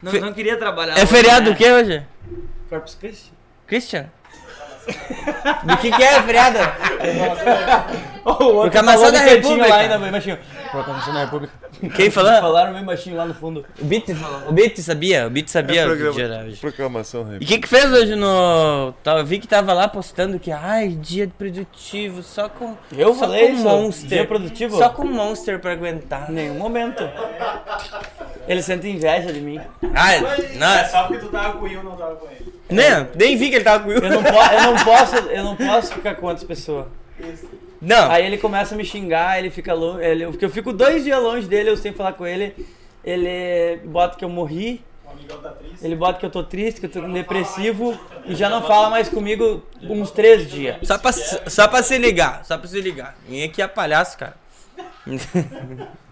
Não, Fe- não queria trabalhar. É hoje, feriado né? do que hoje? Corpus Christi? Christian? Do que que é feriado? O outro Proclamação da República. lá ainda, bem baixinho. Proclamação da República. Quem falou? Falaram bem baixinho lá no fundo. O falou. O Beat sabia, o Beat sabia É o que programa- dia era hoje. Proclamação E o que que fez hoje no... tá, Eu vi que tava lá postando que, ai, dia produtivo, só com... Eu só falei com isso? Monster. Dia produtivo? Só com Monster pra aguentar. Em nenhum momento. Ele sente inveja de mim. Ai, É nossa. só porque tu tava com o Will, não tava com ele. Nem, nem vi que ele tava com o Eu não, po eu não posso, eu não posso ficar com outras pessoas. Não, Aí ele começa a me xingar, ele fica longe. Ele, porque eu fico dois dias longe dele, eu sem falar com ele. Ele bota que eu morri, O amigão tá triste. ele bota que eu tô triste, que eu tô depressivo e já não fala mais comigo uns três dias. só pra, só pra se ligar, só pra se ligar. Ninguém aqui é palhaço, cara.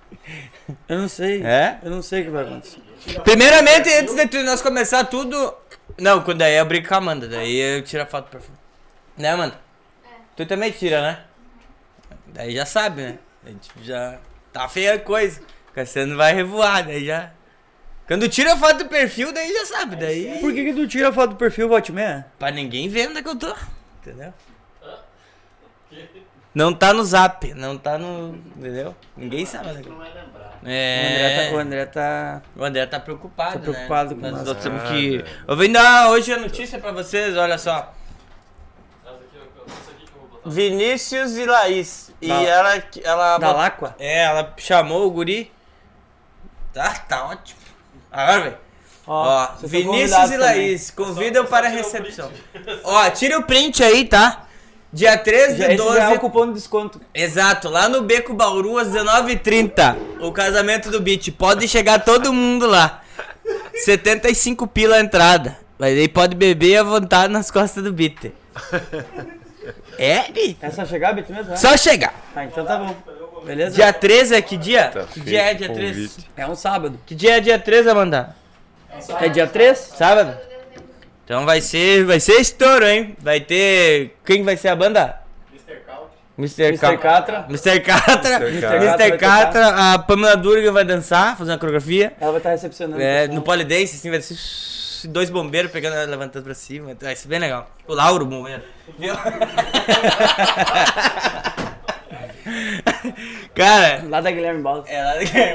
Eu não sei. É? Eu não sei o que vai acontecer. Primeiramente, antes de nós começar tudo. Não, quando aí eu brinco com a Amanda, daí eu tiro a foto do perfume. Né, Amanda? Tu também tira, né? Daí já sabe, né? A gente já. Tá feia a coisa. Cassiano vai revoar, daí já. Quando tira a foto do perfil, daí já sabe. Daí. Por que, que tu tira a foto do perfil, Vatman? Pra ninguém ver onde é que eu tô. Entendeu? Não tá no zap, não tá no. Entendeu? Ninguém sabe onde é. O, André É. tá, o André tá. O André tá preocupado, Tá preocupado né? com nós. nós. Nós temos que... Eu vim dar hoje a notícia pra vocês, olha só. Vinícius e Laís. E Da- ela... ela Da Lacqua? É, ela chamou o guri. Tá, tá ótimo. Agora, velho. Ó, vocês são Vinícius e também. Laís, convidam para a recepção. Ó, tira o print aí, tá? Dia 13 Já, de esse 12. já é o cupom de desconto. Exato, lá no Beco Bauru, às 19h30. O casamento do Beat. Pode chegar todo mundo lá. 75 pila a entrada. Mas aí pode beber à vontade nas costas do Beat. É, Beat? É só chegar, Beto mesmo? né? Só chegar. Ah, então tá bom. Beleza? Dia 13 é que dia? Tá que dia é dia o 13? convite. É um sábado. Que dia é dia 13, Amanda? É dia 3? Sábado? Então vai ser, vai ser estouro, hein? Vai ter. Quem vai ser a banda? Mr. Couch. Mr. Mr. Catra. Mr. Catra. Mr. Catra. A Pamela Durga vai dançar, fazer uma coreografia. Ela vai estar recepcionando. É, no polidense, assim, vai ser dois bombeiros pegando ela, levantando pra cima. Vai ser bem legal. O Lauro, bombeiro. Viu? Cara, Lá da Guilherme Baldo. é lá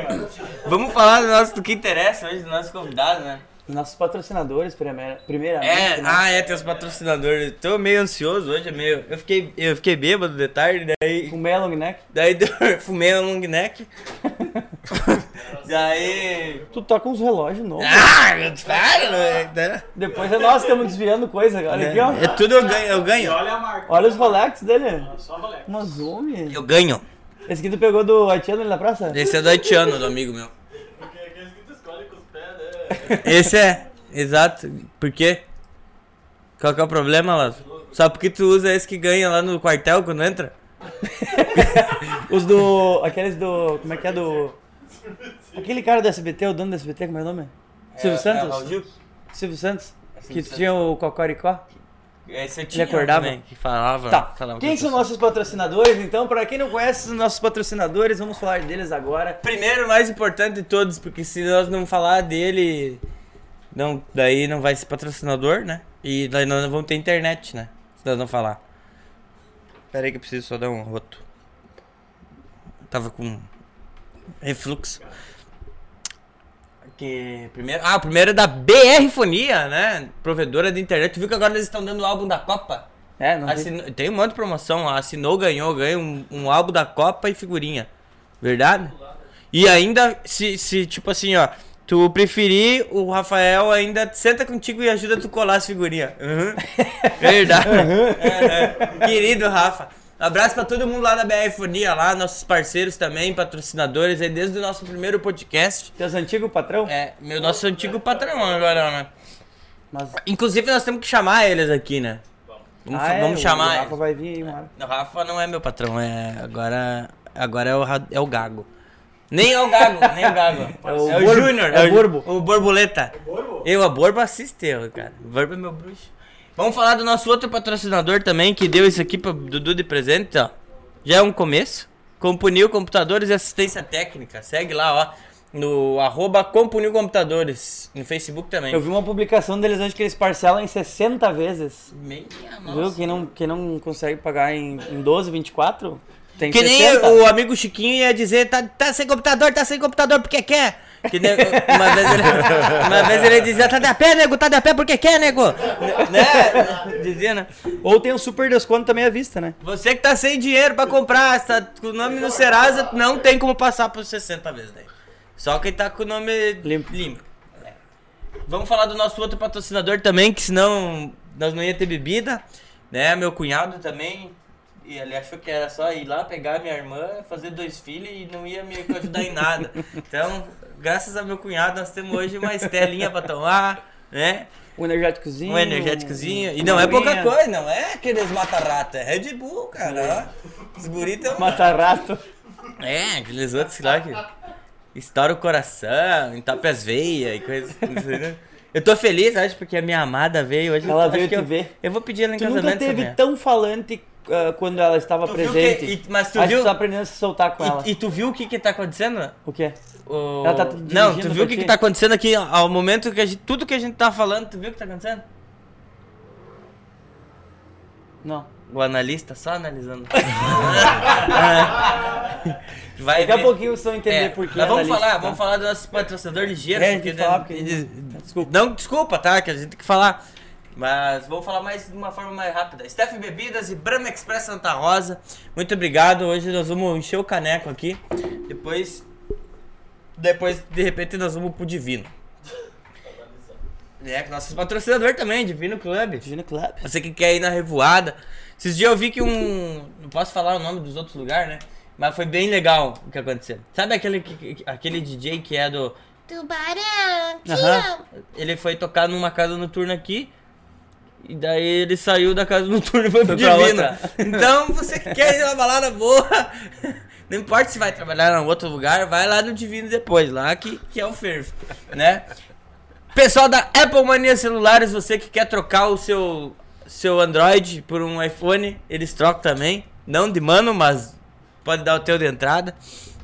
mano. Vamos falar do, nosso, do que interessa hoje, do nosso convidado, né? Nossos patrocinadores, primeira, primeiramente. É, né? ah, é, tem os patrocinadores. Tô meio ansioso hoje, é meio. Eu fiquei, eu fiquei bêbado de tarde, daí. Com meia long neck. Daí deu- fumei um long neck. daí. Tu toca uns relógios novos. Ah, eu te falo, né? Depois é nós que estamos desviando coisa. Olha aqui, ó. É tudo eu ganho, eu E ganho. olha a marca. Olha os Rolex dele. Só Rolex. Uma zoom. Eu ganho. Esse aqui tu pegou do haitiano ali na praça? Esse é do haitiano, do amigo meu. Porque aqueles que tu escolhe com os pés, né? Esse é, exato. Por quê? Qual que é o problema, Lázaro? Só porque tu usa esse que ganha lá no quartel quando entra? Os do. Aqueles do. Como é que é do. Aquele cara do SBT, o dono do SBT, como é o nome? Silvio Santos? Silvio Santos? Que Santos. tinha o Cocoricó? Esse eu tinha acordava? também, que falava. Tá. falava Quem são nossos patrocinadores? Então, pra quem não conhece os nossos patrocinadores, vamos falar deles agora. Primeiro, mais importante de todos, porque se nós não falar dele, não, daí não vai ser patrocinador, né? E daí nós não vamos ter internet, né? Se nós não falar. Pera aí que eu preciso só dar um roto. Tava com refluxo. Que primeiro, ah, o primeiro é da BR Fonia, né? Provedora de internet. Tu viu que agora eles estão dando o álbum da Copa? É, não. Assinou- tem um monte de promoção lá. Assinou, ganhou, ganha um, um álbum da Copa e figurinha. Verdade? E ainda, se, se tipo assim, ó. Tu preferir, o Rafael ainda senta contigo e ajuda tu colar as figurinhas. Uhum. Verdade. Uhum. Querido Rafa. Abraço pra todo mundo lá da BR Fonia, lá, nossos parceiros também, patrocinadores, aí desde o nosso primeiro podcast. Teus antigos patrão? É, meu nosso antigo patrão agora, né? Mas... Inclusive nós temos que chamar eles aqui, né? Vamos, Ah, é, vamos o chamar. Rafa vai vir aí hora. O Rafa não é meu patrão, é agora agora é o, é o Gago. Nem é o Gago, nem o Gago. É o é o Júnior, é o Borbo. O Borboleta. Borbo? Eu, a Borbo assiste eu, cara. O Borbo é meu bruxo. Vamos falar do nosso outro patrocinador também, que deu isso aqui pro Dudu de presente, ó. Já é um começo. Compunil Computadores e Assistência Técnica. Segue lá, ó. No arroba Compunil Computadores. No Facebook também. Eu vi uma publicação deles hoje que eles parcelam em 60 vezes. Minha Viu? Quem não, quem não consegue pagar em, em 12, 24, tem Que nem 60. o amigo Chiquinho ia dizer, tá, tá sem computador, tá sem computador porque quer. Que nem- uma, vez ele, uma vez ele dizia, tá de a pé, nego, tá de a pé porque quer, nego. Né? Dizia, né? Ou tem o super desconto também à vista, né? Você que tá sem dinheiro pra comprar, tá com o nome no Serasa, não tem como passar por 60 vezes, né? Só quem tá com o nome Limpo. limpo. É. Vamos falar do nosso outro patrocinador também, que senão nós não ia ter bebida, né? Meu cunhado também. E ele achou que era só ir lá pegar minha irmã, fazer dois filhos e não ia me ajudar em nada. Então, graças a meu cunhado, nós temos hoje uma estelinha pra tomar, né? Um energéticozinho. Um energéticozinho. E não é pouca coisa, não é aqueles mata-rato, é Red Bull, cara. ó. Os guris tão... Mata-rato. É, aqueles outros lá que estoura o coração, entope as veias e coisas? Eu tô feliz, acho, porque a minha amada veio hoje. Ela veio que te eu, ver. Eu vou pedir ela em Tu nunca casamento teve também. tão falante ah, quando ela estava Tu presente. que- e- mas tu Acho viu- que tu tá aprendendo a se soltar com ela. E, e tu viu o que que tá acontecendo? O quê? O... Ela tá Não, tu viu o que ti? que tá acontecendo aqui ao momento que a gente, tudo que a gente tá falando, tu viu o que tá acontecendo? Não. O analista só analisando. Vai Daqui a ver. pouquinho vocês vão entender É, por que mas vamos analista, falar, tá? vamos falar do nosso patrocinador ligeiro. É, a porque, falar, porque- Desculpa. Não, desculpa, tá? Que a gente tem que falar. Mas vamos falar mais de uma forma mais rápida. Steph Bebidas e Brahma Express Santa Rosa. Muito obrigado. Hoje nós vamos encher o caneco aqui. Depois. Depois, de repente, nós vamos pro Divino. É, nosso patrocinador também, Divino Club. Divino Club. Você que quer ir na revoada. Esses dias eu vi que um. Não posso falar o nome dos outros lugares, né? Mas foi bem legal o que aconteceu. Sabe aquele, que- que- aquele DJ que é do. Tubarão, te amo. Ele foi tocar numa casa noturna aqui. E daí ele saiu da casa noturna e foi pro outra. Então você que quer ir numa balada boa. Não importa se vai trabalhar em outro lugar, vai lá no Divino depois, lá que, que é o fervo, né? Pessoal da Apple Mania Celulares, você que quer trocar o seu, seu Android por um iPhone, eles trocam também. Não de mano, mas pode dar o teu de entrada.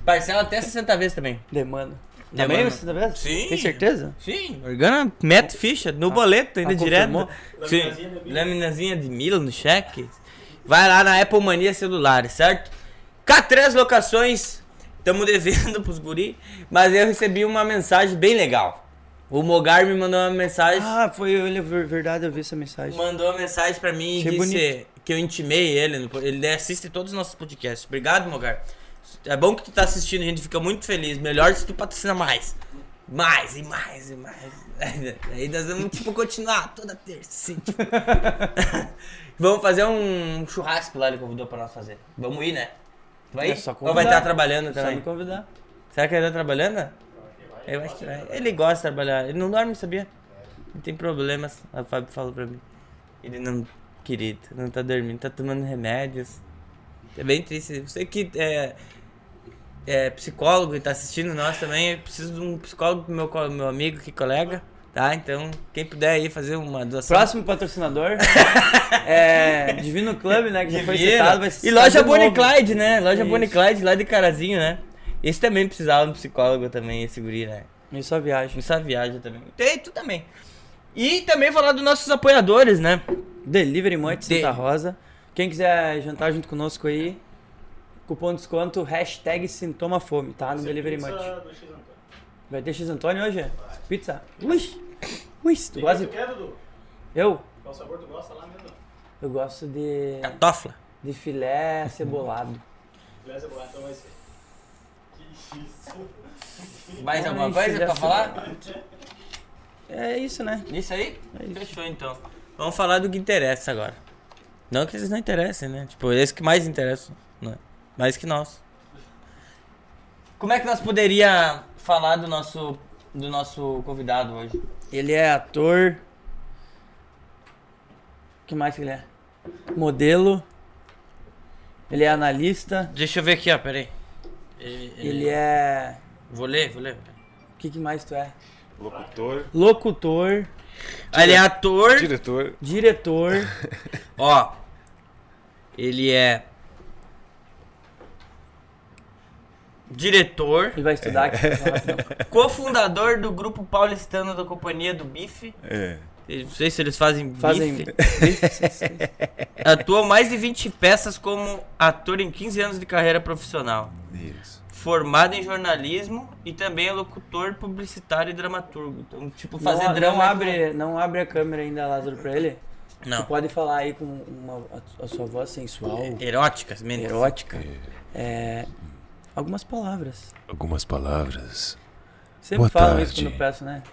Parcela até 60 vezes também. Demanda. Demanda. Também você tá vendo? Sim. Tem certeza? Sim, Organa mete ficha no boleto, ainda ah, direto. Sim, Laminazinha de milho. laminazinha de milho no cheque. Vai lá na Apple Mania Celulares, certo? K3 Locações, estamos devendo pros guri, mas eu recebi uma mensagem bem legal. O Mogar me mandou uma mensagem, Ah, foi ele, ver- verdade, eu vi essa mensagem. mandou uma mensagem pra mim Achei disse bonito. que eu intimei ele, ele assiste todos os nossos podcasts. Obrigado, Mogar. É bom que tu tá assistindo, a gente fica muito feliz. Melhor se tu patrocina mais. Mais e mais e mais. Aí nós vamos, tipo, continuar toda terça. assim, tipo. vamos fazer um churrasco lá, ele convidou pra nós fazer. Vamos ir, né? Vai? É só Ou vai estar trabalhando Só também? me convidar. Será que ele tá trabalhando? Eu acho que vai. Ele gosta de trabalhar. Ele não dorme, sabia? Ele tem problemas. A Fábio falou pra mim. Ele não. Querido, não tá dormindo, tá tomando remédios. É bem triste. Você que é, é psicólogo e tá assistindo nós também, eu preciso de um psicólogo pro meu, meu amigo aqui, colega. Tá? Então, quem puder aí fazer uma doação. Próximo patrocinador é Divino Club, né? Que já foi Divino. citado. Vai E loja Bonnie. Clyde, né? Loja. Bonnie Clyde lá de Carazinho, né? Esse também precisava de um psicólogo também, esse guri, né? E só viagem. Essa viagem também. Tem, tu também. E também falar dos nossos apoiadores, né? Delivery Monte De- Santa Rosa. Quem quiser jantar junto conosco aí, cupom de desconto, hashtag Sintoma Fome, tá? No Delivery Pizza Monte. do X Antônio. Vai ter X Antônio hoje? Pizza? Ui! Ui, tu Tem gosta que de... tu quer, Dudu? Eu? Qual sabor tu gosta lá mesmo? Eu gosto de... Catofla. de filé cebolado. Beleza, boa, então vai ser. Que isso? Mais alguma Ai, coisa pra falar? É isso, né? Isso aí? É isso. Fechou então. Vamos falar do que interessa agora. Não que eles não interessem, né? Tipo, esse que mais interessa? Mais que nós. Como é que nós poderia falar do nosso do nosso convidado hoje? Ele é ator. O que mais que ele é? Modelo. Ele é analista. Deixa eu ver aqui, ó, peraí. Ele, Ele é. Vou ler, vou ler. O que, que mais tu é? Locutor, Locutor, Ah, Ele é ator. diretor, diretor, Ó, ele é. Diretor, Ele vai estudar aqui. rapidão. cofundador do grupo paulistano da Companhia do Bife. É. Não sei se eles fazem, Fazem. bife. Atuou mais de 20 peças como ator em 15 anos de carreira profissional. Isso. Formado em jornalismo e também é locutor, publicitário e dramaturgo. Então, tipo, fazer não, drama. não é abre, não abre a câmera ainda, Lázaro, pra ele. Não. Tu pode falar aí com uma, a, a sua voz sensual, Eróticas, menos. erótica. É, algumas palavras. Algumas palavras. Sempre Boa falam isso tarde. quando eu peço, né?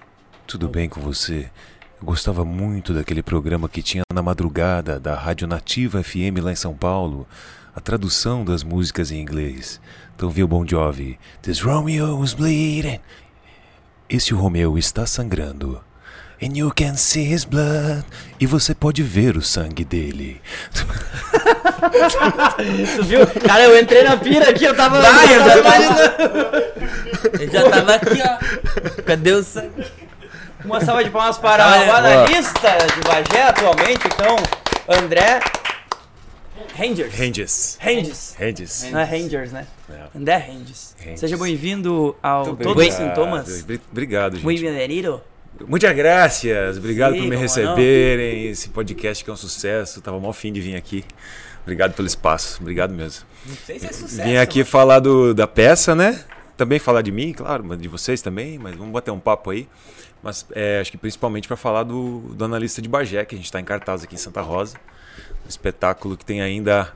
Tudo bem com você? Eu gostava muito daquele programa que tinha na madrugada da Rádio Nativa FM lá em São Paulo. A tradução das músicas em inglês. Então viu Bon Jovi. This Romeo's bleeding. Esse Romeu está sangrando. And you can see his blood. E você pode ver o sangue dele. Tu viu? Cara, eu entrei na pira aqui, eu tava. Vai, eu já imaginando. Eu já tava aqui, ó. Cadê o sangue? Uma salva de palmas para o analista de Bagé atualmente, então, André Rangers. Ranges. Rangers. Ranges. Não é Rangers, né? É. André Rangers. Rangers. Seja bem-vindo ao Todos os. Sintomas. Bri- Obrigado, gente. Muito bem-vindo. Muitas graças. Obrigado Sim, por me receberem. Esse podcast que é um sucesso. Tava mal fim de vir aqui. Obrigado pelo espaço. Obrigado mesmo. Não sei se é sucesso. Vim aqui falar do, da peça, né? Também falar de mim, claro, mas de vocês também, mas vamos bater um papo aí. Mas é, acho que principalmente para falar do, do analista de Bagé, que a gente está em cartaz aqui em Santa Rosa. Um espetáculo que tem ainda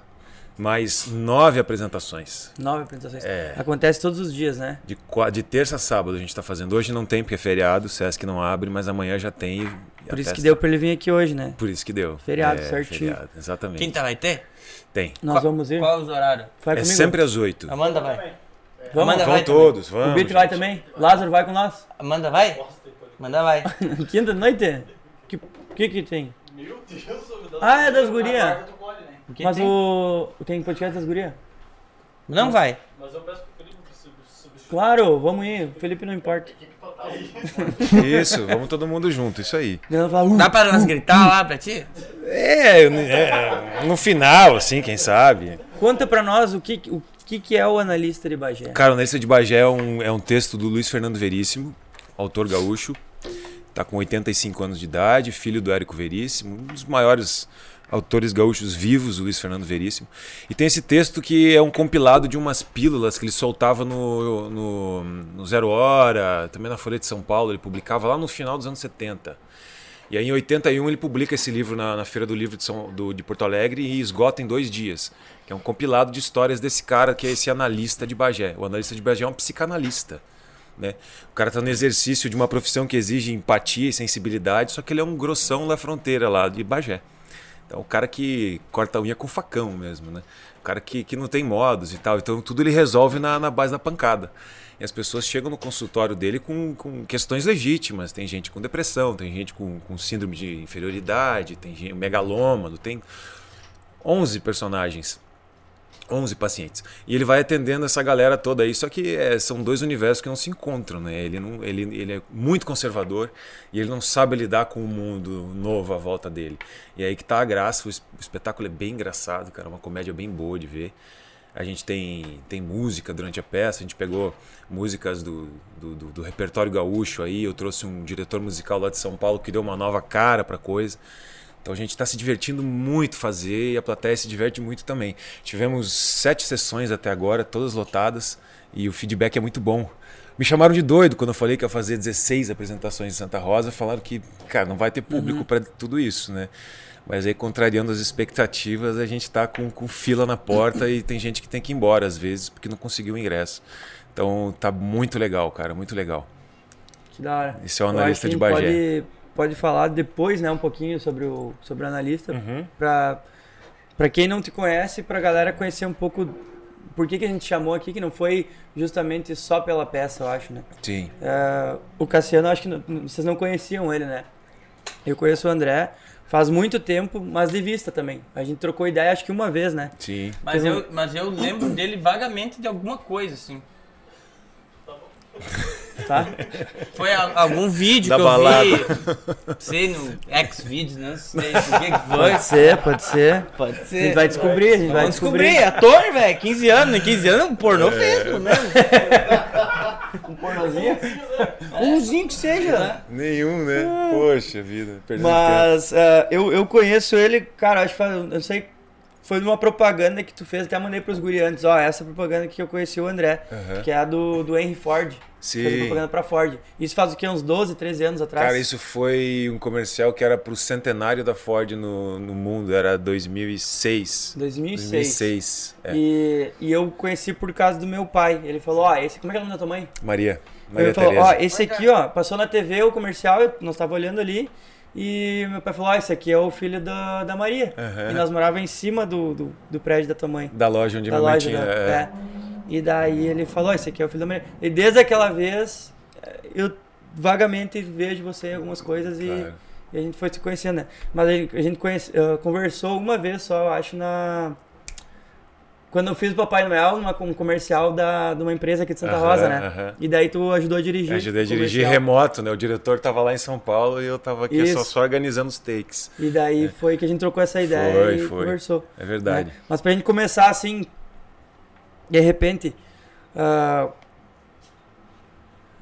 mais nove apresentações. Nove apresentações. É. Acontece todos os dias, né? De, de terça a sábado a gente está fazendo. Hoje não tem porque é feriado, o Sesc não abre, mas amanhã já tem. e Por isso que deu pra ele vir aqui hoje, né? Por isso que deu. Feriado, É, certinho. Feriado, exatamente. Quinta vai ter? Tem. Nós Qual- vamos ir. Qual os horários? Vai É comigo? sempre às oito. Amanda vai. Vamos? Amanda Vão vai todos, vamos. O Bito vai também? Lázaro vai com nós? Amanda vai? Amanda vai. Quinta noite? Que que, que tem? Meu Deus, eu Ah, é das gurias. O que Mas tem? o. Tem podcast das gurias? Não vai. Mas eu peço pro Felipe sub- substituir. Claro, vamos ir. O Felipe não importa. Isso, vamos todo mundo junto, isso aí. Fala, "Uh, Dá pra nós gritar lá pra ti? É, é, no final, assim, quem sabe. Conta pra nós o que, o que, que é o analista de Bagé. Cara, o Analista de Bagé é um, é um texto do Luiz Fernando Veríssimo, autor gaúcho. Tá com 85 anos de idade, filho do Érico Veríssimo, um dos maiores autores gaúchos vivos, Luiz Fernando Veríssimo. E tem esse texto que é um compilado de umas pílulas que ele soltava no, no, no Zero Hora, também na Folha de São Paulo, ele publicava lá no final dos anos 70. E aí em 81 ele publica esse livro na, na Feira do Livro de, São, do- de Porto Alegre e esgota em dois dias. Que é um compilado de histórias desse cara que é esse analista de Bagé. O analista de Bagé é um psicanalista. Né? O cara está no exercício de uma profissão que exige empatia e sensibilidade, só que ele é um grossão da fronteira lá de Bagé. Então, o cara que corta a unha com facão mesmo, né? O cara que, que não tem modos e tal. Então, tudo ele resolve na, na base da pancada. E as pessoas chegam no consultório dele com, com questões legítimas. Tem gente com depressão, tem gente com, com síndrome de inferioridade, tem gente megalômano, tem 11 personagens. 11 pacientes. E ele vai atendendo essa galera toda aí, só que é, são dois universos que não se encontram, né? Ele, não, ele, ele é muito conservador e ele não sabe lidar com o mundo novo à volta dele. E aí que tá a graça, o, es- o espetáculo é bem engraçado, cara, é uma comédia bem boa de ver. A gente tem, tem música durante a peça, a gente pegou músicas do, do, do- do repertório gaúcho aí, eu trouxe um diretor musical lá de São Paulo que deu uma nova cara pra coisa. Então a gente está se divertindo muito fazer e a plateia se diverte muito também. Tivemos sete sessões até agora, todas lotadas, e o feedback é muito bom. Me chamaram de doido quando eu falei que ia fazer 16 apresentações em Santa Rosa, falaram que, cara, não vai ter público para tudo isso, né? Mas aí, contrariando as expectativas, a gente está com, com fila na porta e tem gente que tem que ir embora às vezes porque não conseguiu o ingresso. Então tá muito legal, cara, muito legal. Que da hora. Esse é o analista de Bagé. Pode, pode falar depois, né, um pouquinho sobre o, sobre o analista, Uhum. pra, pra quem não te conhece, pra galera conhecer um pouco por que, que a gente chamou aqui, que não foi justamente só pela peça, eu acho, né? Sim. É, o Cassiano, acho que não- vocês não conheciam ele, né? Eu conheço o André faz muito tempo, mas de vista também. A gente trocou ideia acho que uma vez, né? Sim. Mas Teve eu, mas eu lembro dele vagamente de alguma coisa, assim. Tá? Foi a- algum vídeo Da que balada. eu vi. Sei, no X-Videos, não sei o que que foi. Pode ser, pode ser. Pode A ser. gente vai descobrir, a gente vai Vamos descobrir. descobrir. Ator, velho. 15 anos. Em 15 anos, um pornô fez, pelo menos. Um pornozinho? Umzinho que seja. Nenhum, né? Poxa vida, perdendo tempo. Mas eh, eu, eu conheço ele, cara, acho que faz, eu não sei, foi numa propaganda que tu fez, até mandei pros guri antes, ó, essa propaganda que eu conheci o André, Aham. que é a do, do Henry Ford. Sim. Fez propaganda pra Ford. Isso faz o quê? Uns 12, 13 anos atrás? Cara, isso foi um comercial que era pro centenário da Ford no, no mundo, era 2006. 2006. 2006, é. E, e eu conheci por causa do meu pai. Ele falou, ó, esse, como é que é o nome da tua mãe? Maria, Maria Ele falou, ó, esse aqui, ó, passou na TV o comercial, eu- nós tava olhando ali, e meu pai falou, ó, esse aqui é o filho da, da Maria. Aham. E nós morávamos em cima do, do, do prédio da tua mãe. Da loja onde da minha mãe loja, tinha. né? é. É. E daí ele falou, esse aqui é o filho da Maria. E desde aquela vez, eh, eu vagamente vejo você em algumas coisas e, Claro. e a gente foi se conhecendo, né? Mas a gente, conhece, eh, conversou uma vez só, eu acho, na... Quando eu fiz o Papai Noel, numa, um comercial da, de uma empresa aqui de Santa Rosa, né? E daí tu ajudou a dirigir. Eu ajudei a dirigir remoto, né? O diretor tava lá em São Paulo e eu tava aqui só, só organizando os takes. E daí foi que a gente trocou essa ideia Foi, e foi. conversou. É verdade. né? Mas pra gente começar assim, de repente, ah,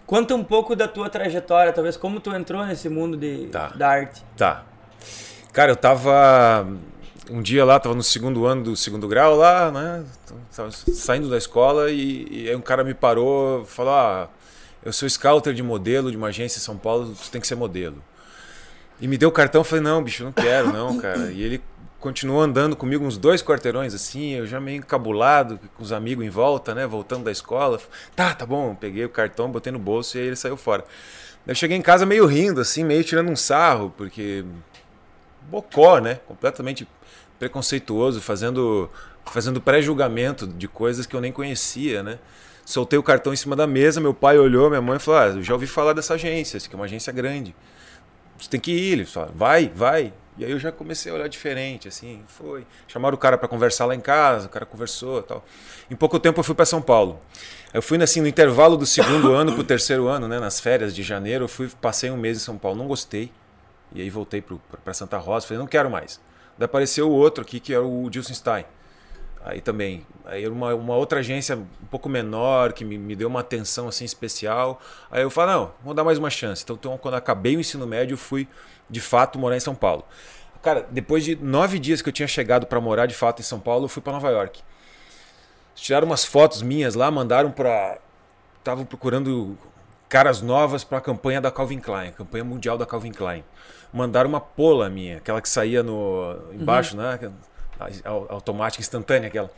conta um pouco da tua trajetória, talvez como tu entrou nesse mundo de, Tá. da arte. Tá. Cara, eu tava um dia lá, tava no segundo ano do segundo grau lá, né? Tava saindo da escola e, e aí um cara me parou, falou: "Ah, eu sou scouter de modelo de uma agência em São Paulo, tu tem que ser modelo". E me deu o cartão, falei: "Não, bicho, não quero, não, cara". E ele continuou andando comigo uns dois quarteirões assim, eu já meio encabulado, com os amigos em volta, né, voltando da escola. Tá, tá bom, peguei o cartão, botei no bolso e aí ele saiu fora. Eu cheguei em casa meio rindo, assim, meio tirando um sarro, porque bocó, né? Completamente preconceituoso, fazendo, fazendo pré-julgamento de coisas que eu nem conhecia, né? Soltei o cartão em cima da mesa, meu pai olhou, minha mãe falou: ah, já ouvi falar dessa agência, aqui é uma agência grande. Você tem que ir, ele falou, vai, vai. E aí eu já comecei a olhar diferente, assim, foi. Chamaram o cara para conversar lá em casa, o cara conversou tal. Em pouco tempo eu fui para São Paulo. Eu fui assim no intervalo do segundo ano pro terceiro ano, né, nas férias de janeiro, eu fui passei um mês em São Paulo, não gostei. E aí voltei para Santa Rosa, falei, não quero mais. Daí apareceu o outro aqui, que era o Dilson Stein. Aí também, aí uma, uma outra agência um pouco menor, que me, me deu uma atenção assim especial. Aí eu falei, não, vou dar mais uma chance. Então, então, quando acabei o ensino médio, eu fui de fato morar em São Paulo. Cara, depois de nove dias que eu tinha chegado para morar de fato em São Paulo, eu fui para Nova York. Tiraram umas fotos minhas lá, mandaram para. Estavam procurando caras novas para a campanha da Calvin Klein, a campanha mundial da Calvin Klein. Mandaram uma pola minha, aquela que saía no embaixo, né? Automática, instantânea, aquela.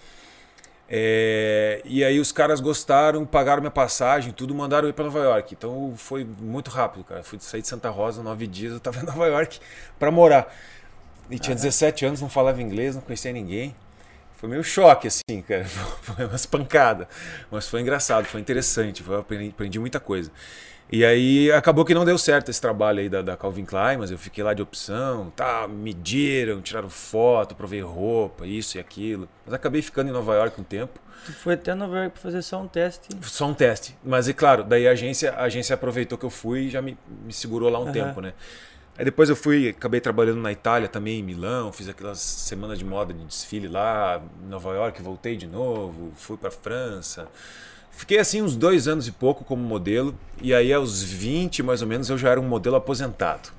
É, e aí os caras gostaram, pagaram minha passagem, tudo, mandaram eu ir para Nova York. Então foi muito rápido, cara. Fui sair de Santa Rosa, nove dias, eu estava em Nova York para morar. E tinha 17 anos, não falava inglês, não conhecia ninguém. Foi meio choque, assim, cara. Foi umas pancadas. Mas foi engraçado, foi interessante. Foi, aprendi, aprendi muita coisa. E aí acabou que não deu certo esse trabalho aí da, da Calvin Klein, mas eu fiquei lá de opção, tá, mediram, tiraram foto, provei roupa, isso e aquilo. Mas acabei ficando em Nova York um tempo. Tu foi até Nova York pra fazer só um teste. Só um teste. Mas é claro, daí a agência, a agência aproveitou que eu fui e já me, me segurou lá um Aham. tempo, né? Aí depois eu fui, acabei trabalhando na Itália também, em Milão, fiz aquelas semanas de moda de desfile lá, em Nova York, voltei de novo, fui pra França. Fiquei assim uns dois anos e pouco como modelo, e aí aos 20 mais ou menos eu já era um modelo aposentado.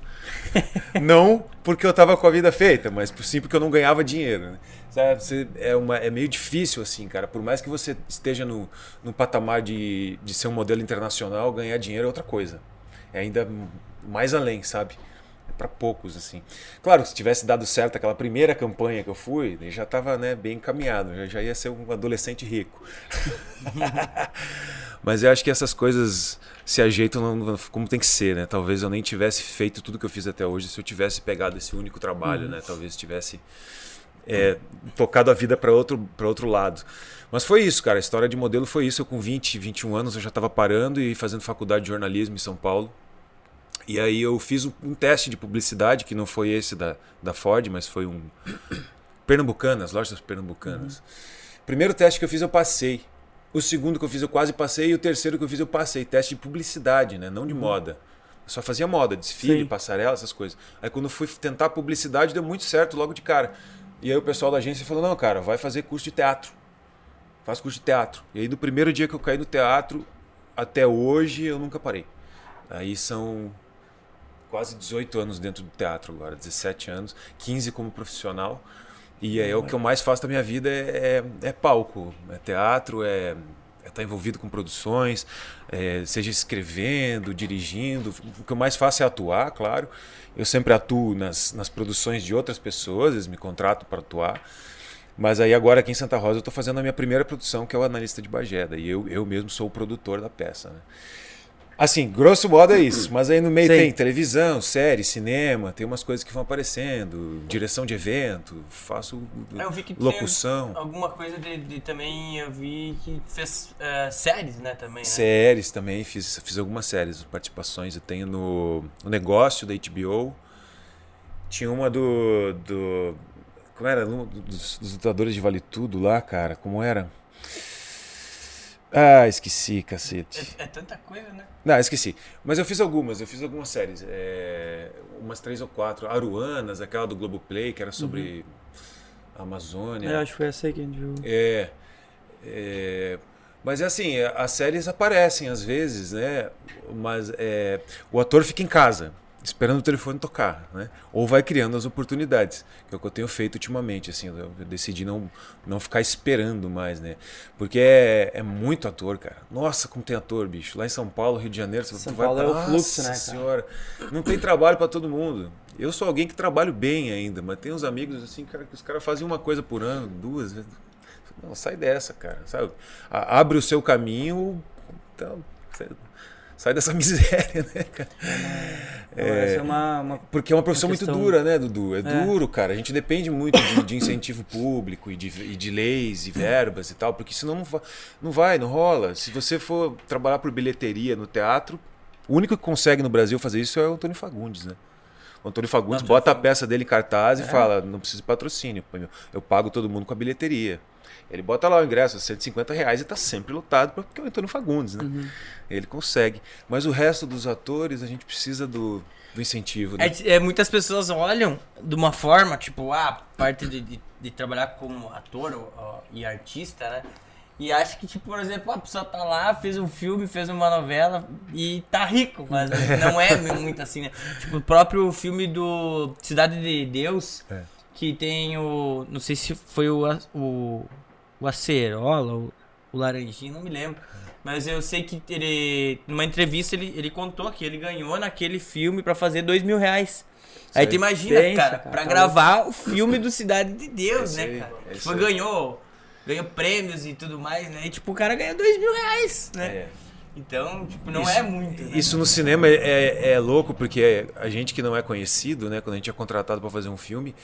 não porque eu tava com a vida feita, mas sim porque eu não ganhava dinheiro. Né? Sabe, é, uma, é meio difícil assim, cara. Por mais que você esteja no, no patamar de, de ser um modelo internacional, ganhar dinheiro é outra coisa. É ainda mais além, sabe? Para poucos assim. Claro, se tivesse dado certo aquela primeira campanha que eu fui, já estava né, bem encaminhado, já, já ia ser um adolescente rico. Mas eu acho que essas coisas se ajeitam como tem que ser, né? Talvez eu nem tivesse feito tudo que eu fiz até hoje se eu tivesse pegado esse único trabalho, né? Talvez tivesse é, tocado a vida para outro, pra outro lado. Mas foi isso, cara. A história de modelo foi isso. Eu com 20, 21 anos eu já estava parando e fazendo faculdade de jornalismo em São Paulo. E aí eu fiz um, teste de publicidade, que não foi esse da, da Ford, mas foi um Pernambucanas, lojas pernambucanas. Primeiro teste que eu fiz eu passei. O segundo que eu fiz eu quase passei e o terceiro que eu fiz eu passei. Teste de publicidade, né? Não de moda. Eu só fazia moda, desfile, Sim. passarela, essas coisas. Aí quando eu fui tentar publicidade deu muito certo logo de cara. E aí o pessoal da agência falou: não, cara, vai fazer curso de teatro. Faz curso de teatro. E aí do primeiro dia que eu caí no teatro até hoje eu nunca parei. Aí são quase 18 anos dentro do teatro agora, 17 anos, 15 como profissional. E aí é o que eu mais faço da minha vida é, é, é palco, é teatro, é estar envolvido com produções, é, seja escrevendo, dirigindo. O que eu mais faço é atuar, claro. Eu sempre atuo nas, nas produções de outras pessoas, eles me contratam para atuar. Mas aí agora aqui em Santa Rosa eu estou fazendo a minha primeira produção, que é o Analista de Bageda. E eu, eu mesmo sou o produtor da peça. Né? Assim, grosso modo é isso. Mas aí no meio Sim. tem televisão, série, cinema, tem umas coisas que vão aparecendo, direção de evento, faço Ah, Eu vi que locução. tem alguma coisa de, de também, eu vi que fez eh, séries, né, também, né? Séries também, fiz, fiz algumas séries, participações. Eu tenho no, no negócio da HBO. Tinha uma do. do como era? Um Dos, dos lutadores de Vale Tudo lá, cara. Como era? Ah, esqueci, cacete. É, é tanta coisa, né? Não, esqueci. Mas eu fiz algumas, eu fiz algumas séries. é, umas três ou quatro. Aruanas, aquela do Globoplay, que era sobre a Amazônia. Eu acho que foi essa aí que a gente viu. É, é, mas é assim, é, as séries aparecem às vezes, né? Mas é, o ator fica em casa, esperando o telefone tocar, né? Ou vai criando as oportunidades, que é o que eu tenho feito ultimamente, assim, eu decidi não, não ficar esperando mais, né? Porque é, é muito ator, cara. Nossa, como tem ator, bicho. Lá em São Paulo, Rio de Janeiro, você São vai Paulo é o Nossa fluxo, né, cara? senhora, não tem trabalho para todo mundo. Eu sou alguém que trabalho bem ainda, mas tem uns amigos assim, cara, que os caras fazem uma coisa por ano, duas vezes. Não, sai dessa, cara. Sabe? Abre o seu caminho. Então, sai- sai dessa miséria, né, cara? Essa é uma, uma- Porque é uma profissão Uma muito questão- dura, né, Dudu? É, É. duro, cara. A gente depende muito de, de incentivo público e de, e de leis e verbas e tal, porque senão não, va- não vai, não rola. Se você for trabalhar por bilheteria no teatro, o único que consegue no Brasil fazer isso é o Antônio Fagundes, né? O Antônio Fagundes bota a peça dele em cartaz É. e fala: não preciso de patrocínio, eu pago todo mundo com a bilheteria. Ele bota lá o ingresso, 150 reais e tá sempre lotado, porque é o Antônio Fagundes, né? Uhum. Ele consegue. Mas o resto dos atores, a gente precisa do, do incentivo. Né? É, é, muitas pessoas olham de uma forma, tipo, ah, parte de, de, de trabalhar como ator ou- e artista, né? E acha que, tipo, por exemplo, a pessoa tá lá, fez um filme, fez uma novela e tá rico, mas não é muito assim, né? Tipo, o próprio filme do Cidade de Deus, É. que tem o. Não sei se foi o, o, o Acerola, o, o Laranjinho, não me lembro. Mas eu sei que ele, numa entrevista, ele, ele contou que ele ganhou naquele filme pra fazer dois mil reais. Aí tu imagina, Pensa, cara, cara, pra tá gravar o filme do Cidade de Deus, isso né, aí, cara? é Tipo, isso ganhou, ganhou prêmios e tudo mais, né? E tipo, o cara ganha dois mil reais, né? É. Então, tipo, não Isso- é muito. Né? Isso no cinema é, é, é louco, porque a gente que não é conhecido, né? Quando a gente é contratado para fazer um filme,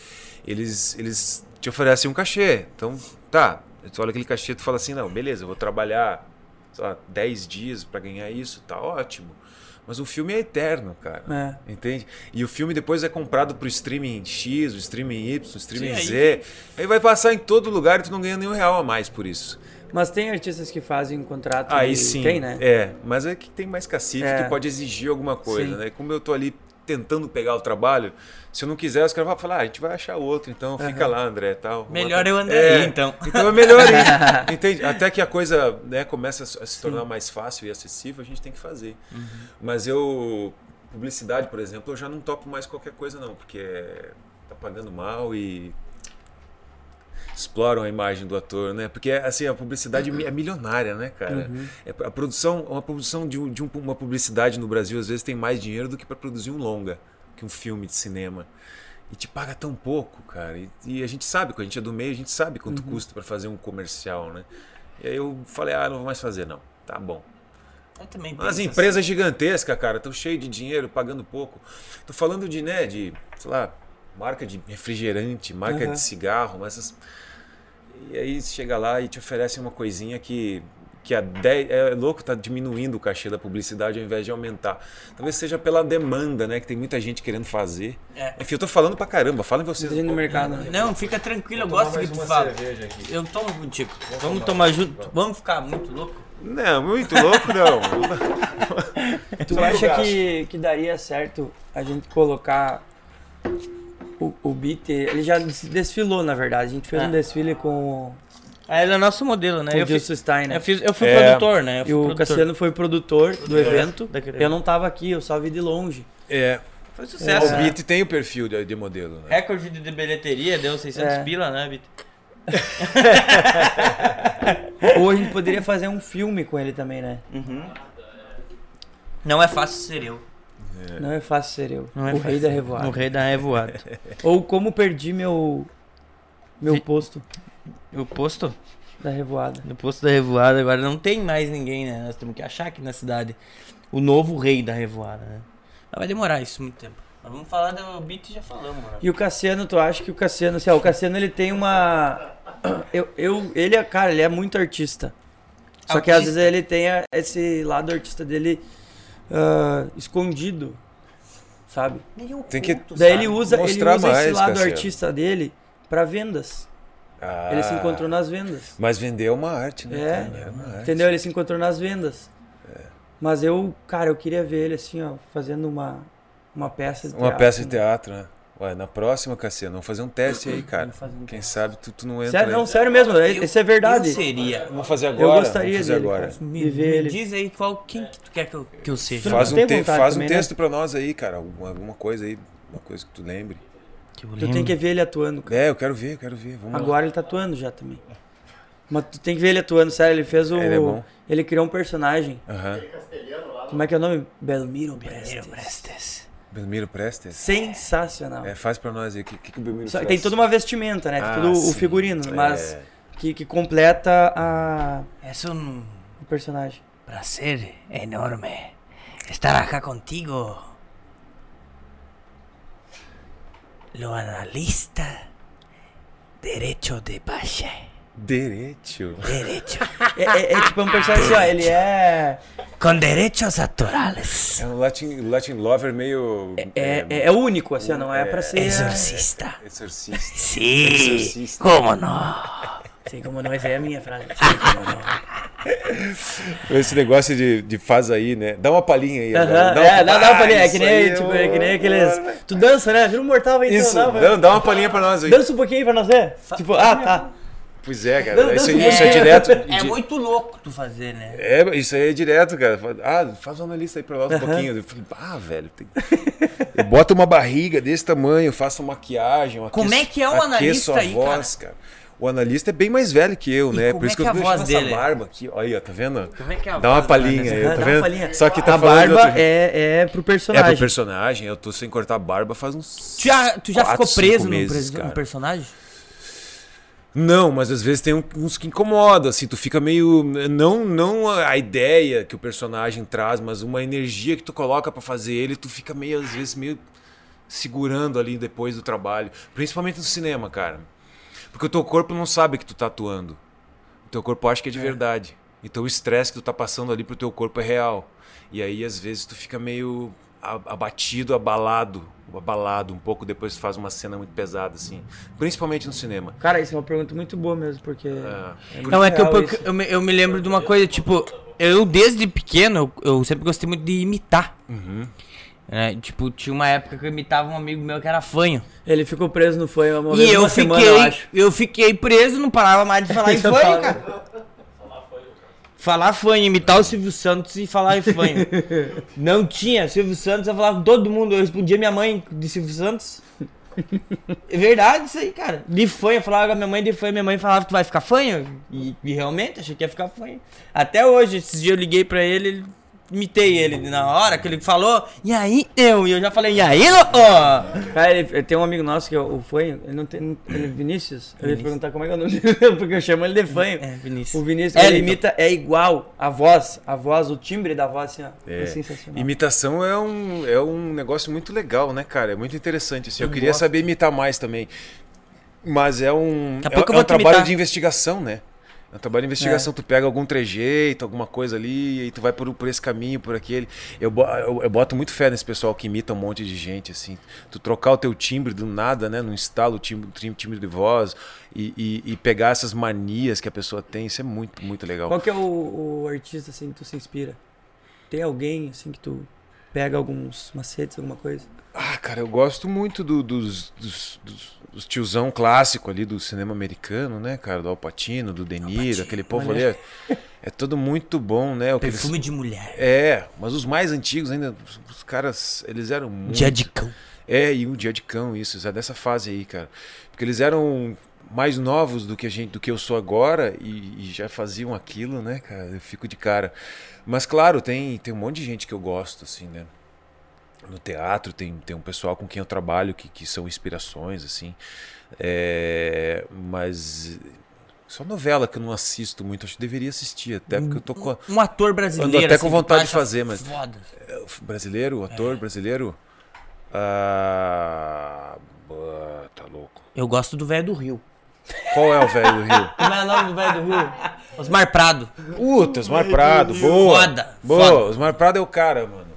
eles, eles te oferecem um cachê. Então, tá, tu olha aquele cachê e tu fala assim, não, beleza, eu vou trabalhar, sei lá, 10 dias para ganhar isso, tá ótimo. Mas o filme é eterno, cara. É. Entende? E o filme depois é comprado pro streaming X, o streaming Y, o streaming Sim, aí- Z. Aí vai passar em todo lugar e tu não ganha nenhum real a mais por isso. Mas tem artistas que fazem um contrato. Aí sim. Tem, né? É, mas é que tem mais cacife É. que pode exigir alguma coisa, Sim. né? Como eu tô ali tentando pegar o trabalho, se eu não quiser, os caras vão falar, ah, a gente vai achar outro, então fica lá, André, tal. Melhor eu andar É, aí, então. Então é melhor ir. Entende? Até que a coisa né, começa a se- tornar mais fácil e acessível, a gente tem que fazer. Uhum. Mas eu publicidade, por exemplo, eu já não topo mais qualquer coisa não, porque tá pagando mal e exploram a imagem do ator, né? Porque assim a publicidade é milionária, né, cara? Uhum. É, a produção, uma produção de, de um- uma publicidade no Brasil às vezes tem mais dinheiro do que para produzir um longa, que um filme de cinema. E te paga tão pouco, cara. E, e a gente sabe, quando a gente é do meio, a gente sabe quanto custa para fazer um comercial, né? E aí eu falei, ah, não vou mais fazer não. Tá bom. Eu também As empresas gigantescas, cara, estão cheias de dinheiro, pagando pouco. Tô falando de, né, de, sei lá, marca de refrigerante, marca Aham. de cigarro, mas essas... E aí chega lá e te oferece uma coisinha que que a 10, é louco tá diminuindo o cachê da publicidade ao invés de aumentar. Talvez seja pela demanda, né? Que tem muita gente querendo fazer. É. Enfim, eu tô falando pra caramba, falem vocês. No mercado. né? Não, fica tranquilo, eu gosto que tu fala. Eu tomo contigo. Vamos tomar junto. Vamos ficar muito louco? Não, muito louco não. Tu acha que, que daria certo a gente colocar o, o beat? Ele já des- desfilou, na verdade. A gente fez Ah. um desfile com, Ah, ele é nosso modelo, né? com Eu, o fiz, Gilson Stein, né? eu, fiz, eu fui É. produtor, né? Eu fui E o produtor. Cassiano foi produtor do evento. daquele Eu não tava aqui, eu só vi de longe. É. Foi O sucesso, né? Beat tem o perfil de, de modelo, né? Recorde de bilheteria, deu 600 É. pila, né, Bit? Ou a gente poderia fazer um filme com ele também, né? Não é fácil ser eu. Não é fácil ser eu. Não é o fácil. rei da revoada. O rei da revoada. Ou como perdi meu meu Vi- posto o posto? da revoada. No posto da revoada agora não tem mais ninguém, né? Nós temos que achar aqui na cidade o novo rei da revoada, né? Mas vai demorar isso muito tempo. Mas vamos falar do Beat já falamos, mano. E o Cassiano, tu acha que o Cassiano, assim, ó, o Cassiano ele tem uma eu, eu ele é, cara, ele é muito artista. Só que às vezes ele tem esse lado artista dele ah, escondido, sabe? Tem que Daí ele usa, ele usa esse mais, lado Cassiano. artista dele pra vendas. Ah, Ele se encontrou nas vendas. Mas vender é uma arte, né? É? É uma arte. Entendeu? Ele se encontrou nas vendas. Mas eu, cara, eu queria ver ele assim, ó, fazendo uma, uma peça de Uma teatro, peça de né? teatro, né? Ué, na próxima, Cassiano, vamos fazer um teste aí, cara. Um Quem sabe tu, tu não entra Sério, não, aí. sério mesmo, isso é verdade. Eu seria. Vamos fazer Eu agora? gostaria vamos fazer dele, agora. Me, De ver me ele. diz aí qual, quem que tu quer que eu, que eu seja. Faz um, te- faz um também, né? texto pra nós aí, cara. Alguma, alguma coisa aí, uma coisa que tu lembre. Que eu Tu lembro. tem que ver ele atuando, cara. É, eu quero ver, eu quero ver. Vamos lá. Agora ele tá atuando já também. Mas tu tem que ver ele atuando, sério, ele fez o... Ele é bom. ele criou um personagem. Aham. Como é que é o nome? Belmiro Prestes. Belmiro Prestes. Belmiro Prestes? Sensacional. É, faz pra nós aí. O que, que, que o Belmiro Só tem toda uma vestimenta, né? Tem Ah, todo o sim. figurino, mas É. que, que completa a, Es un o personagem. placer enorme estar acá contigo. Lo analista derecho de Pache. Direito. Derecho. É, é- é tipo um personagem assim, ó, ele é... Con derechos actorales. É um Latin, Latin Lover meio. É, é, é único, assim, ó, não é pra ser... Exorcista. Exorcista. Sí. Exorcista. ¿Cómo no? Sei como não, essa é a minha frase. Como não. Esse negócio de, de faz aí, né? Dá uma palhinha aí. agora. Aham, é, dá, dá uma palhinha, é que nem, aí, tipo, é que nem aqueles... Tu dança, né? Vira um mortal, vai então, Isso, dá, dá, dá uma palhinha pra nós aí. Dança um pouquinho pra nós ver. Tipo, ah, tá. Pois é, cara. Isso, aí- isso é direto. É muito louco tu fazer, né? É, isso aí é direto, cara. Ah, faz uma analista aí pra nós um pouquinho. Eu falei, ah, velho. tem- Eu boto uma barriga desse tamanho, faço maquiagem. eu Como aqueço- é que é o aqueço analista a aí, voz, cara? O analista é bem mais velho que eu, E né? Por isso é que que eu a tô deixando essa dele? barba aqui. Olha aí, ó, tá vendo? Como é que é a Dá uma palhinha aí, tá uma vendo? palhinha. Só que tá a barba outro- é, é pro É personagem. pro personagem, eu tô sem cortar a barba faz uns. Tu já, tu já quatro, ficou preso meses, pres- num cara. personagem? Não, mas às vezes tem uns que incomodam, assim, tu fica meio. Não, não a ideia que o personagem traz, mas uma energia que tu coloca pra fazer ele, tu fica meio, às vezes, meio segurando ali depois do trabalho. Principalmente no cinema, cara. Porque o teu corpo não sabe que tu tá atuando. O teu corpo acha que é de verdade. Então o estresse que tu tá passando ali pro teu corpo é real. E aí, às vezes, tu fica meio abatido, abalado. Abalado um pouco depois faz uma cena muito pesada, assim. Principalmente no cinema. Cara, isso é uma pergunta muito boa mesmo, porque. Ah, muito Não, é que eu, eu, me, eu me lembro de uma coisa, tipo, eu desde pequeno, eu, eu sempre gostei muito de imitar. né? Tipo, tinha uma época que eu imitava um amigo meu que era fanho. Ele ficou preso no fanho uma E eu uma fiquei, semana, eu acho. eu fiquei preso, não parava mais de falar em Você fanho, cara. Falar fanho, imitar o Silvio Santos e falar fanho. Não tinha, Silvio Santos, eu falava com todo mundo, eu respondia minha mãe de Silvio Santos. É verdade isso aí, cara. De fanho, eu falava com a minha mãe de fanho, minha mãe falava que tu vai ficar fanho. E, e realmente, achei que ia ficar fanho. Até hoje, esses dias eu liguei pra ele, ele- imitei ele na hora que ele falou, e aí eu, e eu já falei, e aí, louco? Cara, ele, tem um amigo nosso que é o fanho, ele não tem. Ele é Vinícius? Eu ia Vinícius. perguntar como é que é o nome dele, porque eu chamo ele de fanho. É, Vinícius. O Vinícius, É, ele imita, é igual, a voz, a voz, o timbre da voz, assim, ó. É, É. sensacional. Imitação é um, é um negócio muito legal, né, cara? É muito interessante. Assim. Eu, Eu queria gosto. saber imitar mais também. Mas é um, Daqui é, eu é um trabalho imitar. de investigação, né? É um trabalho de investigação. Tu pega algum trejeito, alguma coisa ali, e tu vai por, por esse caminho, por aquele. Eu, eu, eu boto muito fé nesse pessoal que imita um monte de gente, assim. Tu trocar o teu timbre do nada, né? No instalo o timbre, tim- timbre de voz e, e, e pegar essas manias que a pessoa tem, isso é muito, muito legal. Qual que é o, o artista assim que tu se inspira? Tem alguém assim que tu pega alguns macetes, alguma coisa? Ah, cara, eu gosto muito do- dos, dos, dos, dos tiozão clássico ali do cinema americano, né, cara? Do Al Pacino, do De Niro, aquele povo ali. É, é tudo muito bom, né? O que eles- Perfume de mulher. É, mas os mais antigos ainda, os- caras, eles eram muito... Dia de cão. É, e o Dia de Cão, isso, é dessa fase aí, cara. Porque eles eram mais novos do que a gente, do que eu sou agora e, e já faziam aquilo, né, cara? Eu fico de cara. Mas claro, tem, tem um monte de gente que eu gosto, assim, né? No teatro tem, tem um pessoal com quem eu trabalho que, que são inspirações, assim. É, mas só novela que eu não assisto muito, acho que deveria assistir, até porque eu tô com. a- Um ator brasileiro. Ando até assim, com vontade de fazer, mas- Foda. Brasileiro, ator brasileiro? Ah, tá louco. Eu gosto do velho do Rio. Qual é o velho do Rio? Como é o nome do velho do Rio? Osmar Prado. Puta, Osmar Prado, boa. Foda, Boa, foda. Osmar Prado é o cara, mano.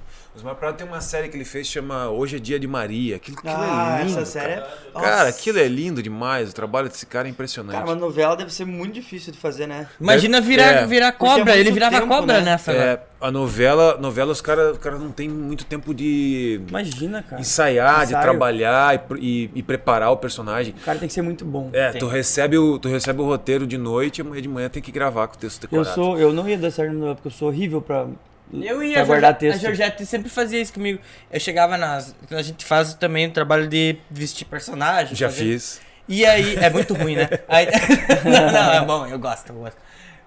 Osmar Prado tem uma série que ele fez que chama Hoje é Dia de Maria. Aquilo, aquilo Ah, é lindo. essa série cara. é- Cara, aquilo é lindo demais. O trabalho desse cara é impressionante. Cara, uma novela deve ser muito difícil de fazer, né? Imagina virar, É. virar é cobra. Ele virava tempo, cobra né? nessa. É, a novela, novela os caras cara não tem muito tempo de Imagina, cara. ensaiar, de Ensaio. trabalhar e, e- e preparar o personagem. O cara tem que ser muito bom. É, tu recebe, o, tu recebe o roteiro de noite e amanhã de manhã tem que gravar com o texto Eu decorado. sou, eu não ia dar certo no novela porque eu sou horrível pra, Eu ia, pra a, guardar Georgette, a texto. Georgette sempre fazia isso comigo. Eu chegava nas. A gente faz também o trabalho de vestir personagem. Já fazer- fiz. E aí. É muito ruim, né? Aí- não, não, é bom, eu gosto, eu gosto.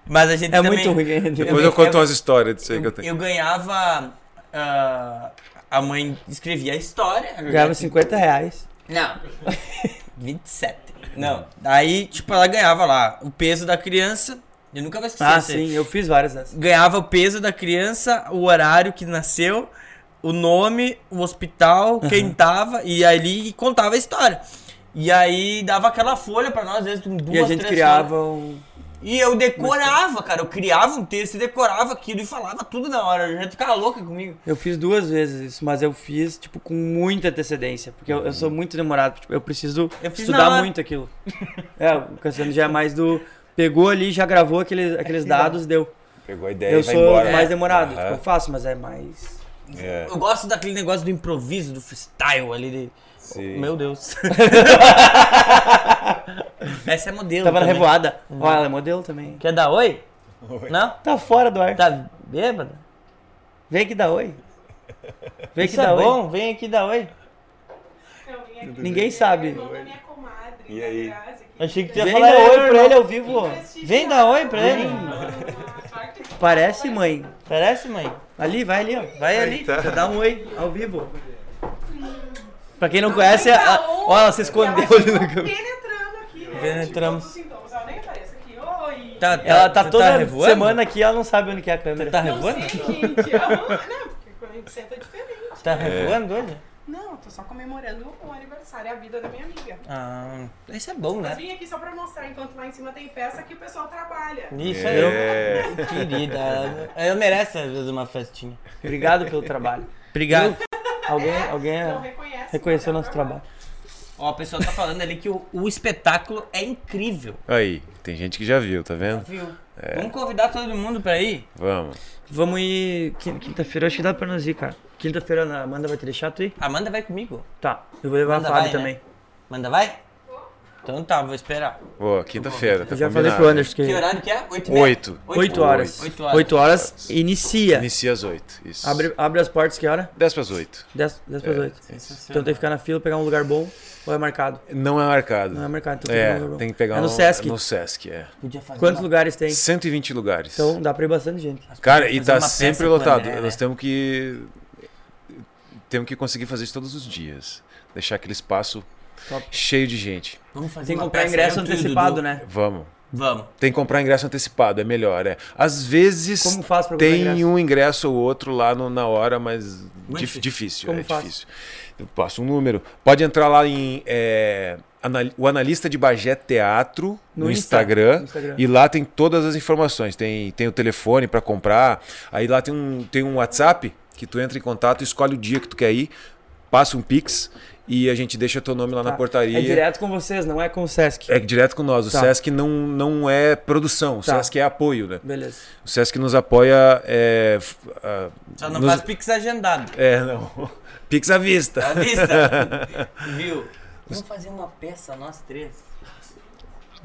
Mas a gente É também. muito ruim. Depois eu- eu conto eu- umas histórias disso aí que eu tenho. eu ganhava. ah, a mãe escrevia a história. a Ganhava Georgette- 50 reais. Não. 27. Não. Aí, tipo, ela ganhava lá o peso da criança. Eu nunca vou esquecer. Ah, sim, eu fiz várias dessas. Ganhava o peso da criança, o horário que nasceu, o nome, o hospital, quem tava, e ali contava a história. E aí dava aquela folha pra nós, às vezes, duas, E a gente três criava um. E eu decorava, cara. Eu criava um texto e decorava aquilo e falava tudo na hora. A gente ficava louca comigo. Eu fiz duas vezes isso, mas eu fiz, tipo, com muita antecedência. Porque eu, eu sou muito demorado. Tipo, eu preciso Eu estudar muito aquilo. É, o Cassiano já é mais do. Pegou ali, já gravou aqueles, aqueles dados, deu. Pegou a ideia Eu e vai sou embora. mais demorado. Aham. Tipo, eu faço, mas é mais. É, Eu gosto daquele negócio do improviso, do freestyle ali. De... sim. Meu Deus. Essa é modelo. Tava na também. revoada. Ó, ela é modelo também. Quer dar oi? Não? Tá fora do ar. Tá bêbada? Vem aqui dar oi. Vem aqui Isso dar é oi. bom, vem aqui dar oi. Eu vim aqui. Ninguém sabe. Irmão da minha comadre, E aí? Achei que tu ia Vem falar dar oi pra ele ao vivo. Vem dar oi pra ele. Que. Parece, mãe. Parece, mãe? Ali, vai ali, ó. Vai ali. Você dá um oi ao vivo. Pra quem não conhece, a, a, ó, ela se escondeu ali na câmera. Penetrando aqui, né? Penetramos. Tipo, sintomas. Ela nem aparece aqui. Oi. Tá, Ela tá tu toda revoando? semana aqui, ela não sabe onde que é a câmera. Tá Não revoando? sei, gente. Eu- Não, porque quando a gente senta é diferente. Tá revoando hoje? Não, tô só comemorando o aniversário, a vida da minha amiga. Ah, isso é bom, Mas né? vim aqui só pra mostrar, enquanto lá em cima tem festa, que o pessoal trabalha. Isso. É. Querida, ela merece às vezes uma festinha. Obrigado pelo trabalho. Obrigado. Alguém, alguém Então reconhece. reconheceu nosso trabalho. Ó, a pessoa tá falando ali que o, o espetáculo é incrível. Aí, tem gente que já viu, tá vendo? Viu? Vamos convidar todo mundo pra ir? Vamos. Vamos ir quin- quinta-feira, acho que dá pra nós ir, cara. Quinta-feira a Amanda vai te deixar tu ir? Amanda vai comigo. Tá, eu vou levar Amanda a Fábio vai, né? também. Manda vai? Então tá, vou esperar. Boa, quinta-feira, tá Eu já combinado. falei pro Anderson que Que horário que é? Oito e meia? Oito. 8 horas. Oito horas. 8 horas, inicia. Inicia às oito. Isso. Abre, abre as portas, que hora? 10 pras oito. 10, 10 para É. 8. Então tem que ficar na fila, pegar um lugar bom ou é marcado? Não é marcado. Não é marcado, então tem que pegar um É, lugar bom. tem que pegar É no um- Sesc. No Sesc, é. Podia fazer Quantos uma- lugares tem? 120 lugares. Então dá pra ir bastante gente. Cara, e tá sempre lotado. Né? Nós temos que. Temos que conseguir fazer isso todos os dias. Deixar aquele espaço Top. cheio de gente. Vamos fazer Tem que comprar ingresso antecipado, né? Vamos. Vamos. Tem que comprar ingresso antecipado, é melhor, é. Às vezes Como faz pra tem ingresso? um ingresso ou outro lá no- na hora, mas dif- difícil, Como é faz? difícil. Eu passo um número. Pode entrar lá em é, anal- o analista de Bagé Teatro no, No Insta, Instagram, no Instagram. e lá tem todas as informações. Tem, tem o telefone para comprar, aí lá tem um, tem um WhatsApp que tu entra em contato, escolhe o dia que tu quer ir, passa um Pix e a gente deixa teu nome lá na Tá. portaria. É direto com vocês, não é com o Sesc. É direto com nós. O Tá. Sesc não, não é produção, o Tá. Sesc é apoio, né? Beleza. O Sesc nos apoia. É, ah, Só não nos- faz pix agendado. É, não. Pix à vista. Tá vista? Viu? Vamos fazer uma peça, nós três.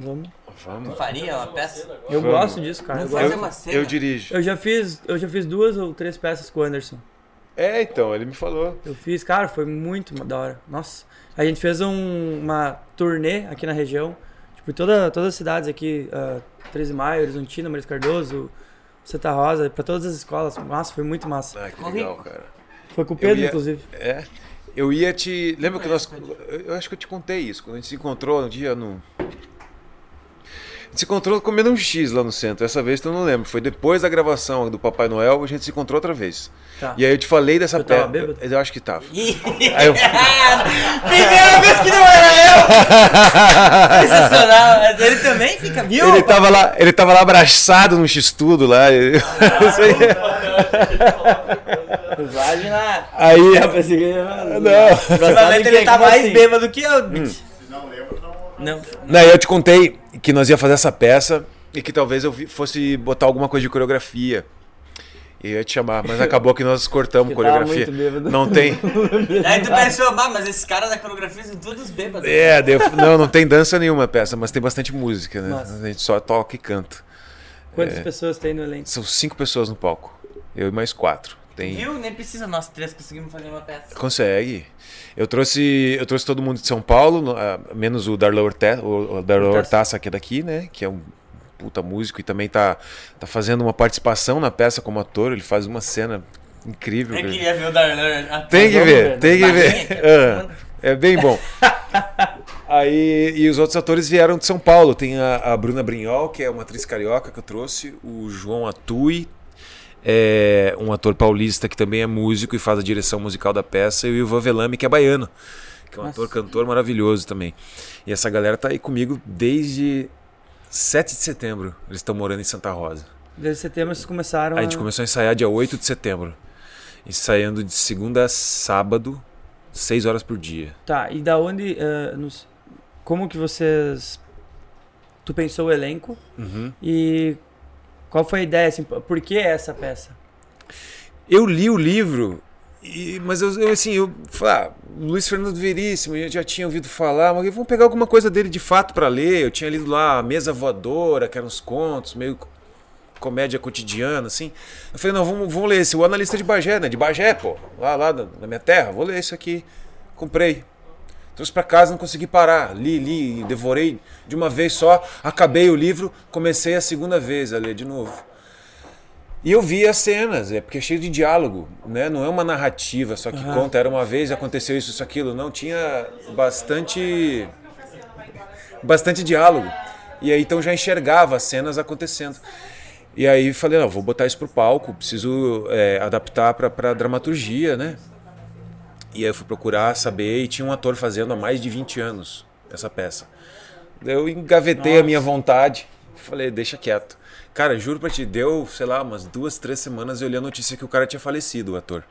Vamos. Tu faria uma peça? Eu Vamos. gosto disso, cara. Eu, Vamos fazer gosto. uma cena. Eu dirijo. eu já fiz, eu já fiz duas ou três peças com o Anderson. É, então, ele me falou. Eu fiz, cara, foi muito da hora. Nossa. A gente fez um- uma turnê aqui na região. Tipo, em toda, todas as cidades aqui, uh, 13 de Maio, Horizontina, Maris Cardoso, Santa Rosa, pra todas as escolas. Nossa, foi muito massa. Ah, que legal, cara. Foi com o Pedro, ia- inclusive. É. Eu ia te. Lembra que nós. Eu eu acho que eu te contei isso. Quando a gente se encontrou no dia no. A gente se encontrou comendo um X lá no centro. Essa vez eu não lembro. Foi depois da gravação do Papai Noel, a gente se encontrou outra vez. Tá. E aí eu te falei dessa Eu tava peça. bêbado? Eu acho que tava. Ih, Aí eu- Primeira vez que não era eu! Sensacional. Ele também fica, viu? Ele tava lá, ele tava lá abraçado no X-Tudo lá. e- Isso aí. Vai lá. Aí. Eu pensei que... Não. Provavelmente ele tá Como mais assim? bêbado que eu. Não não. Eu te contei que nós ia fazer essa peça e que talvez eu fosse botar alguma coisa de coreografia. E eu ia te chamar, mas acabou que nós cortamos tava coreografia. Não tem. Aí tu pensou, mas esses caras da coreografia são todos bêbados. É, eu- não, não tem dança nenhuma peça, mas tem bastante música, né? Massa. A gente só toca e canta. Quantas É. pessoas tem no elenco? São cinco pessoas no palco. Eu e mais quatro. Tem. Viu? Nem precisa nós três conseguimos fazer uma peça. Consegue. Eu trouxe, eu trouxe todo mundo de São Paulo, ah, menos o Darlan Horta, o, Darlan Hortaça. Hortaça, que é daqui, né? Que é um puta músico e também tá, tá fazendo uma participação na peça como ator. Ele faz uma cena incrível. Eu cara. queria ver o Darlan. Tem que ver, ver. tem que ver. que é bem bom. Aí, e os outros atores vieram de São Paulo. Tem a, a Bruna Brinhol, que é uma atriz carioca que eu trouxe, o João Atui, é um ator paulista que também é músico e faz a direção musical da peça, e o Ivan Velame, que é baiano, que é um Nossa. ator cantor maravilhoso também. E essa galera tá aí comigo desde 7 de setembro. Eles estão morando em Santa Rosa. Desde setembro vocês começaram A gente começou a ensaiar dia 8 de setembro. Ensaiando de segunda a sábado, 6 horas por dia. Tá, e da onde... eh, nos- Como que vocês... Tu pensou o elenco Uhum. e qual foi a ideia, assim, por que essa peça? Eu li o livro, e- mas eu, eu, assim, eu ah, Luiz Fernando Veríssimo, eu já tinha ouvido falar, mas vamos pegar alguma coisa dele de fato para ler. Eu tinha lido lá a Mesa Voadora, que eram uns contos, meio co- comédia cotidiana, assim. Eu falei, não, vamos, vamos ler esse, o analista de Bagé, né? De Bagé, pô, lá, lá da minha terra, vou ler isso aqui. Comprei. Trouxe pra casa, não consegui parar. Li, li, devorei de uma vez só. Acabei o livro, comecei a segunda vez a ler de novo. E eu vi as cenas, é porque é cheio de diálogo, né? Não é uma narrativa só que conta, era uma vez, aconteceu isso, isso, aquilo. Não, tinha bastante. bastante diálogo. E aí então já enxergava as cenas acontecendo. E aí falei, não, vou botar isso pro palco, preciso é, adaptar pra dramaturgia, né? E aí eu fui procurar saber e tinha um ator fazendo há mais de 20 anos essa peça. Eu engavetei a minha vontade, falei, deixa quieto. Cara, juro pra ti, deu, sei lá, umas duas, três semanas eu olhei a notícia que o cara tinha falecido, o ator.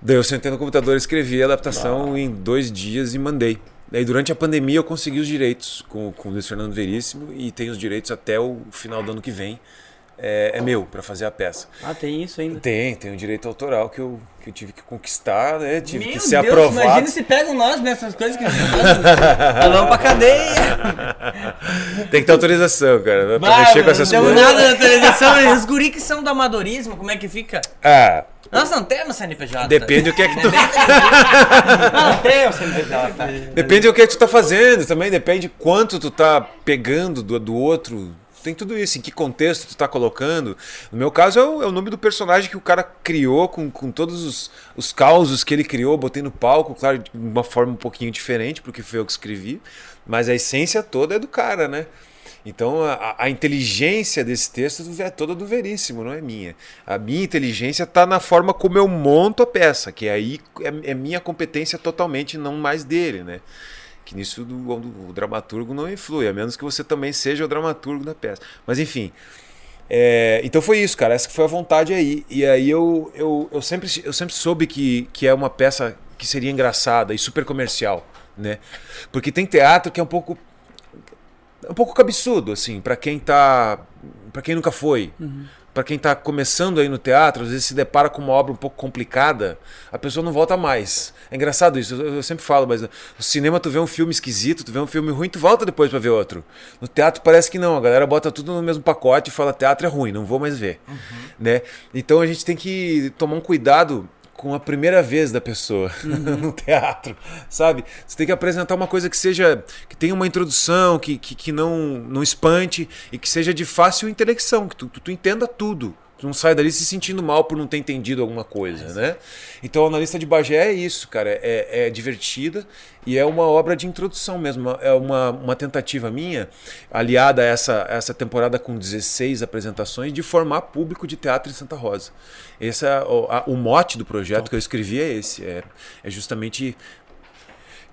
Daí eu sentei no computador, escrevi a adaptação em dois dias e mandei. Daí durante a pandemia eu consegui os direitos com, com o Luiz Fernando Veríssimo e tenho os direitos até o final do ano que vem. É, é meu, pra fazer a peça. Ah, tem isso ainda. Tem, tem um direito autoral que eu, que eu tive que conquistar, né? Tive Meu que ser Deus, aprovado. imagina se pegam nós nessas coisas que. Vamos pra cadeia. Tem que ter autorização, cara, pra Bah, mexer com não essas coisas. nada na televisão. Os guri que são do amadorismo, como é que fica? Ah, Nós não temos CNPJ. depende do que é que tu. Não temos CNPJ. Depende do que tu tá fazendo também, depende quanto tu tá pegando do, do outro. Tem tudo isso, em que contexto tu tá colocando. No meu caso, é o, é o nome do personagem que o cara criou, com, com todos os, os causos que ele criou, botei no palco, claro, de uma forma um pouquinho diferente, porque foi eu que escrevi, mas a essência toda é do cara, né? Então a, a inteligência desse texto é toda do Veríssimo, não é minha. A minha inteligência está na forma como eu monto a peça, que aí é, é minha competência totalmente, não mais dele, né? Que nisso do- o, o dramaturgo não influi, a menos que você também seja o dramaturgo da peça. Mas enfim. é, então foi isso, cara. Essa que foi a vontade aí. E aí eu, eu, eu, sempre, eu sempre soube que, que é uma peça que seria engraçada e super comercial, né? Porque tem teatro que é um pouco é um pouco cabeçudo, assim, pra quem tá. para quem nunca foi. Pra quem tá começando aí no teatro, às vezes se depara com uma obra um pouco complicada, a pessoa não volta mais. É engraçado isso, eu, eu sempre falo, mas no cinema tu vê um filme esquisito, tu vê um filme ruim, tu volta depois pra ver outro. No teatro parece que não, a galera bota tudo no mesmo pacote e fala teatro é ruim, não vou mais ver. Né? Então a gente tem que tomar um cuidado com a primeira vez da pessoa no teatro, sabe? Você tem que apresentar uma coisa que seja que tenha uma introdução, que, que, que não não espante e que seja de fácil intelecção, que tu, tu, tu entenda tudo. Tu não sai dali se sentindo mal por não ter entendido alguma coisa, né? Então, a analista de Bagé é isso, cara. É, é divertida e é uma obra de introdução mesmo. É uma, uma tentativa minha, aliada a essa, essa temporada com 16 apresentações, de formar público de teatro em Santa Rosa. Esse é o, a- o mote do projeto que eu escrevi é esse. É, é justamente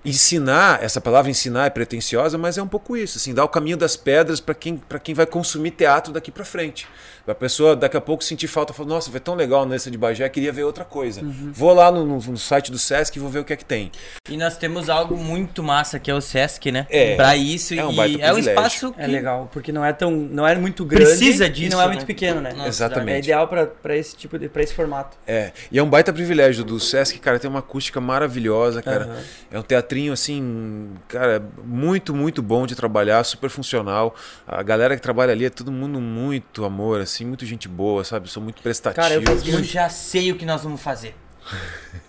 ensinar, essa palavra ensinar é pretensiosa, mas é um pouco isso, assim, dar o caminho das pedras para quem, pra quem vai consumir teatro daqui para frente. A pessoa daqui a pouco sentir falta, falar, nossa, foi tão legal nessa de Bagé, queria ver outra coisa. Vou lá no, no- no site do Sesc e vou ver o que é que tem. E nós temos algo muito massa que é o Sesc, né? É. Pra isso É um e baita é um privilégio. espaço que É legal, porque não é tão. não é muito grande. Precisa E disso, não é né? muito pequeno, né? Nossa, Exatamente. É ideal pra, pra esse tipo de. pra esse formato. É, e é um baita privilégio do Sesc, cara, tem uma acústica maravilhosa, cara. Aham. É um teatrinho, assim, cara, muito, muito bom de trabalhar, super funcional. A galera que trabalha ali é todo mundo muito amor, assim, muito gente boa, sabe? São muito prestativos. Cara, eu Eu já sei o que nós vamos fazer.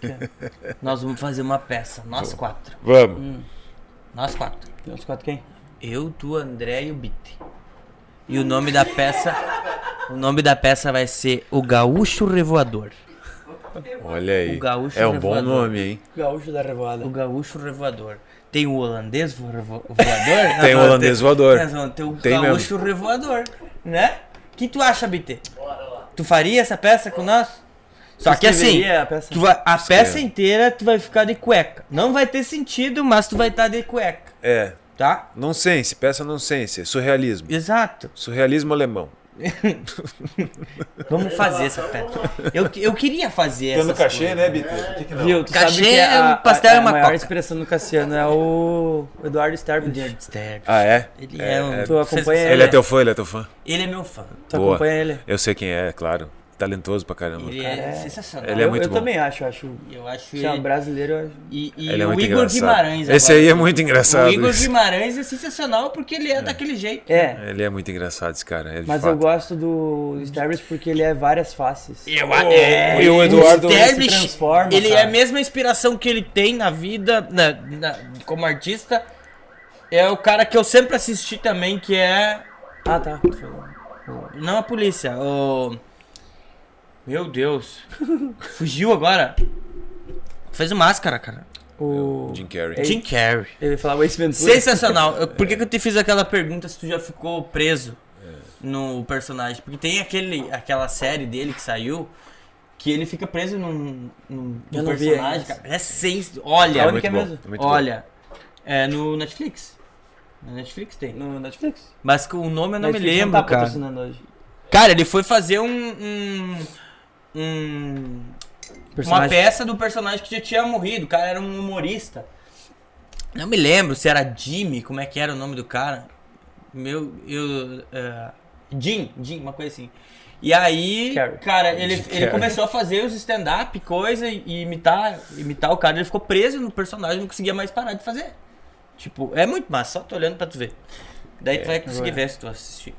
nós vamos fazer uma peça, nós quatro. Vamos. Nós quatro. Uns quatro quem? Eu, tu, André e o Bit. E o nome da peça. O nome da peça vai ser O Gaúcho Revoador. Olha aí. O gaúcho é um bom revoador. nome, hein? Gaúcho da Revoada. O Gaúcho Revoador. Tem o holandês voador? Tem o holandês voador. Ter o Tem Gaúcho Revoador, né? O que tu acha, BT? Tu faria essa peça com nós? Só que assim, a peça? tu vai- a peça inteira tu vai ficar de cueca. Não vai ter sentido, mas tu vai estar de cueca, É. tá? Nonsense, peça nonsense, surrealismo. Exato. Surrealismo alemão. Vamos fazer essa peça. Eu, eu queria fazer essa. né, Bito? Viu? Tu Cachê sabe que a, é um pastel a, e a uma maior coca. inspiração do Cassiano é o Eduardo Sterblich. Ah, é? Ele é, um. Tu acompanha sensacional. Ele é teu fã, ele é teu fã. Ele é meu fã. Tu Boa. acompanha ele? Eu sei quem é, claro. Talentoso pra caramba. Ele é, sensacional. Ele é eu, muito eu bom. também acho, acho. Eu acho Se é um ele. brasileiro, eu acho. E, e Ele é o Igor engraçado. Guimarães. Esse agora. aí é muito engraçado. O Igor esse. Guimarães é sensacional porque ele é, daquele jeito. É, Ele é muito engraçado, esse cara. é de mas fato. eu gosto do Sterblich porque ele é várias faces. Eu, é, e o Eduardo- Sterblich, se transforma, ele cara. é a mesma inspiração que ele tem na vida, na, na- como artista. É o cara que eu sempre assisti também, que é. Ah, tá. Não a polícia, o. Meu Deus. Fugiu agora. Fez o máscara, cara. O... Jim Carrey. Jim Carrey. Ele falava Ace Ventura. Sensacional. Eu- Por que, que eu te fiz aquela pergunta se tu já ficou preso no personagem? Porque tem aquele, aquela série dele que saiu que ele fica preso num, num, Eu num não vi personagem, ainda. cara. É seis. Olha, Aonde muito que é bom, mesmo? muito bom. olha. É no Netflix. No Netflix tem. No Netflix? Mas com o nome eu não Netflix me lembro, tá cara. patrocinando hoje. Cara, ele foi fazer um. um, um uma Personagem. peça do personagem que já tinha morrido. O cara era um humorista. Não me lembro se era Jimmy, como é que era o nome do cara. Meu, eu. é, Jim, Jim, uma coisa assim. E aí, Carrey. cara, ele, ele começou a fazer os stand-up, coisa, e imitar, imitar o cara. Ele ficou preso no personagem, não conseguia mais parar de fazer. Tipo, é muito massa, só tô olhando pra tu ver. Daí tu vai conseguir agora. ver se tu assistir.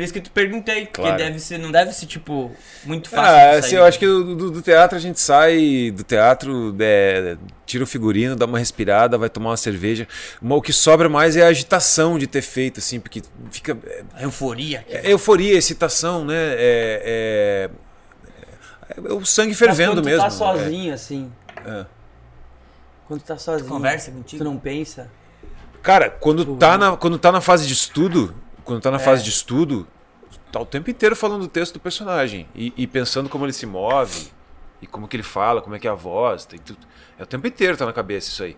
Por isso que tu perguntei, porque Claro. deve ser, não deve ser, tipo, muito fácil. Ah, assim, eu acho que do, do- teatro a gente sai do teatro, é, tira o figurino, dá uma respirada, vai tomar uma cerveja. O que sobra mais é a agitação de ter feito, assim, porque fica. É, A euforia. é euforia, excitação, né? É, é- é o sangue Mas fervendo quando tu mesmo. tá é. sozinho, assim. É. Quando tu tá sozinho. Conversa contigo. Tu não pensa. Cara, quando tá, na, quando tá na fase de estudo, quando tá na É. fase de estudo, tá o tempo inteiro falando do texto do personagem e, e pensando como ele se move e como que ele fala, como é que é a voz. É o tempo inteiro tá na cabeça isso aí.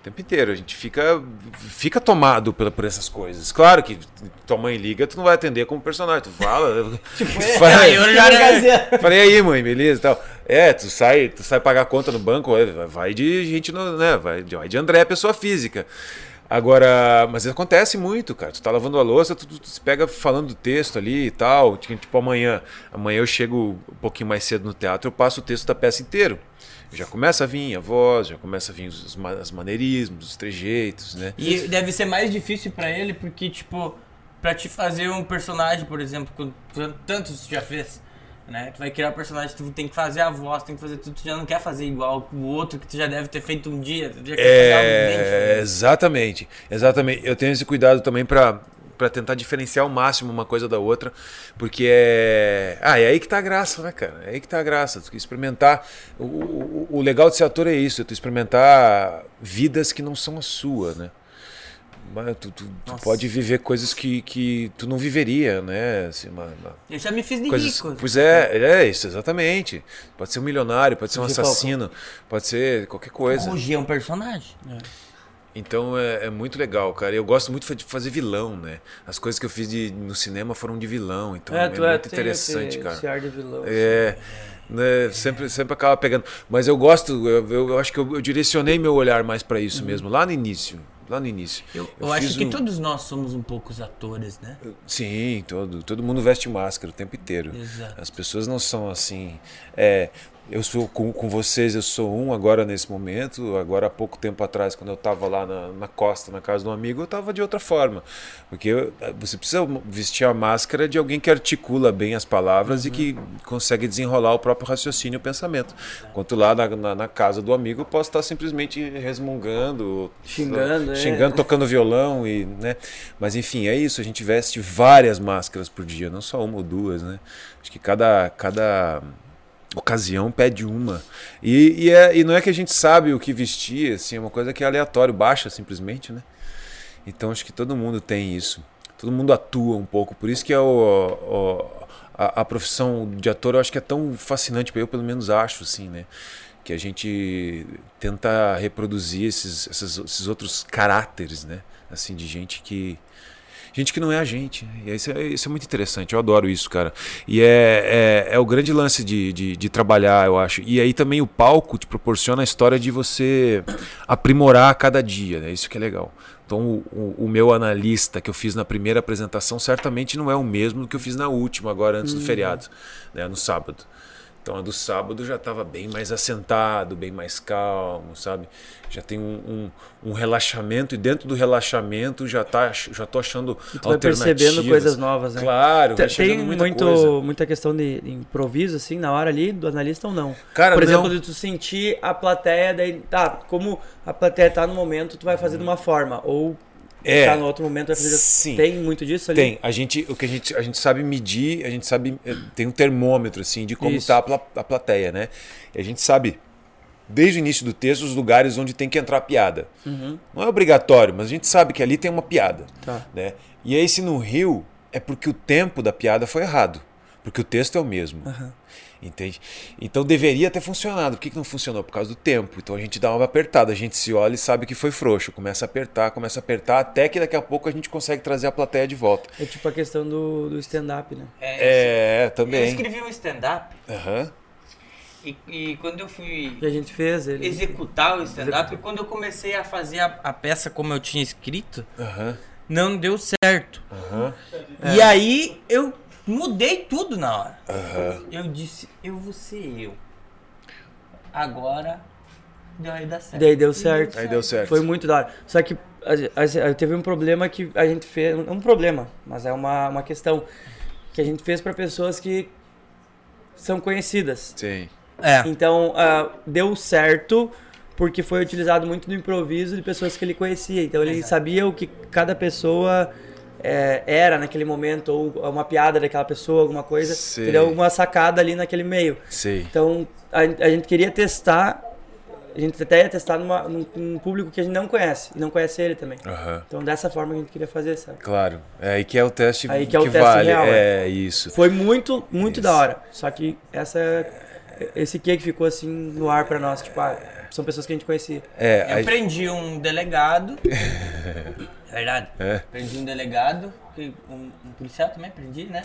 O tempo inteiro. A gente fica, fica tomado por, por essas coisas. Claro que tua mãe liga, tu não vai atender como personagem. Tu fala. tipo, fala aí, eu já- Falei aí, mãe, beleza tal. É, tu sai, tu sai pagar conta no banco, é, vai de gente, no, né? Vai, vai de André, pessoa física. Agora, mas acontece muito, cara. Tu tá lavando a louça, tu, tu, tu se pega falando do texto ali e tal. Tipo, amanhã. Amanhã eu chego um pouquinho mais cedo no teatro, eu passo o texto da peça inteiro. Já começa a vir a voz, já começa a vir os, os ma- os maneirismos, os trejeitos, né? E deve ser mais difícil pra ele, porque, tipo, pra te fazer um personagem, por exemplo, tantos já fez, né? Tu vai criar um personagem, tu tem que fazer a voz, tem que fazer tudo, tu já não quer fazer igual o outro que tu já deve ter feito um dia, tu já quer fazer algo bem É, diferente. exatamente, exatamente. Eu tenho esse cuidado também para para tentar diferenciar ao máximo uma coisa da outra, porque é, ah, é aí que tá a graça, né, cara? É aí que tá a graça. Tu experimentar o, o, o legal de ser ator é isso, é tu experimentar vidas que não são a sua, né? Mas Tu, tu- tu pode viver coisas que, que tu não viveria, né? Assim, uma- uma- Eu já me fiz de Coisas, rico. pois é, é isso, exatamente. Pode ser um milionário, pode ser um Fugir assassino, pode ser qualquer coisa. Hoje é um personagem. Então é, é muito legal, cara. Eu gosto muito de fazer vilão, né? As coisas que eu fiz de- no cinema foram de vilão, então é, É, tu é, muito tem interessante, esse, cara. esse ar de vilão. É, né, sempre, sempre acaba pegando. Mas eu gosto, eu, eu- acho que eu, eu direcionei meu olhar mais pra isso mesmo, lá no início. Lá no início. Eu, Eu eu acho que um- todos nós somos um pouco os atores, né? Sim, todo, todo mundo veste máscara o tempo inteiro. Exato. As pessoas não são assim. É, eu sou com, com vocês, eu sou um agora nesse momento. Agora, há pouco tempo atrás, quando eu estava lá na, na costa, na casa de um amigo, eu estava de outra forma. Porque eu- você precisa vestir a máscara de alguém que articula bem as palavras e que consegue desenrolar o próprio raciocínio e o pensamento. Enquanto lá na, na, na casa do amigo, eu posso estar simplesmente resmungando, Xingando, é. xingando tocando violão e, né? Mas enfim, é isso, a gente veste várias máscaras por dia, não só uma ou duas, né? Acho que cada cada ocasião pede uma. E, e, é- e não é que a gente sabe o que vestir, assim, é uma coisa que é aleatório, baixa simplesmente, né? Então acho que todo mundo tem isso. Todo mundo atua um pouco, por isso que é o, o- a, a profissão de ator eu acho que é tão fascinante, eu pelo menos acho assim, né? Que a gente tenta reproduzir esses, esses, esses outros caráteres, né? Assim, de gente que gente que não é a gente. né? E isso é, isso é muito interessante, eu adoro isso, cara. E é, é, é o grande lance de, de, de trabalhar, eu acho. E aí também o palco te proporciona a história de você aprimorar a cada dia, né? Isso que é legal. Então o, o- o meu analista que eu fiz na primeira apresentação certamente não é o mesmo que eu fiz na última, agora antes do feriado, né? no sábado. Então a do sábado já estava bem mais assentado, bem mais calmo, sabe? Já tem um, um, um relaxamento e dentro do relaxamento já tá, já tô achando E tu vai percebendo alternativas. coisas novas, né? Claro, vai Tem muita muito, coisa. muita questão de improviso, assim, na hora ali, do analista ou não? Cara, Por exemplo, de tu sentir a plateia, daí, tá, como a plateia tá no momento, tu vai fazer de uma forma, ou É. tá no outro momento, vai fazer... Sim. Tem muito disso ali? Tem. A gente, o que a gente, a gente sabe medir, a gente sabe. eh, Tem um termômetro, assim, de como está a, pla- a plateia, né? E a gente sabe, desde o início do texto, os lugares onde tem que entrar a piada. Uhum. Não é obrigatório, mas a gente sabe que ali tem uma piada. Tá. Né? E aí, se não riu, é porque o tempo da piada foi errado. Porque o texto é o mesmo. Entende? Então deveria ter funcionado. Por que, que não funcionou? Por causa do tempo. Então a gente dá uma apertada, a gente se olha e sabe que foi frouxo. Começa a apertar, começa a apertar, até que daqui a pouco a gente consegue trazer a plateia de volta. É tipo a questão do, do stand-up, né? É, Eu também. escrevi um stand-up Aham. e, e quando eu fui Que a gente fez, ele... executar o stand-up, quando eu comecei a fazer a, a peça como eu tinha escrito, Aham. não deu certo. Aham. E aí eu mudei tudo na hora. Aham. Eu disse, eu vou ser eu. Agora vai dar certo. Daí deu certo. Aí deu certo. Foi muito da hora. Só que a- a- teve um problema que a gente fez. Não um problema, mas é uma, uma questão que a gente fez para pessoas que são conhecidas. Sim. É. Então, ah, deu certo porque foi utilizado muito do improviso de pessoas que ele conhecia. Então, ele sabia o que cada pessoa é, era naquele momento, ou uma piada daquela pessoa, alguma coisa. Sei. Entendeu? Alguma sacada ali naquele meio. Sei. Então, a, a gente queria testar, a gente até ia testar numa, num, num público que a gente não conhece, e não conhece ele também. Aham. Então, dessa forma que a gente queria fazer, sabe? Claro. É aí que é o teste Aí que é o teste vale. real, é isso. Foi muito, muito Isso. da hora. Só que essa esse que que ficou assim no ar pra nós, tipo, ah, são pessoas que a gente conhecia. É, Eu a- prendi um delegado. É verdade? É. Prendi um delegado. Um, um policial também prendi, né?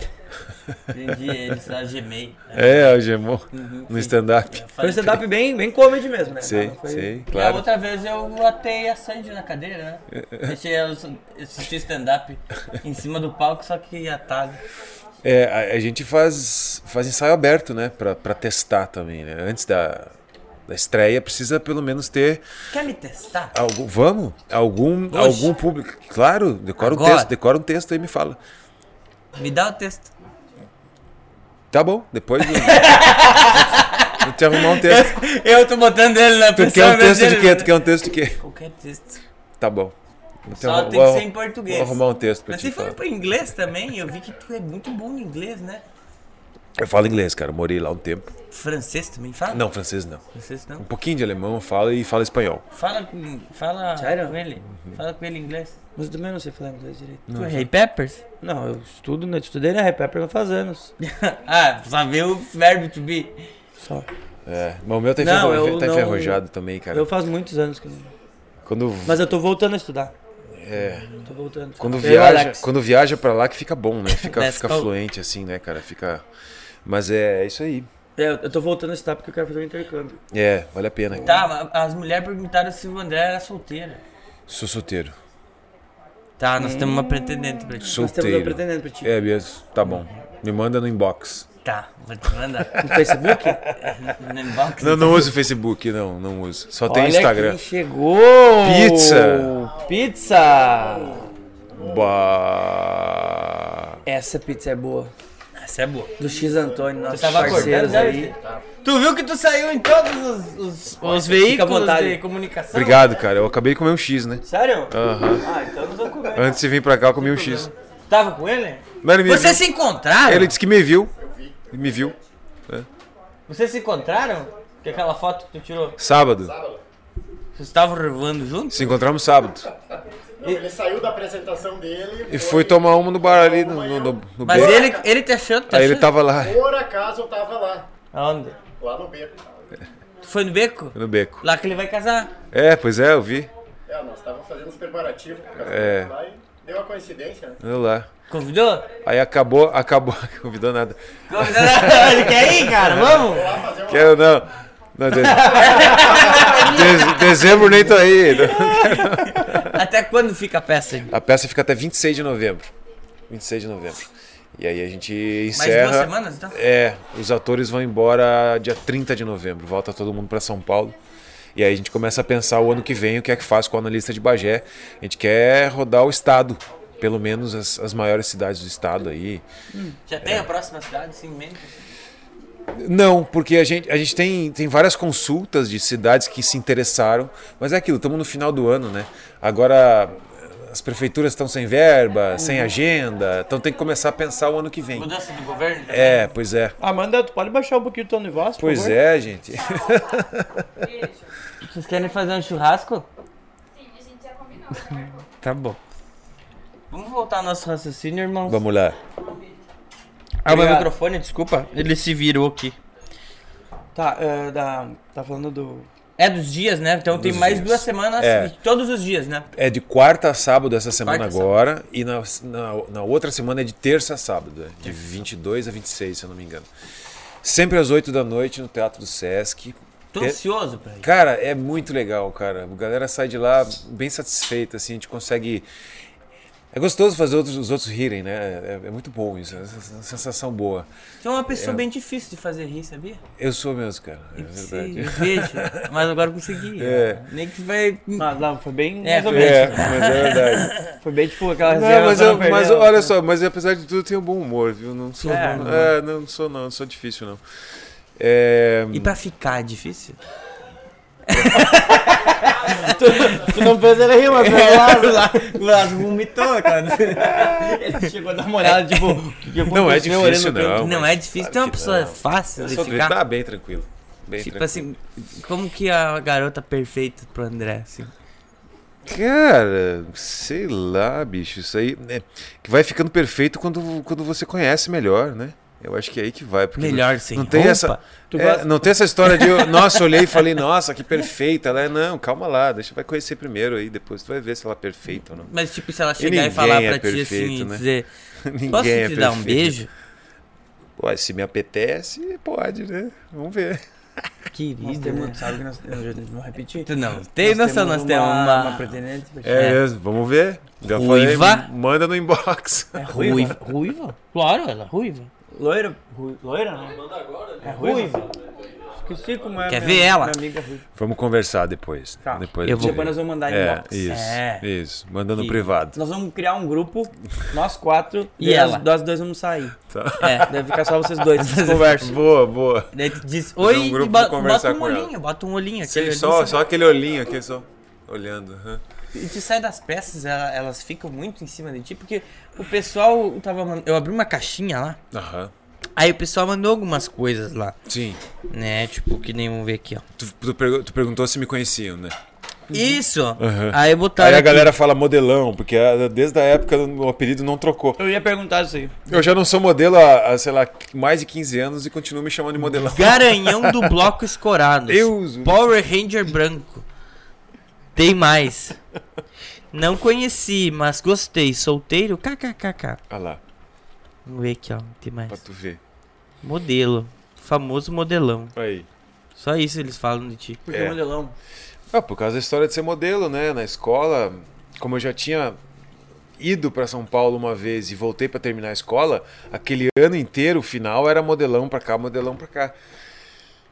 Prendi eles, algemei. é, algemou Uhum, no sim. stand-up. Foi um stand-up bem, bem comedy mesmo, né? Sei, Não foi- sei, E a claro. outra vez eu atei a Sandy na cadeira, né? Deixei ela assistir stand-up em cima do palco, só que atado. É, a, a gente faz, faz ensaio aberto, né? Pra, pra testar também, né? Antes da, da estreia precisa pelo menos ter Quer me testar? algum. Vamos? Algum, algum público. Claro, decora um Agora? texto, decora um texto aí e me fala. Me dá o texto. Tá bom, depois do. Vou te arrumar um texto. Eu tô botando ele na Tu quer pessoa. um texto de quê? Tu quer um texto de quê? Qualquer texto. Tá bom. Te Só tem que ser em português. Vou arrumar um texto pra Mas for falar. pro inglês também, eu vi que tu é muito bom no inglês, né? Eu falo inglês, cara. eu Morei lá um tempo. Francês também fala? Não, francês não. Francês não. Um pouquinho de alemão eu falo e falo espanhol. Fala com, fala Sério? com ele. Fala com ele em inglês. Mas eu também não sei falar inglês direito. Tu é Ray Peppers? Não, eu estudo, né? Estudei na Rap Pepper faz anos. ah, só ver o verbo to be. Só. É, mas o meu tá, Não, enferru- eu tá não- enferrujado também, cara. Eu faz muitos anos que. Quando, Mas eu tô voltando a estudar. é, Tô voltando. quando, Eu, viaja, Alex. quando viaja pra lá que fica bom, né? Fica, Let's fica go. fluente assim, né, cara? Fica. Mas é, é isso aí. É, eu tô voltando a estudar porque eu quero fazer um intercâmbio. É, vale a pena. Tá, mas as mulheres perguntaram se o André era solteiro. Sou solteiro. Tá, nós temos uma pretendente pra ti. Nós temos um Solteiro. pretendente pra ti. É mesmo, tá bom. Me manda no inbox. Tá, vou te mandar. No Facebook? No inbox. Não, não uso o Facebook, não, não uso. Só tem Olha Instagram. quem chegou! Pizza! Pizza! Bah. Essa pizza é boa. Essa é boa. Do X Antônio, nossos tava parceiros acordando, aí. né? Tu viu que tu saiu em todos os, os, os veículos de comunicação? Obrigado, cara. Eu acabei de comer um X, né? Sério? Aham. Ah, então não vou comer. Antes de vir pra cá, eu comi um X. Tava com ele? Mas ele Vocês viu. se encontraram? Ele disse que me viu. Ele me viu. Vocês se encontraram? Que aquela foto que tu tirou? Sábado. Vocês estavam revoando juntos? Se encontramos sábado. Não, ele saiu da apresentação dele E fui tomar uma no bar ali no, no, no, no Mas beco. ele, ele te achou? Te Aí ele tava lá, Por acaso eu tava lá, Aonde? lá no beco. Tu foi no beco? no beco. Lá que ele vai casar. É, pois é, eu vi. É, nós estávamos fazendo os preparativos pro casamento É. lá e deu a coincidência, né? Eu lá. Convidou? Aí acabou, acabou, convidou nada. Convidou? ele quer ir, cara? Vamos? Uma Quero não. não de... de- Dezembro nem tô aí. Até quando fica a peça? A peça fica até 26 de novembro. 26 de novembro. E aí a gente Mais encerra. duas semanas, então? É, os atores vão embora dia 30 de novembro. Volta todo mundo para São Paulo. E aí a gente começa a pensar o ano que vem o que é que faz com o analista de Bagé. A gente quer rodar o estado, pelo menos as, as maiores cidades do estado aí. Já tem a próxima cidade, sim, mente? Não, porque a gente, a gente tem, tem várias consultas de cidades que se interessaram, mas é aquilo, estamos no final do ano, né? Agora as prefeituras estão sem verba, sem agenda, então tem que começar a pensar o ano que vem. Mudança do governo? É, pois é. Amanda, tu pode baixar um pouquinho o tom de voz, por Pois favor? é, gente. Vocês querem fazer um churrasco? Sim, a gente já combinou. Tá bom. Vamos voltar ao nosso raciocínio, irmão. Vamos lá. Ah, meu microfone, desculpa. Ele se virou aqui. Tá, é, da, tá falando do... É dos dias, né? Então tem Dos mais dias. duas semanas, É. todos os dias, né? É de quarta a sábado essa semana Quarta agora, e na, na, na outra semana é de terça a sábado, é de 22 a 26, se eu não me engano. Sempre às 8 da noite no Teatro do Sesc. Tô Te- ansioso pra ir. Cara, é muito legal, cara. A galera sai de lá bem satisfeita, assim, a gente consegue. É gostoso fazer outros, os outros rirem, né? É, é muito bom isso, é uma sensação boa. Tu é uma pessoa bem difícil de fazer rir, sabia? Eu sou mesmo, cara. É Sim, verdade. eu vejo. Mas agora eu consegui. É. Nem que vai. Não, não, foi bem... É, mais ou foi- menos. É, mas é verdade. Foi bem tipo aquela Não, mas, eu- não mas olha só, mas apesar de tudo eu tenho bom humor, viu? Não sou. É, não, não. é, não, não sou não, não sou difícil não. É, E pra ficar é difícil? Tu não fez ele rir, mas foi É, lá. o Lázaro- vomitou, cara. Ele chegou a dar uma olhada, tipo, o que que Não é difícil, não. Não é difícil, claro tem uma pessoa não. fácil eu de ficar. tá bem tranquilo. Bem Tipo tranquilo. assim, como que a garota perfeita pro André, assim? Cara, sei lá, bicho, isso aí. né, que vai ficando perfeito quando, quando você conhece melhor, né? Eu acho que é aí que vai. Porque Melhor não, sem não tem roupa? essa Tu é, gosta- Não tem essa história de, eu, nossa, olhei e falei, nossa, que perfeita. Ela é, não, calma lá, deixa, vai conhecer primeiro aí, depois tu vai ver se ela é perfeita ou não. Mas, tipo, se ela E chegar e, ninguém falar é pra ti assim perfeito, e né? dizer, Ninguém posso é te dar um perfeito. beijo? Pô, se me apetece, pode, né? Vamos ver. Nós Querido. temos, sabe que nós, vou repetir. Tu não tem noção, nós temos uma... uma pretendente. pra ti. É, É. mesmo, vamos ver. Já Ruiva? falei, manda no inbox. É ruiva. Ruiva. Ruiva? Claro, ela é ruiva. Loira? Ru- Loira, não? Manda agora, né? É ruiva. Esqueci como é. Quer minha- ver ela? Minha amiga ruiva. Vamos conversar depois. Tá. Depois Eu vou- Depois nós vamos mandar É, inbox. isso, É. isso. Manda no E- privado. Nós vamos criar um grupo, nós quatro, E e, ela? Nós, dois vamos sair. Tá. É. Deve ficar só vocês dois, vocês conversam. Boa, boa. Daí tu diz, oi, um grupo e bota, um olhinho, bota um olhinho. Sim, só, só aquele olhinho aqui, só olhando. aham. E tu sai das peças, ela- elas ficam muito em cima de ti, porque o pessoal tava mandando. Eu abri uma caixinha lá, Aham. aí o pessoal mandou algumas coisas lá, Sim. né? Tipo, que nem vamos ver aqui, ó. Tu, tu pergu- tu perguntou se me conheciam, né? Isso! Aham. Aí botaram. Aí a aqui. galera fala modelão, porque desde a época o apelido não trocou. Eu ia perguntar isso aí. Eu já não sou modelo há, há, sei lá, mais de 15 anos e continuo me chamando de modelão. Garanhão do Bloco Escorado. Deus! Power Ranger branco. Tem mais. Não conheci, mas gostei. Solteiro? KKKK. Olha lá, Vamos ver aqui, ó. Tem mais. pra tu ver. Modelo. Famoso modelão. Aí. Só isso eles falam de ti. Porque É. modelão. Ah, por causa da história de ser modelo, né? Na escola, como eu já tinha ido para São Paulo uma vez e voltei para terminar a escola, aquele ano inteiro, o final era modelão pra cá, modelão pra cá.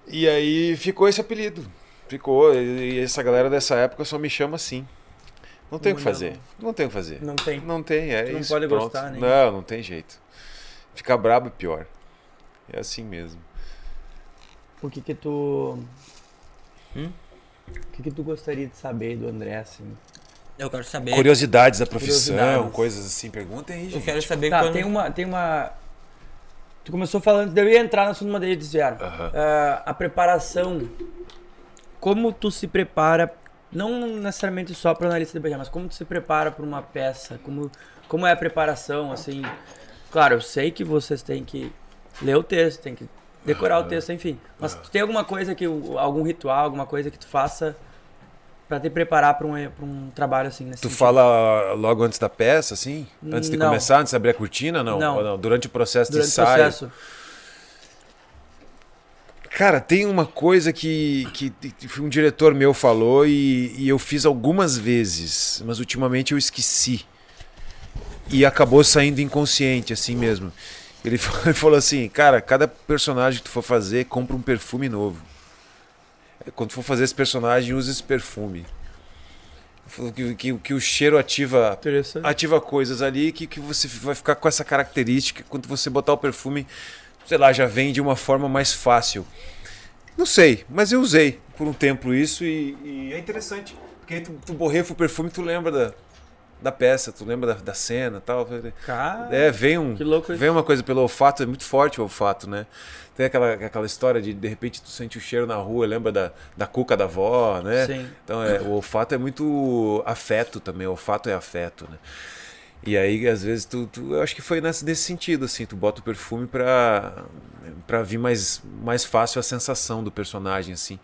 E aí ficou esse apelido. Ficou. E essa galera dessa época só me chama assim. Não tem o que fazer. Não tem o que fazer. Não tem. Não tem, é Tu não isso. pode pronto. gostar, né? Não, não tem jeito. Ficar brabo é pior. É assim mesmo. O que que tu... Hum? O que que tu gostaria de saber do André, assim? Eu quero saber. Curiosidades da profissão, Curiosidades. coisas assim. Perguntem aí, Eu gente. quero saber Tá, quando. tem uma... Tem uma... Tu começou falando... Eu ia entrar no assunto, mas daí desviaram. Aham. Ah, a preparação... Como tu se prepara... Não necessariamente só para analista de BG, mas como tu se prepara para uma peça? Como, como é a preparação, assim... Claro, eu sei que vocês têm que ler o texto, tem que decorar o texto, enfim. Mas tu tem alguma coisa que... Algum ritual, alguma coisa que tu faça para te preparar para um, um trabalho assim nesse Tu sentido? fala logo antes da peça, assim? Antes de Não. começar, antes de abrir a cortina? Não. Não. Não? Durante o processo durante de o ensaio? processo? Cara, tem uma coisa que, que um diretor meu falou e, e eu fiz algumas vezes, mas ultimamente eu esqueci. E acabou saindo inconsciente, assim mesmo. Ele falou, assim, cara, cada personagem que tu for fazer, compra um perfume novo. Quando tu for fazer esse personagem, usa esse perfume. Que, que, que o cheiro ativa ativa coisas ali que, que você vai ficar com essa característica quando você botar o perfume, sei lá, já vem de uma forma mais fácil. Não sei, mas eu usei por um tempo isso e, e é interessante. Porque aí tu, tu borrefa o perfume tu lembra da, da peça, tu lembra da, da cena e tal. Cara, É, vem um. que louco isso. Vem uma coisa pelo olfato, é muito forte o olfato, né? Tem aquela, aquela história de de repente tu sente o cheiro na rua, lembra da, da cuca da avó, né? Sim. Então é, o olfato é muito afeto também, o olfato é afeto, né? E aí, às vezes, tu, tu- eu acho que foi nesse, nesse sentido, assim, tu bota o perfume pra, pra vir mais, mais fácil a sensação do personagem, assim.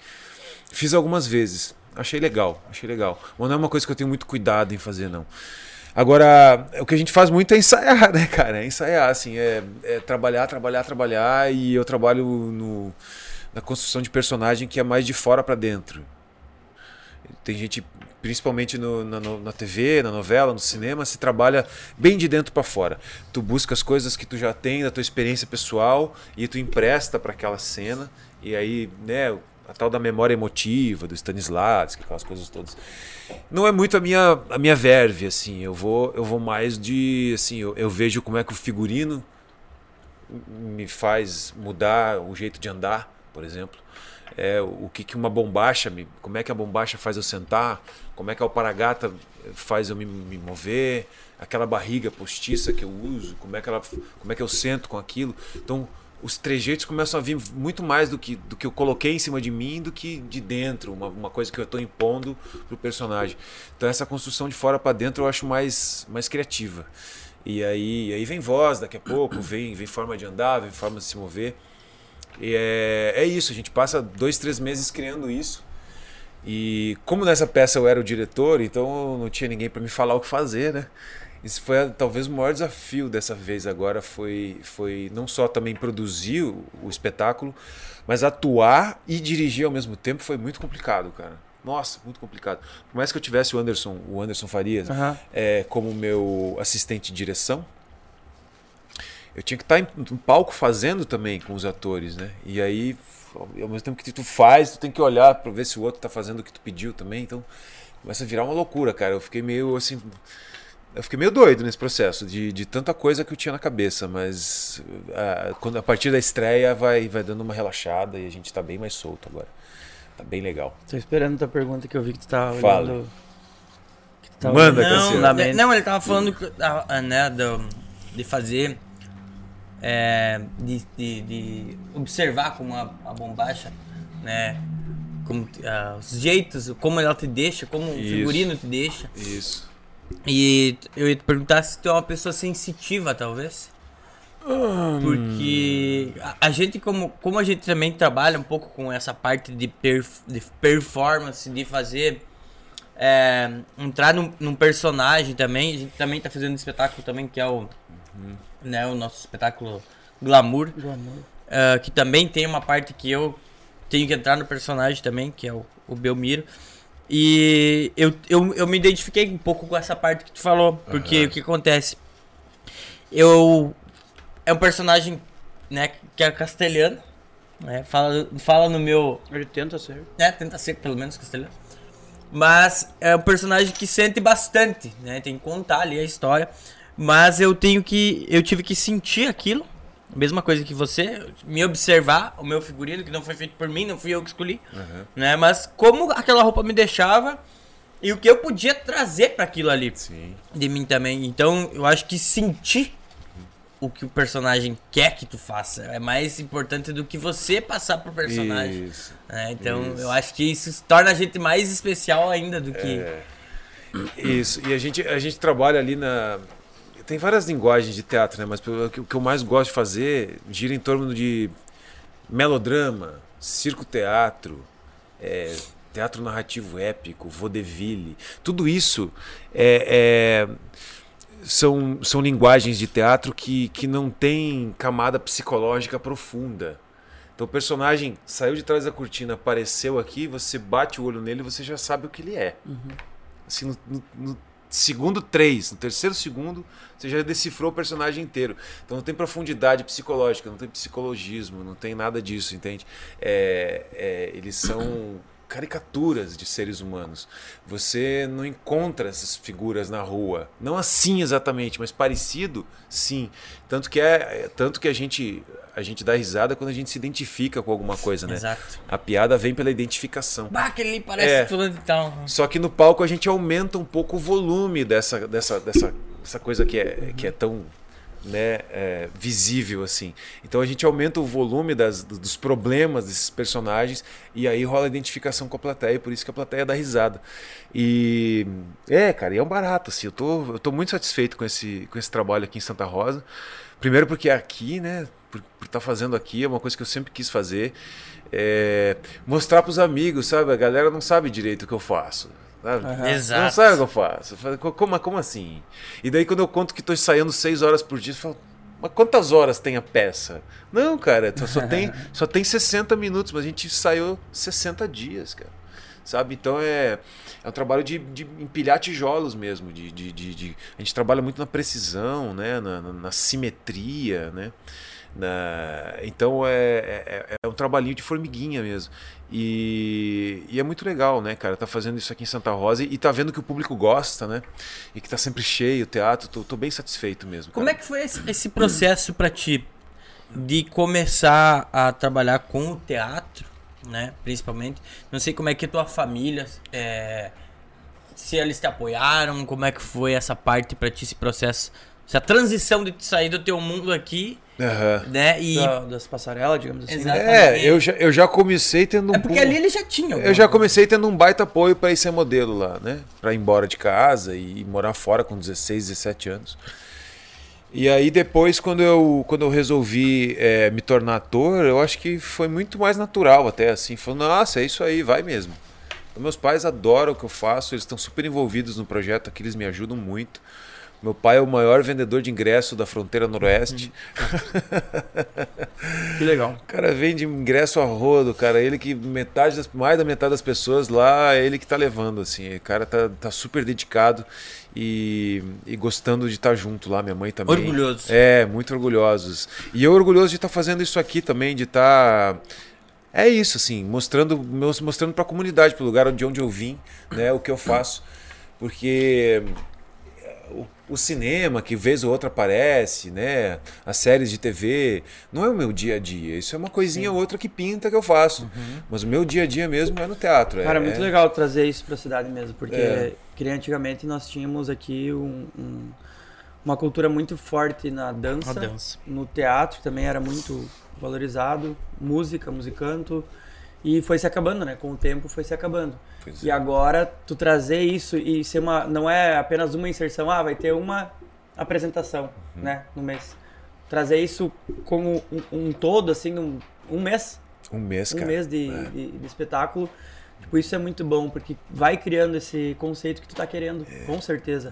Fiz algumas vezes, achei legal, achei legal. Mas não é uma coisa que eu tenho muito cuidado em fazer, não. Agora, o que a gente faz muito é ensaiar, né, cara? É ensaiar, assim, é, é trabalhar, trabalhar, trabalhar. E eu trabalho no, na construção de personagem que é mais de fora pra dentro. Tem gente, principalmente no- na, no- na TV, na novela, no cinema, se trabalha bem de dentro pra fora. Tu busca as coisas que tu já tem da tua experiência pessoal e tu empresta pra aquela cena. E aí, né, a tal da memória emotiva, do Stanislavski, aquelas coisas todas. Não é muito a minha, a minha verve, assim. Eu vou, eu vou mais de, assim, eu, eu vejo como é que o figurino me faz mudar o jeito de andar, por exemplo. É, o que, que uma bombacha, me, como é que a bombacha faz eu sentar, como é que a alparagata faz eu me, me mover, aquela barriga postiça que eu uso, como é que, ela, como é que eu sento com aquilo. Então, os trejeitos começam a vir muito mais do que, do que eu coloquei em cima de mim do que de dentro, uma, uma coisa que eu estou impondo pro personagem. Então, essa construção de fora para dentro eu acho mais, mais criativa. E aí, aí vem voz daqui a pouco, vem, vem forma de andar, vem forma de se mover. E é, é isso, a gente passa dois, três meses criando isso. E como nessa peça eu era o diretor, então não tinha ninguém para me falar o que fazer, né? Isso foi talvez o maior desafio dessa vez agora foi, foi não só também produzir o, o espetáculo, mas atuar e dirigir ao mesmo tempo foi muito complicado, cara. Nossa, muito complicado. Por mais que eu tivesse o Anderson, o Anderson Farias, Aham. é, como meu assistente de direção, eu tinha que estar em, no palco fazendo também com os atores, né? E aí, ao mesmo tempo que tu faz, tu tem que olhar para ver se o outro tá fazendo o que tu pediu também. Então, começa a virar uma loucura, cara. Eu fiquei meio assim. Eu fiquei meio doido nesse processo de, de tanta coisa que eu tinha na cabeça, mas ah, quando, a partir da estreia vai, vai dando uma relaxada e a gente tá bem mais solto agora. Tá bem legal. Tô esperando a tua pergunta que eu vi que tu tava Fala. olhando. Que tu tava Manda, olhando Cassiano. fundamento. Não, ele tava falando que, ah, né, do, de fazer. É, de, de, de observar como a, a bombacha, né? Como, ah, os jeitos, como ela te deixa, como o figurino te deixa. Isso. E eu ia te perguntar se tu é uma pessoa sensitiva, talvez. Porque a, a gente, como, como a gente também trabalha um pouco com essa parte de, perf- de performance, de fazer. é, entrar num, num personagem também. A gente também tá fazendo um espetáculo também, que é o. Né, o nosso espetáculo Glamour. Glamour. ah, que também tem uma parte que eu tenho que entrar no personagem também, que é o, o Belmiro. E eu, eu, eu me identifiquei um pouco com essa parte que tu falou, porque o que acontece? Eu. É um personagem, né, que é castelhano, né, fala, fala no meu. Ele tenta ser. né, tenta ser pelo menos castelhano. Mas é um personagem que sente bastante, né, tem que contar ali a história. Mas eu tenho que. Eu tive que sentir aquilo. Mesma coisa que você, me observar o meu figurino, que não foi feito por mim, não fui eu que escolhi, né? Mas como aquela roupa me deixava e o que eu podia trazer para aquilo ali Sim. de mim também. Então, eu acho que sentir o que o personagem quer que tu faça é mais importante do que você passar pro personagem. Isso. né? Então, Isso. eu acho que isso torna a gente mais especial ainda do que. É. Isso, e a gente, a gente trabalha ali na. Tem várias linguagens de teatro, né? Mas o que eu mais gosto de fazer gira em torno de melodrama, circo-teatro, é, teatro narrativo épico, vaudeville. Tudo isso é, é- são, são linguagens de teatro que, que não tem camada psicológica profunda. Então o personagem saiu de trás da cortina, apareceu aqui, você bate o olho nele e você já sabe o que ele é. Assim, no, no- no segundo três, no terceiro segundo, você já decifrou o personagem inteiro. Então não tem profundidade psicológica, não tem psicologismo, não tem nada disso, entende? É, é, eles são caricaturas de seres humanos. Você não encontra essas figuras na rua, não assim exatamente, mas parecido, sim. Tanto que é, tanto que a gente a gente dá risada quando a gente se identifica com alguma coisa, né? Exato. A piada vem pela identificação. Bah, aquele ali parece É. fulano de tal. Só que no palco a gente aumenta um pouco o volume dessa, dessa, dessa, dessa coisa que é, que é tão né, é, visível assim. Então a gente aumenta o volume das, dos problemas desses personagens e aí rola a identificação com a plateia, e por isso que a plateia dá risada. E é, cara, e é um barato assim. Eu tô, eu tô muito satisfeito com esse, com esse trabalho aqui em Santa Rosa. Primeiro porque é aqui, né? Por estar fazendo aqui, é uma coisa que eu sempre quis fazer. É, mostrar pros amigos, sabe? A galera não sabe direito o que eu faço. Sabe? Aham. Exato. Não sabe o que eu faço. Eu falo, "Co- Como, como assim? E daí quando eu conto que estou ensaiando seis horas por dia, eu falo, mas quantas horas tem a peça? Não, cara, só- só tem, só tem 60 minutos, mas a gente ensaiou 60 dias, cara. Sabe? Então é, é um trabalho de, de empilhar tijolos mesmo. De, de, de, de- a gente trabalha muito na precisão, né? na, na- na simetria, né? Na- então é, é, é um trabalhinho de formiguinha mesmo. E, e é muito legal, né, cara? Tá fazendo isso aqui em Santa Rosa e, e tá vendo que o público gosta, né? E que tá sempre cheio o teatro. Tô, tô bem satisfeito mesmo. Como é cara. que foi esse, esse processo pra ti de começar a trabalhar com o teatro, né? Principalmente. Não sei como é que a tua família, é, se eles te apoiaram, como é que foi essa parte pra ti, esse processo, essa transição de sair do teu mundo aqui, Aham. né? E Da- das passarelas, digamos assim. Né? É, eu já, eu já comecei tendo um. é porque ali ele já tinha. Eu já comecei tendo um baita apoio para ir ser modelo lá, né? Para ir embora de casa e morar fora com 16, 17 anos. E aí depois, quando eu, quando eu resolvi é, me tornar ator, eu acho que foi muito mais natural até, assim. Falou, nossa, é isso aí, vai mesmo. Então, meus pais adoram o que eu faço, eles estão super envolvidos no projeto aqui, eles me ajudam muito. Meu pai é o maior vendedor de ingresso da fronteira noroeste. Que legal. O cara vende ingresso a rodo, cara. Ele que metade das, mais da metade das pessoas lá é ele que tá levando, assim. O cara tá, tá super dedicado e, e gostando de estar junto lá. Minha mãe também. Orgulhoso. É, muito orgulhosos. E eu orgulhoso de estar fazendo isso aqui também, de estar. É isso, assim, mostrando, meus- mostrando para a comunidade, para o lugar de onde eu vim, né, o que eu faço. Porque o, cinema, que vez ou outra aparece, né? As séries de TV, não é o meu dia a dia. Isso é uma coisinha ou outra que pinta que eu faço. Mas o meu dia a dia mesmo é no teatro. Cara, é é, muito legal trazer isso pra cidade mesmo, porque É. antigamente nós tínhamos aqui um- um- uma cultura muito forte na dança, A dança. no teatro também era muito valorizado, música, musicanto, e foi se acabando, né? Com o tempo foi se acabando. Pois E é. agora tu trazer isso e ser uma não é apenas uma inserção, ah, vai ter uma apresentação, Uhum. né, no mês. Trazer isso como um, um todo assim, um, um mês, Um mês, um cara. mês de, É. de, de espetáculo. Tipo, isso é muito bom, porque vai criando esse conceito que tu tá querendo, É. com certeza.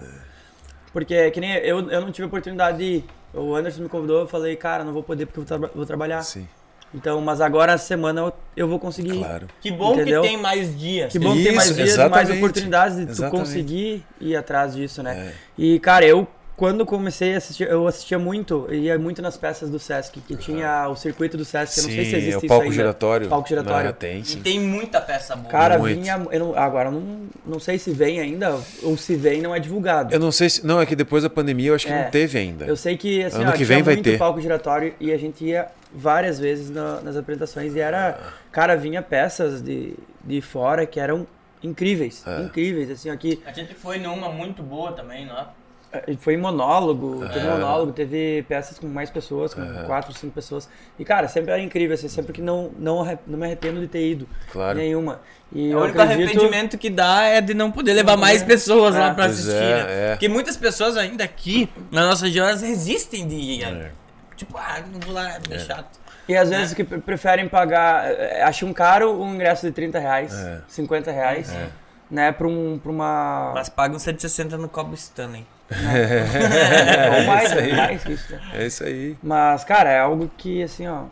Porque, que nem eu, eu não tive oportunidade de. O Anderson me convidou, eu falei, cara, não vou poder porque eu vou, traba- vou trabalhar. Sim, Então, mas agora, essa semana, eu, eu vou conseguir. claro. Que bom Entendeu? que tem mais dias. Que bom que tem mais Isso, dias, mais exatamente. oportunidades de tu Exatamente. conseguir ir atrás disso, né? É. E, cara, eu, quando comecei a assistir, eu assistia muito, ia muito nas peças do Sesc, que tinha o circuito do Sesc, eu não sei se Sim, existe é o isso palco ainda. giratório. Palco giratório. Ah, tem, E sim. tem muita peça boa. Cara, Muito. vinha. Eu não, agora, eu não, não sei se vem ainda, ou se vem, não é divulgado. Eu não sei se. Não, é que depois da pandemia eu acho que É. não teve ainda. Eu sei que assim, Ano ó, que tinha vem vai muito ter. palco giratório e a gente ia várias vezes na- nas apresentações e era. Cara, vinha peças de, de fora que eram incríveis. É. Incríveis. Assim, aqui A gente foi numa muito boa também, não é? eh, foi em monólogo, É. teve monólogo, teve peças com mais pessoas, com quatro, cinco pessoas. E, cara, sempre era incrível, assim, sempre que não, não, não me arrependo de ter ido. Claro. Nenhuma. E o único acredito- arrependimento que dá é de não poder levar mais pessoas lá É. pra Pois assistir. é, né? é. Porque muitas pessoas ainda aqui, na nossa região, elas resistem de ir. É. Tipo, ah, não vou lá, é chato. E às vezes que pre- preferem pagar, eh, acham caro um ingresso de 30 reais, É. 50 reais, né, pra, um, pra uma... Mas pagam 160 no Cobo Stanley. ou mais, É isso aí. mais que isso, né? É isso aí. Mas, cara, é algo que, assim, ó,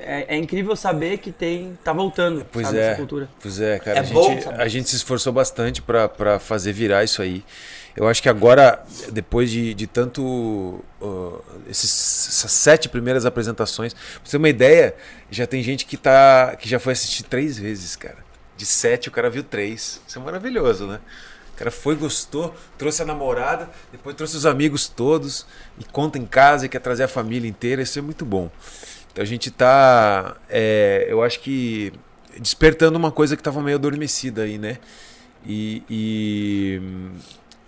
é, é incrível saber que tem, tá voltando, Pois sabe, é. essa cultura. Pois é, cara. É a, gente, a gente se esforçou bastante pra fazer virar isso aí. Eu acho que agora, depois de, de tanto. uh, esses, essas sete primeiras apresentações, pra você ter uma ideia, já tem gente que, tá, que já foi assistir três vezes, cara. De sete, o cara viu três. Isso é maravilhoso, né? O cara foi, gostou, trouxe a namorada, depois trouxe os amigos todos, e conta em casa e quer trazer a família inteira. Isso é muito bom. Então a gente tá. é, eu acho que despertando uma coisa que tava meio adormecida aí, né? E, e,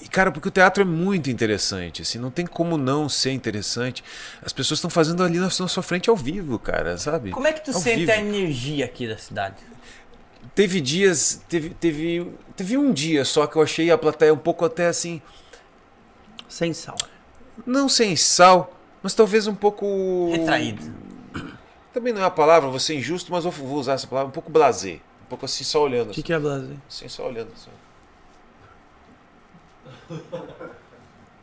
e, cara, porque o teatro é muito interessante, assim, não tem como não ser interessante. As pessoas estão fazendo ali na sua frente ao vivo, cara, sabe? Como é que tu Ao sente vivo. a energia aqui da cidade? Teve dias, teve, teve, teve um dia só que eu achei a plateia um pouco até assim, Sem sal. não sem sal, mas talvez um pouco. Retraído. Também não é a palavra, vou ser injusto, mas vou usar essa palavra, um pouco blasé. Um pouco assim, só olhando. O que, Assim, que é Blase? assim só olhando. Assim.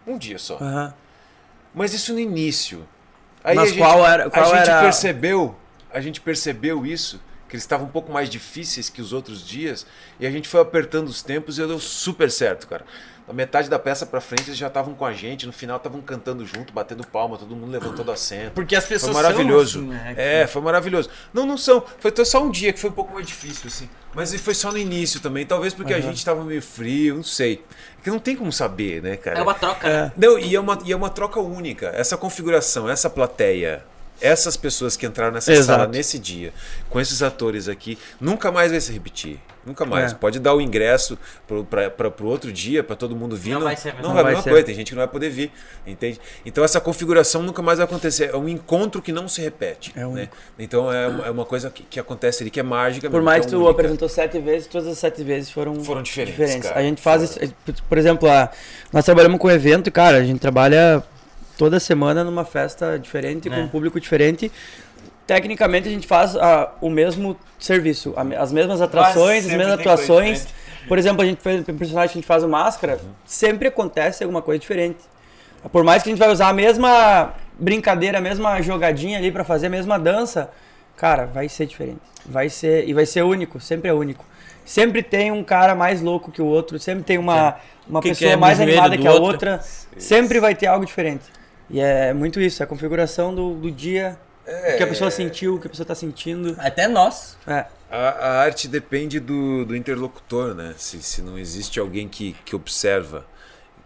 Um dia só. Aham. Mas isso no início. Aí Mas a gente, qual era- qual a gente era- percebeu, a gente percebeu isso, que eles estavam um pouco mais difíceis que os outros dias, e a gente foi apertando os tempos e deu super certo, cara. Da metade da peça pra frente eles já estavam com a gente, no final estavam cantando junto, batendo palma, todo mundo levantando assento. Porque as Foi pessoas maravilhoso. são assim, né? É, foi maravilhoso. Não, não são. Foi só- um dia que foi um pouco mais difícil, assim. Mas foi só no início também. Talvez porque a gente tava meio frio, não sei. É que não tem como saber, né, cara? É uma troca, né? Não, e é, uma, e é uma troca única. Essa configuração, essa plateia, essas pessoas que entraram nessa Exato. sala nesse dia, com esses atores aqui, nunca mais vai se repetir. Nunca mais. É. Pode dar o ingresso pra, pro outro dia, pra todo mundo vir. Não vai ser a não mesma vai a vai mesma ser. coisa. Tem gente que não vai poder vir. Entende? Então essa configuração nunca mais vai acontecer. É um encontro que não se repete. É né? Então é uma, é uma coisa que, que acontece ali que é mágica. Por mais que que tu única. apresentou sete vezes, todas as sete vezes foram, Foram diferentes, cara. A gente faz, isso- por exemplo, a, nós trabalhamos com evento e, cara, a gente trabalha toda semana numa festa diferente, com É. um público diferente. Tecnicamente a gente faz ah, o mesmo serviço, a as mesmas atrações, as mesmas atuações. Por exemplo, a gente fez o personagem que a gente faz o máscara, sempre acontece alguma coisa diferente. Por mais que a gente vai usar a mesma brincadeira, a mesma jogadinha ali pra fazer a mesma dança, cara, vai ser diferente. Vai ser e vai ser único, sempre é único. Sempre tem um cara mais louco que o outro, sempre tem uma, uma Que pessoa quer mais no joelho animada que a outro. outra. Sempre vai ter algo diferente. E é muito isso, é a configuração do, do dia, o que a pessoa sentiu, o que a pessoa tá sentindo. Até nós. É. A, a arte depende do, do interlocutor, né? Se, se não existe alguém que, que observa,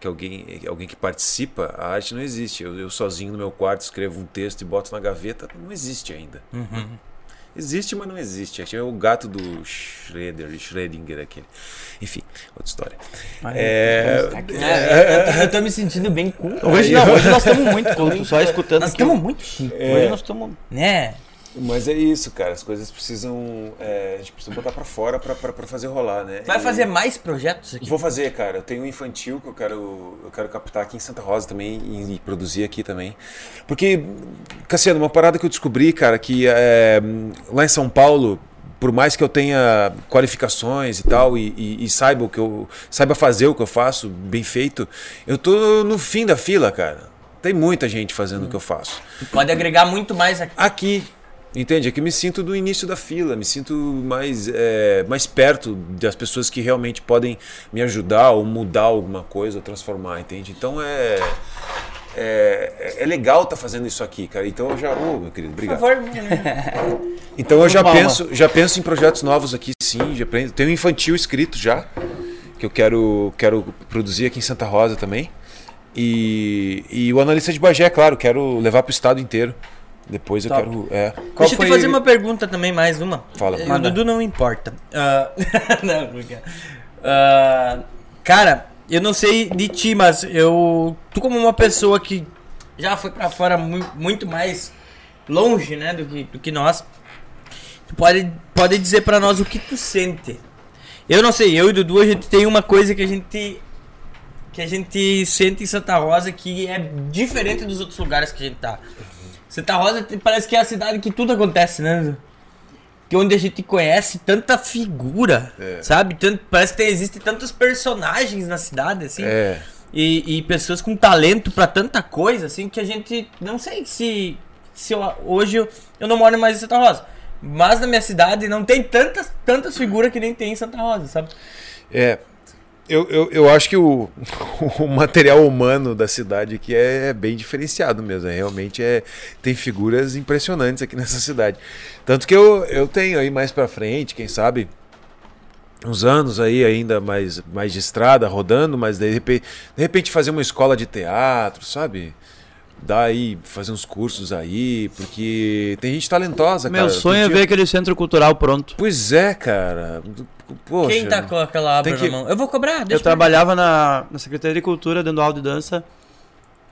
que alguém, alguém que participa, a arte não existe. Eu, eu sozinho no meu quarto escrevo um texto e boto na gaveta, não existe ainda. Existe, mas não existe. É o gato do Schroeder, Schrödinger aquele. Enfim, outra história. É, É, eu, tô, eu tô me sentindo bem culto. Hoje não, hoje nós estamos muito cultos, só escutando. Nós estamos muito chique, Hoje nós estamos. né? Mas é isso, cara. As coisas precisam. é, a gente precisa botar pra fora pra, pra, pra fazer rolar, né? Vai E- fazer mais projetos aqui? Vou fazer, cara. Eu tenho um infantil que eu quero, eu quero captar aqui em Santa Rosa também e, e produzir aqui também. Porque, Cassiano, uma parada que eu descobri, cara, que é, lá em São Paulo, por mais que eu tenha qualificações e tal, e, e- e saiba o que eu saiba fazer o que eu faço bem feito, eu tô no fim da fila, cara. Tem muita gente fazendo o que eu faço. Pode agregar muito mais aqui. Aqui, entende? Aqui eu me sinto do início da fila, me sinto mais, é, mais perto das pessoas que realmente podem me ajudar ou mudar alguma coisa ou transformar, entende? Então é. É, é legal estar fazendo isso aqui, cara. Então eu já. Ô, meu querido, Por obrigado. favor. Então eu já penso, já penso em projetos novos aqui, sim. Já tenho um infantil escrito já, que eu quero, quero produzir aqui em Santa Rosa também. E, e o analista de Bagé, claro, quero levar para o estado inteiro. Depois eu Top. quero. É, Qual Deixa eu foi- te fazer uma pergunta também, mais uma. Fala. O Manda. Dudu não importa. Ah, não, porque... Ah, cara, eu não sei de ti, mas eu. Tu, como uma pessoa que já foi pra fora mu- muito mais longe, né, do que, do que nós, tu pode, pode dizer pra nós o que tu sente. Eu não sei, eu e o Dudu, a gente tem uma coisa que a gente. Que a gente sente em Santa Rosa que é diferente dos outros lugares que a gente tá. Santa Rosa te- parece que é a cidade que tudo acontece, né? Que onde a gente conhece tanta figura, sabe? Tanto, parece que tem, existem tantos personagens na cidade, assim. é. E, e pessoas com talento pra tanta coisa, assim, que a gente. Não sei se. se eu- hoje eu, eu não moro mais em Santa Rosa. Mas na minha cidade não tem tantas, tantas figuras que nem tem em Santa Rosa, sabe? É, eu, eu, eu acho que o, o material humano da cidade aqui é bem diferenciado mesmo. É, realmente é, tem figuras impressionantes aqui nessa cidade. Tanto que eu, eu tenho aí mais pra frente, quem sabe, uns anos aí ainda mais, mais de estrada, rodando, mas de repente, de repente fazer uma escola de teatro, sabe? Dar aí, fazer uns cursos aí, porque tem gente talentosa, Meu cara. sonho é ver aquele centro cultural pronto. Pois é, cara. Poxa. Quem tá com aquela obra tem que- na mão? Eu vou cobrar, deixa Eu trabalhava na, na Secretaria de Cultura dando aula de dança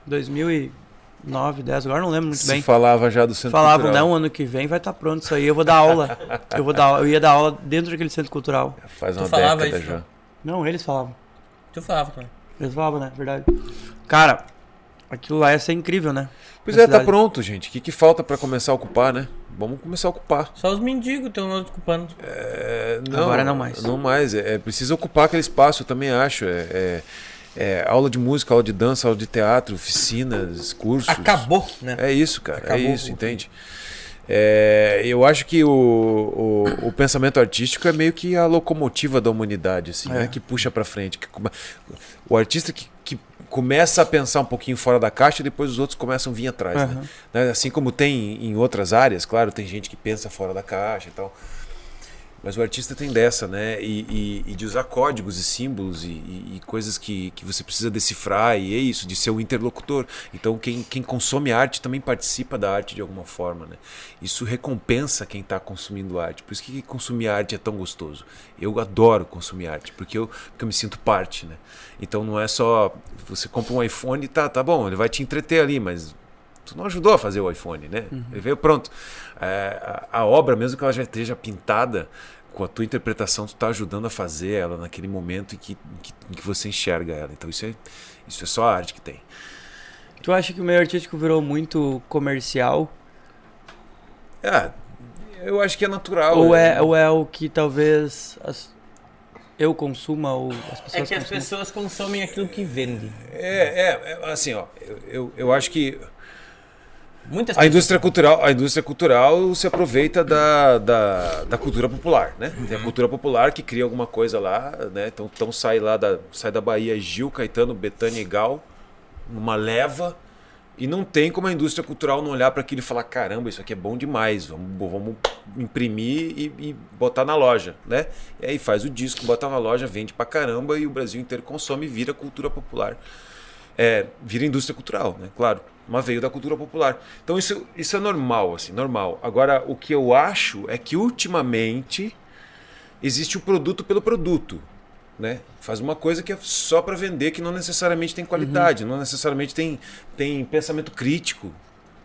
2009, 10, agora não lembro muito Se bem. falava já do centro Falavam, cultural. não, ano que vem vai estar pronto isso aí, eu vou dar aula. eu, vou dar, eu ia dar aula dentro daquele centro cultural. Faz Tu uma falava década isso, já. Não, eles falavam. Tu falava, cara. Eles falavam, né? Verdade. Cara, aquilo lá ia ser incrível, né? Pois é, tá pronto, gente. O que, que falta pra começar a ocupar, né? Vamos começar a ocupar. Só os mendigos estão ocupando. É, Agora não mais. Não mais. É, é preciso ocupar aquele espaço, eu também acho. É, é- é aula de música, aula de dança, aula de teatro, oficinas, cursos. Acabou, né? É isso, cara. Acabou é isso, o- entende? É, eu acho que o, o, o pensamento artístico é meio que a locomotiva da humanidade, assim, É. né? Que puxa pra frente. Que o artista que começa a pensar um pouquinho fora da caixa, depois os outros começam a vir atrás? Aham. Né? Assim como tem em outras áreas, claro, tem gente que pensa fora da caixa e tal. Mas o artista tem dessa, né? E, e- e de usar códigos e símbolos e, e- coisas que, que você precisa decifrar, e é isso, de ser o interlocutor. Então, quem, quem consome arte também participa da arte de alguma forma, né? Isso recompensa quem está consumindo arte. Por isso que consumir arte é tão gostoso. Eu adoro consumir arte, porque eu, porque eu me sinto parte, né? Então, não é só você compra um iPhone e tá, tá bom, ele vai te entreter ali, mas tu não ajudou a fazer o iPhone, né? Ele veio pronto. É, a, obra, mesmo que ela já esteja pintada, com a tua interpretação, tu tá ajudando a fazer ela naquele momento em que, em que, em que você enxerga ela. Então isso é, isso é só a arte que tem. Tu acha que o meio artístico virou muito comercial? Ah, eu acho que é natural. ou, né? é, ou é o que talvez as- eu consuma ou as pessoas É que as consumam? pessoas consomem aquilo que vendem. É, é, é, assim, ó, eu, eu, eu acho que Muitas a indústria cultural, a indústria cultural se aproveita da, da, da cultura popular, né? Tem a cultura popular que cria alguma coisa lá, né? Então, então sai lá da, sai da Bahia Gil, Caetano, Betânia e Gal, numa leva, e não tem como a indústria cultural não olhar para aquilo e falar, caramba, isso aqui é bom demais, vamos, vamos imprimir e, e botar na loja, né? E aí faz o disco, bota na loja, vende pra caramba e o Brasil inteiro consome e vira cultura popular. É, vira indústria cultural, né? Claro, mas veio da cultura popular. Então isso, isso é normal, assim, normal. Agora, o que eu acho é que ultimamente existe o produto pelo produto, né? Faz uma coisa que é só para vender, que não necessariamente tem qualidade, não necessariamente tem, tem pensamento crítico,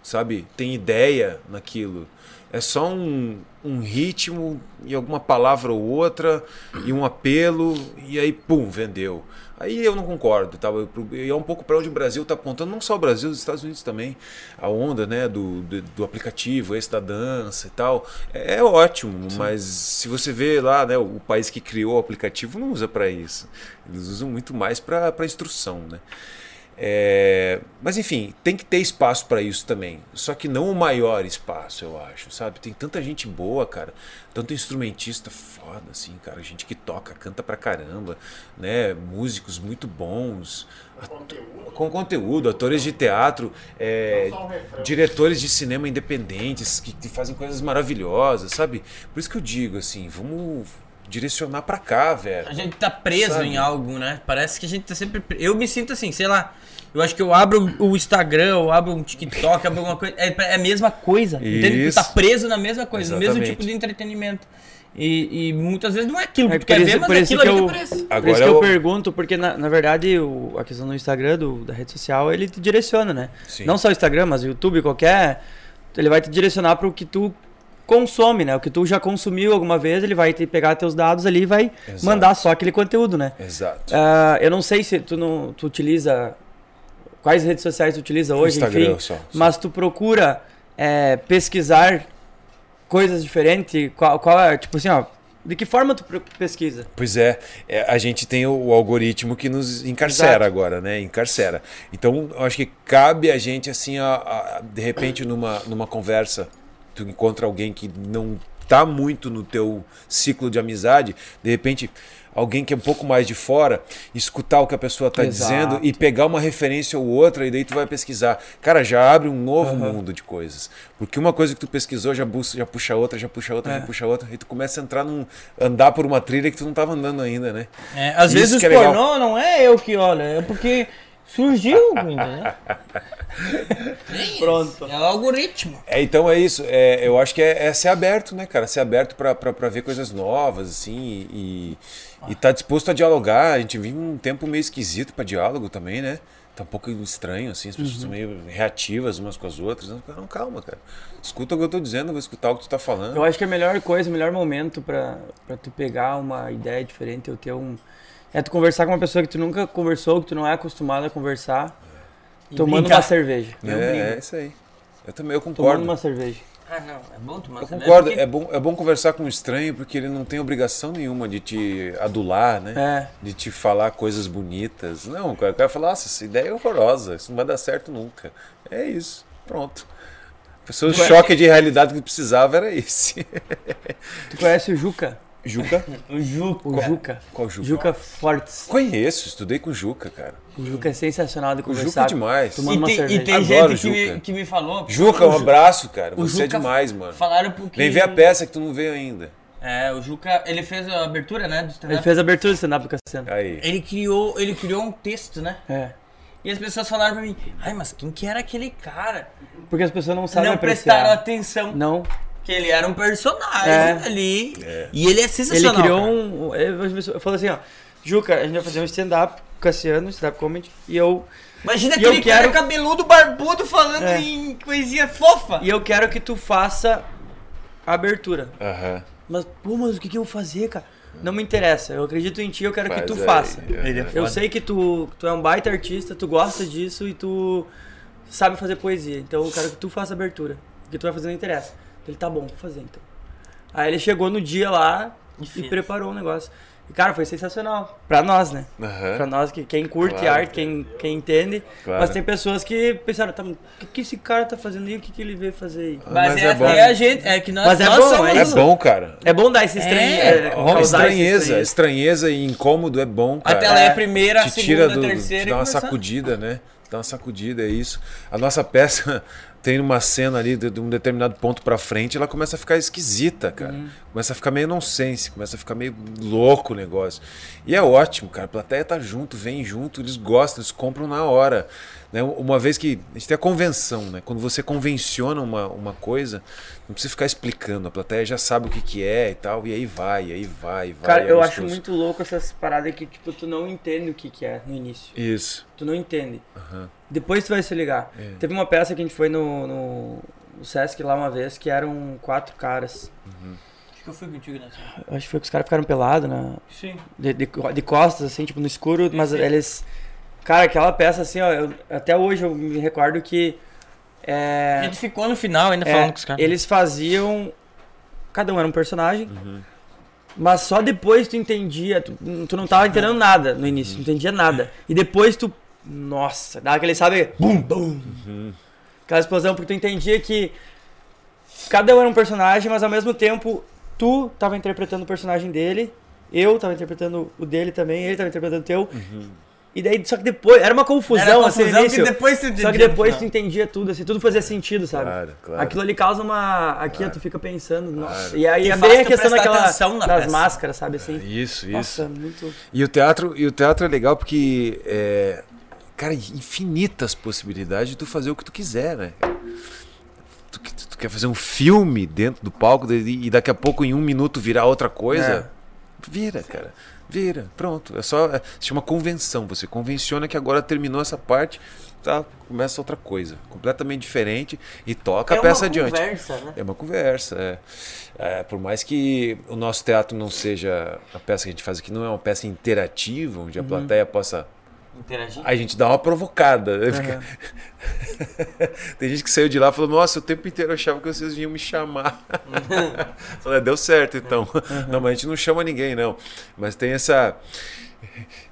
sabe? Tem ideia naquilo. É só um, um ritmo e alguma palavra ou outra e um apelo e aí, pum, vendeu. Aí eu não concordo, tá? Eu- E é um pouco para onde o Brasil está apontando, não só o Brasil, os Estados Unidos também. A onda, né, do, do, do aplicativo, esse da dança e tal, é, é ótimo, mas se você vê lá, né, o país que criou o aplicativo não usa para isso. Eles usam muito mais para instrução, né? É, mas enfim, tem que ter espaço para isso também. Só que não o maior espaço, eu acho, sabe? Tem tanta gente boa, cara. Tanto instrumentista foda, assim, cara. Gente que toca, canta pra caramba, né? Músicos muito bons. Conteúdo. Com conteúdo, atores de teatro, é, um diretores de cinema independentes que, que fazem coisas maravilhosas, sabe? Por isso que eu digo assim, vamos direcionar pra cá, velho. A gente tá preso Sabe? em algo, né? Parece que a gente tá sempre. pre- Eu me sinto assim, sei lá. Eu acho que eu abro o Instagram, eu abro um TikTok, abro alguma coisa. É, é a mesma coisa. Entende? Tu tá preso na mesma coisa, no mesmo Exatamente. tipo de entretenimento. E, e muitas vezes não é aquilo que É tu por quer isso- ver, mas por é isso aquilo que eu- que aparece. Por Agora isso que eu eu- pergunto, porque na, na verdade o- a questão do Instagram, do- da rede social, ele te direciona, né? Sim. Não só o Instagram, mas o YouTube, qualquer. Ele vai te direcionar para o que tu consome, né? O que tu já consumiu alguma vez, ele vai te pegar teus dados ali e vai Exato. mandar só aquele conteúdo, né? Exato. Ah, eu não sei se tu não tu utiliza quais redes sociais tu utiliza hoje, Instagram enfim, só, só. mas tu procura é, pesquisar coisas diferentes, qual, qual é, tipo assim, ó, de que forma tu pesquisa? Pois é, é, a gente tem o, o algoritmo que nos encarcera Exato. agora, né? Encarcera. Então, eu acho que cabe a gente, assim, a, a- de repente, numa, numa conversa, tu encontra alguém que não tá muito no teu ciclo de amizade, de repente, alguém que é um pouco mais de fora, escutar o que a pessoa tá Exato. dizendo e pegar uma referência ou outra, e daí tu vai pesquisar. Cara, já abre um novo Aham. mundo de coisas. Porque uma coisa que tu pesquisou já, busca, já puxa outra, já puxa outra, É. já puxa outra, e tu começa a entrar num. andar por uma trilha que tu não tava andando ainda, né? É, às Isso vezes que é pornô não é eu que olho, é porque surgiu, entendeu? Pronto. É o algoritmo. É, então é isso. É, eu acho que é, é ser aberto, né, cara? Ser aberto pra ver coisas novas, assim, e, e tá disposto a dialogar. A gente vive um tempo meio esquisito pra diálogo também, né? Tá um pouco estranho, assim, as pessoas Uhum. são meio reativas umas com as outras. Não, não, calma, cara. Escuta o que eu tô dizendo, eu vou escutar o que tu tá falando. Eu acho que a melhor coisa, o melhor momento pra, pra tu pegar uma ideia diferente ou ter um. É tu conversar com uma pessoa que tu nunca conversou, que tu não é acostumado a conversar, E tomando brincar. uma cerveja. É, é isso aí. Eu também, eu Tomando concordo. uma cerveja. Ah, não, é bom tomar Eu cerveja concordo, porque- é bom, é bom conversar com um estranho porque ele não tem obrigação nenhuma de te adular, né? É. De te falar coisas bonitas. Não, o cara vai falar, nossa, essa ideia é horrorosa, isso não vai dar certo nunca. É isso, pronto. O Ué. choque de realidade que precisava era esse. Tu conhece o Juca? Juca? O Juca. O Juca. Qual Juca? Juca Fortes. Conheço, estudei com Juca, cara. O Juca é sensacional de O Juca conversar. é demais. Tomando E uma tem, e cerveja. tem Adoro gente que o me, que me falou. Juca, um o abraço, cara. o Você é Juca demais, mano. Falaram porque. Vem ver a peça que tu não veio ainda. É, o Juca, ele fez a abertura, né, do Ele stand-up. fez a abertura do stand-up do Cassiano. Aí. Ele criou, ele criou um texto, né? É. E as pessoas falaram pra mim, ai, mas quem que era aquele cara? Porque as pessoas não sabem não prestaram apreciar. atenção. Não. Que ele era um personagem É. ali. E ele é Ele sensacional. criou cara. um. Eu, eu falei assim, ó. Juca, a gente vai fazer um stand-up com o Cassiano, stand-up comedy, e eu. Imagina E eu aquele cara quero- cabeludo, barbudo, falando É. em coisinha fofa. E eu quero que tu faça a abertura. Aham. Mas, pô, mas o que, que eu vou fazer, cara? Não me interessa. Eu acredito em ti, eu quero que tu aí. faça. Ele é Eu sei que tu, tu é um baita artista, tu gosta disso e tu sabe fazer poesia. Então eu quero que tu faça a abertura. O que tu vai fazer não interessa. Ele tá bom, vou fazer então. Aí ele chegou no dia lá E e, preparou o negócio. E cara, foi sensacional. Pra nós, né? Aham. Pra nós, que quem curte Claro, arte, quem, quem entende. Claro. Mas tem pessoas que pensaram, tá, o que, que esse cara tá fazendo aí? O que, que ele veio fazer aí? Mas, Mas é, é bom. é a gente, é que nós, Mas é nós bom, somos. é É bom, cara. É bom dar esse estranho. É, É, estranheza, estranheza. estranheza e incômodo é bom, cara. Até ela é a É. primeira, a segunda, tira a terceira. te e dá uma sacudida, né? Dá uma sacudida, é isso. A nossa peça tem uma cena ali de, de um determinado ponto pra frente, ela começa a ficar esquisita, cara. Uhum. Começa a ficar meio nonsense, começa a ficar meio louco o negócio. E é ótimo, cara. A plateia tá junto, vem junto, eles gostam, eles compram na hora. Né? Uma vez que a gente tem a convenção, né? Quando você convenciona uma, uma coisa, não precisa ficar explicando. A plateia já sabe o que, que é e tal, e aí vai, e aí vai, e vai. Cara, é eu acho muito louco essas paradas que, tipo, tu não entende o que, que é no início. Isso. Tu não entende. Aham. Depois tu vai se ligar. É. Teve uma peça que a gente foi no, no, no Sesc lá uma vez, que eram quatro caras. Acho que eu fui contigo nessa. Eu Acho que foi que os caras ficaram pelados, né? Sim. De, de, de costas, assim, tipo, no escuro, mas eles. Cara, aquela peça, assim, ó, eu- até hoje eu me recordo que. É, A gente ficou no final ainda é, falando com os caras. eles faziam. Cada um era um personagem. Uhum. Mas só depois tu entendia. Tu, tu não tava entendendo nada no início, não entendia nada. E depois tu. Nossa, dava aquele, sabe? Bum, bum. Aquela explosão, porque tu entendia que. Cada um era um personagem, mas ao mesmo tempo tu tava interpretando o personagem dele, eu tava interpretando o dele também, ele tava interpretando o teu. E daí, só que depois. Era uma confusão, Era assim, confusão início. que depois tu Só que depois tu entendia tudo, assim, tudo fazia sentido, sabe? Claro, claro. Aquilo ali causa uma. Aqui ó, tu fica pensando, nossa. Claro. E aí Que é bem a tu questão daquela. Das peça. máscaras, sabe assim? Isso, isso. Nossa, muito. E o teatro, e o teatro é legal porque é, cara, infinitas possibilidades de tu fazer o que tu quiser, né? Tu, que- tu quer fazer um filme dentro do palco e e daqui a pouco em um minuto virar outra coisa, vira, cara. Vira, pronto. É só é, se chama convenção. Você convenciona que agora terminou essa parte, tá? Começa outra coisa, completamente diferente e toca a peça adiante. Conversa, né? É uma conversa, é. É, por mais que o nosso teatro não seja a peça que a gente faz aqui, não é uma peça interativa, onde a plateia possa. Interagir. A gente dá uma provocada. né? Fica- Tem gente que saiu de lá e falou: Nossa, o tempo inteiro eu achava que vocês vinham me chamar. Falei, "É, deu certo então. Não, mas a gente não chama ninguém, não. Mas tem essa.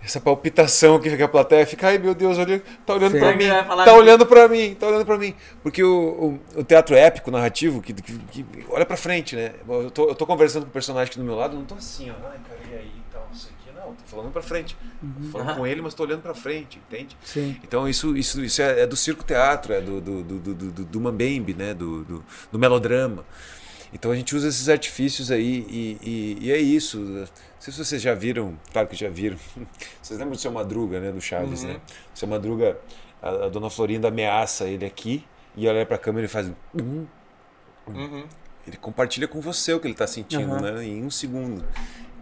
Essa palpitação que fica a plateia fica, ai meu Deus, olha, tá olhando pra Alguém mim, tá olhando pra mim, tá olhando pra mim. Porque o, o, o teatro épico, narrativo, que, que- que olha pra frente, né? Eu tô, eu tô conversando com o personagem aqui do meu lado, eu não tô assim, ó, ai cara, e aí, tal, não sei o que, não, tô falando pra frente. Tô falando Aham. com ele, mas tô olhando pra frente, entende? Sim. Então isso, isso, isso é, é do circo teatro, é do, do, do, do, do, mambembe, né? Do, do, do melodrama. Então a gente usa esses artifícios aí e, e, e é isso. Não sei se vocês já viram, claro que já viram. Vocês lembram do seu Madruga, né? Do Chaves, Uhum. né? O seu Madruga, a, a dona Florinda ameaça ele aqui e olha pra câmera e faz. um Uhum. ele compartilha com você o que ele está sentindo, né? Em um segundo.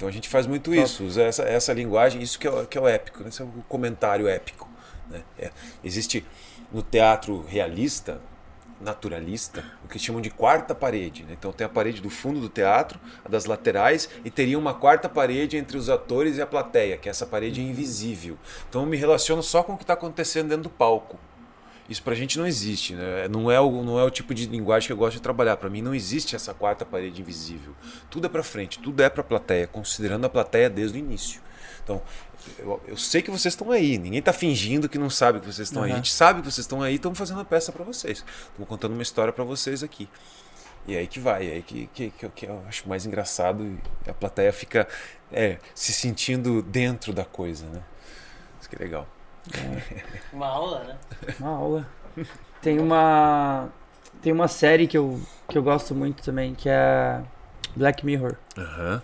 Então a gente faz muito isso, usa essa, essa linguagem, isso que é, o- que é o épico, né? Esse é o comentário épico. Né? É, existe no teatro realista, naturalista, o que chamam de quarta parede. Né? Então tem a parede do fundo do teatro, a das laterais, e teria uma quarta parede entre os atores e a plateia, que é essa parede invisível. Então eu me relaciono só com o que está acontecendo dentro do palco. Isso pra gente não existe, né? Não é o, não é o tipo de linguagem que eu gosto de trabalhar. Pra mim não existe essa quarta parede invisível. Tudo é pra frente, tudo é pra plateia, considerando a plateia desde o início. Então, eu, eu sei que vocês estão aí. Ninguém tá fingindo que não sabe que vocês estão aí. A gente sabe que vocês estão aí, estamos fazendo a peça pra vocês. Estamos contando uma história pra vocês aqui. E é aí que vai, é aí que, que, que, eu- que eu acho mais engraçado e a plateia fica é, se sentindo dentro da coisa, né? Isso que é legal. Uma aula, né? Uma aula. Tem uma. Tem uma série que eu, que eu gosto muito também, que é Black Mirror. Aham.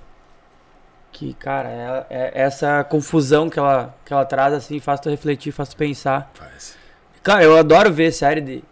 Que, cara, é, é essa confusão que ela, que ela traz, assim, faz tu refletir, faz tu pensar. Faz. Cara, eu adoro ver série de,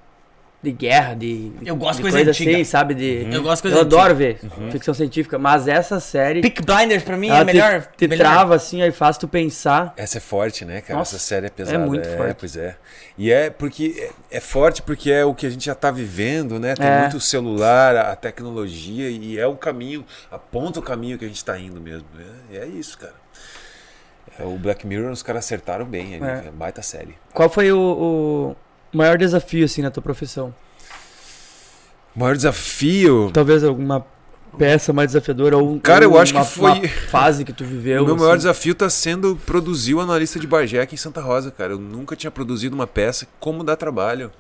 de guerra, de, Eu gosto de coisa coisa antiga. assim, sabe? De, Eu gosto de coisa eu adoro antiga. ver ficção científica, mas essa série Pick Blinders pra mim é melhor. te, te melhor. trava assim, aí faz tu pensar. Essa é forte, né, cara? Nossa, Essa série é pesada. muito forte. Pois é. E é porque é, é forte porque é o que a gente já tá vivendo, né? Tem É. muito celular, a tecnologia e é o caminho, aponta o caminho que a gente tá indo mesmo. É, e é isso, cara. É, o Black Mirror os caras acertaram bem, ali, É. é. baita série. Qual foi o, o, Maior desafio, assim, na tua profissão? O maior desafio. Talvez alguma peça mais desafiadora ou Cara, eu ou acho que uma, foi- uma fase que tu viveu. O meu maior assim. desafio tá sendo produzir o analista de Bagé aqui em Santa Rosa, cara. Eu nunca tinha produzido uma peça. Como dá trabalho?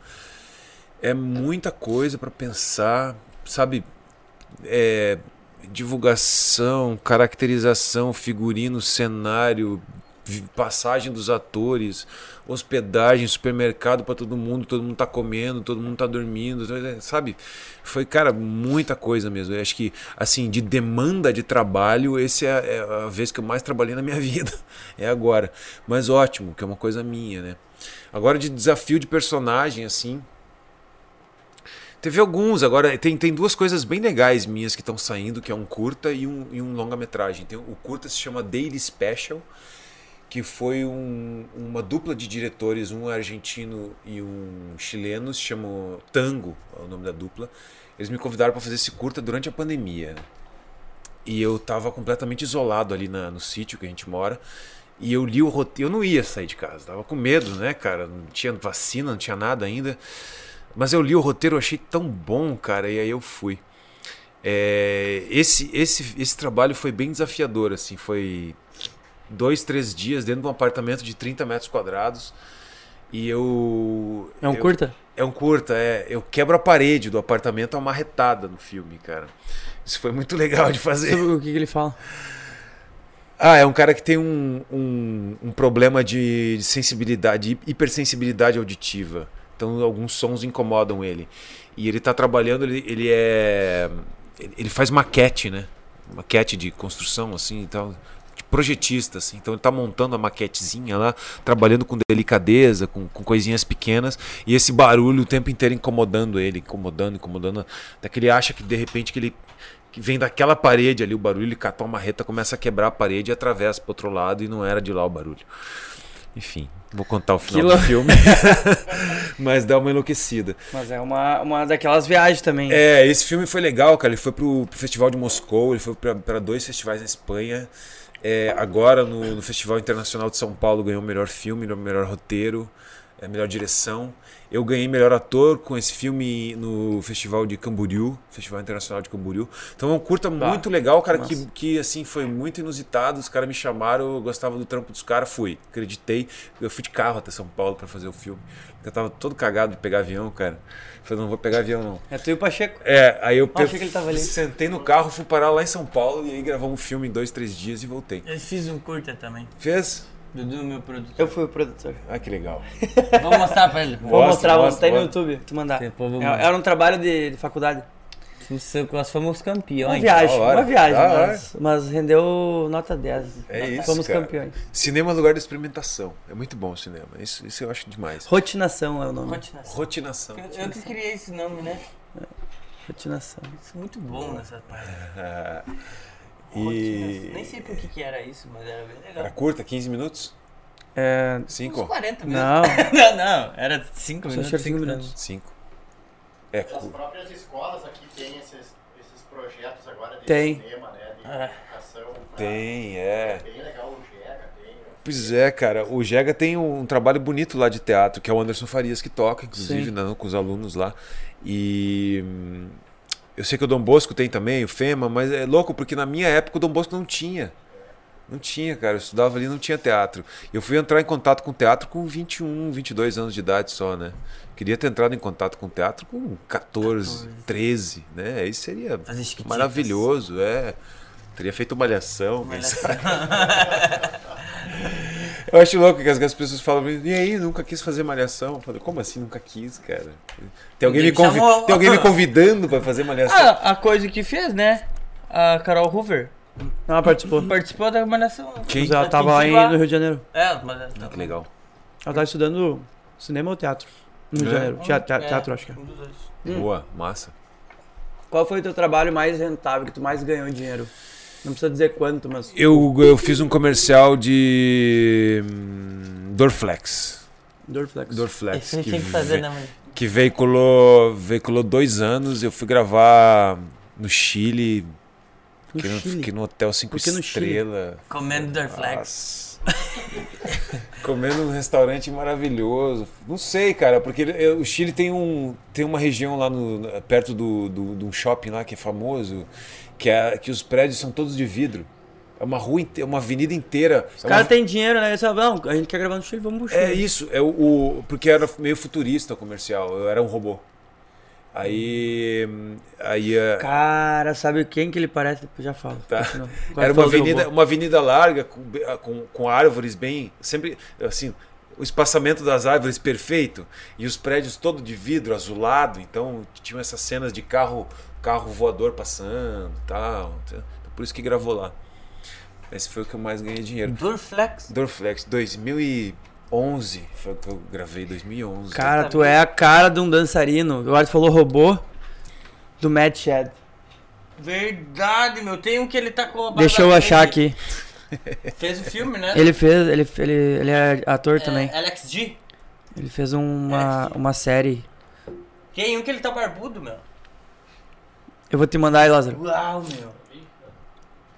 É muita coisa pra pensar, sabe? É, divulgação, caracterização, figurino, cenário, passagem dos atores, hospedagem, supermercado pra todo mundo, todo mundo tá comendo, todo mundo tá dormindo, sabe? Foi, cara, muita coisa mesmo. Eu acho que, assim, de demanda de trabalho, esse é, é a vez que eu mais trabalhei na minha vida. É agora. Mas ótimo, que é uma coisa minha, né? Agora, de desafio de personagem, assim. Teve alguns, agora tem, tem duas coisas bem legais minhas que estão saindo, que é um curta e um, e um longa-metragem. O curta se chama Daily Special, que foi um- uma dupla de diretores, um argentino e um chileno, se chamam Tango, é o nome da dupla. Eles me convidaram para fazer esse curta durante a pandemia. E eu tava completamente isolado ali na- no sítio que a gente mora. E eu li o roteiro, eu não ia sair de casa, tava com medo, né, cara? Não tinha vacina, não tinha nada ainda. Mas eu li o roteiro, eu achei tão bom, cara, e aí eu fui. É, esse, esse, esse trabalho foi bem desafiador, assim, foi dois, três dias dentro de um apartamento de 30 metros quadrados. E eu. É um eu- curta? É um curta, é. Eu quebro a parede do apartamento a uma retada no filme, cara. Isso foi muito legal de fazer. Sobre o que, que ele fala? Ah, é um cara que tem um, um, um problema de sensibilidade, de hipersensibilidade auditiva. Então alguns sons incomodam ele. E ele tá trabalhando, ele, ele é. ele- faz maquete, né? Maquete de construção, assim, então. De projetista, assim. Então ele tá montando a maquetezinha lá, trabalhando com delicadeza, com, com coisinhas pequenas, e esse barulho o tempo inteiro incomodando ele, incomodando, incomodando. Até que ele acha que de repente que ele que vem daquela parede ali o barulho, ele cata uma marreta, começa a quebrar a parede e atravessa pro outro lado e não era de lá o barulho. Enfim, vou contar o final Que do filme, mas dá uma enlouquecida. Mas é uma, uma daquelas viagens também. É, esse filme foi legal, cara. Ele foi pro, pro Festival de Moscou, ele foi para dois festivais na Espanha. É, agora no, no Festival Internacional de São Paulo ganhou o melhor filme, o melhor roteiro, é, melhor direção. Eu ganhei melhor ator com esse filme no Festival de Camboriú, Festival Internacional de Camboriú. Então é um curta Bah, muito legal, cara, que, que assim foi muito inusitado. Os caras me chamaram, eu gostava do trampo dos caras, fui, acreditei. Eu fui de carro até São Paulo para fazer o filme. Eu tava todo cagado de pegar avião, cara. Falei, não vou pegar avião não. É tu e o Pacheco. É, aí eu Ah, achei que ele tava ali. sentei no carro, fui parar lá em São Paulo e aí gravamos um filme em dois, três dias e voltei. Eu fiz um curta também. Fez? Dudu, meu produtor. Eu fui o produtor. Ah, que legal. Vou mostrar pra ele. Vou Mostra, mostrar, vou mostra, tá aí no. YouTube, tu mandar. É-. Era um trabalho de, de faculdade. Nós fomos Uma campeões. viagem, hora, uma viagem, da hora. mas, mas rendeu nota 10. É isso, Fomos cara. campeões. Cinema é lugar de experimentação. É muito bom o cinema. Isso, isso eu acho demais. Rotinação é o nome. Continuação. Rotinação. Eu, eu que criei esse nome, né? Rotinação. Isso é muito bom nessa parte. E. Nem sei por que, que era isso, mas era bem legal. Era curta, 15 minutos? É. Uns 5? 40 minutos. Não, Não, não, era 5 Só minutos. tinha cinco cinco minutos. 5. É, As cu- próprias escolas aqui têm esses, esses projetos agora de Tem. cinema, né? De Ah. educação. pra- tem, é. É bem legal o GEGA, tem. Pois é, cara. O Jega tem um trabalho bonito lá de teatro, que é o Anderson Farias que toca, inclusive, né, com os alunos lá. E hum, eu sei que o Dom Bosco tem também, o FEMA, mas é louco porque na minha época o Dom Bosco não tinha. Não tinha, cara. Eu estudava ali não tinha teatro. Eu fui entrar em contato com teatro com 21, 22 anos de idade só, né? Queria ter entrado em contato com teatro com 14, 13, né? Aí seria maravilhoso, é. Teria feito malhação, sabe. Eu acho louco que as, as pessoas falam, pra mim, e aí, nunca quis fazer malhação? Eu falei, como assim nunca quis, cara? Tem alguém, me, convi- chamou. Tem alguém me convidando pra fazer malhação? Ah, a coisa que fez, né? A Carol Hoover ela participou. participou da malhação. Quem? Mas ela tava lá em- no Rio de Janeiro. É, mas Ah, que legal. Ela tava estudando cinema ou teatro? No Rio de É? Janeiro. Teatro, teatro, É, teatro, acho que é. um dos dois. Hum. Boa, massa. Qual foi o teu trabalho mais rentável, que tu mais ganhou dinheiro? Não precisa dizer quanto, mas. Eu, eu fiz um comercial de hum, Dorflex. Dorflex. Dorflex. Isso que tinha que fazer, ve- né, que veiculou, veiculou dois anos. Eu fui gravar no Chile, No fiquei no, Chile. fiquei no hotel cinco Por que no Chile? estrelas. Comendo Dorflex. Comendo num restaurante maravilhoso. Não sei, cara, porque o Chile tem, um, tem uma região lá no, perto do, do, de um shopping lá que é famoso, que, é, que os prédios são todos de vidro. É uma rua, inte- uma avenida inteira. Os É caras uma- têm dinheiro, né? Eles falam, não, a gente quer gravar no Chile, vamos Chile. É isso, é o, o- porque era meio futurista o comercial, eu era um robô. Aí. Aí. eh, Cara, sabe quem que ele parece? Depois já falo. Tá. Era uma do avenida, uma avenida larga, com, com, com árvores bem. Sempre. Assim, o espaçamento das árvores perfeito. E os prédios todo de vidro, azulado. Então tinham essas cenas de carro, carro voador passando tal. Então, Por isso que gravou lá. Esse foi o que eu mais ganhei dinheiro. Durflex. Dorflex 2011 foi o que eu gravei 2011. Cara, tu é a cara de um dançarino. Agora tu falou robô do Mad Shed. Verdade, meu. Tem um que ele tá com a Deixa eu achar aqui. Fez o filme, né? Ele fez, ele, ele, ele é ator É, também. Alex G. Ele fez uma, uma série. Tem um que ele tá barbudo, meu. Eu vou te mandar aí, Lázaro. Uau, meu.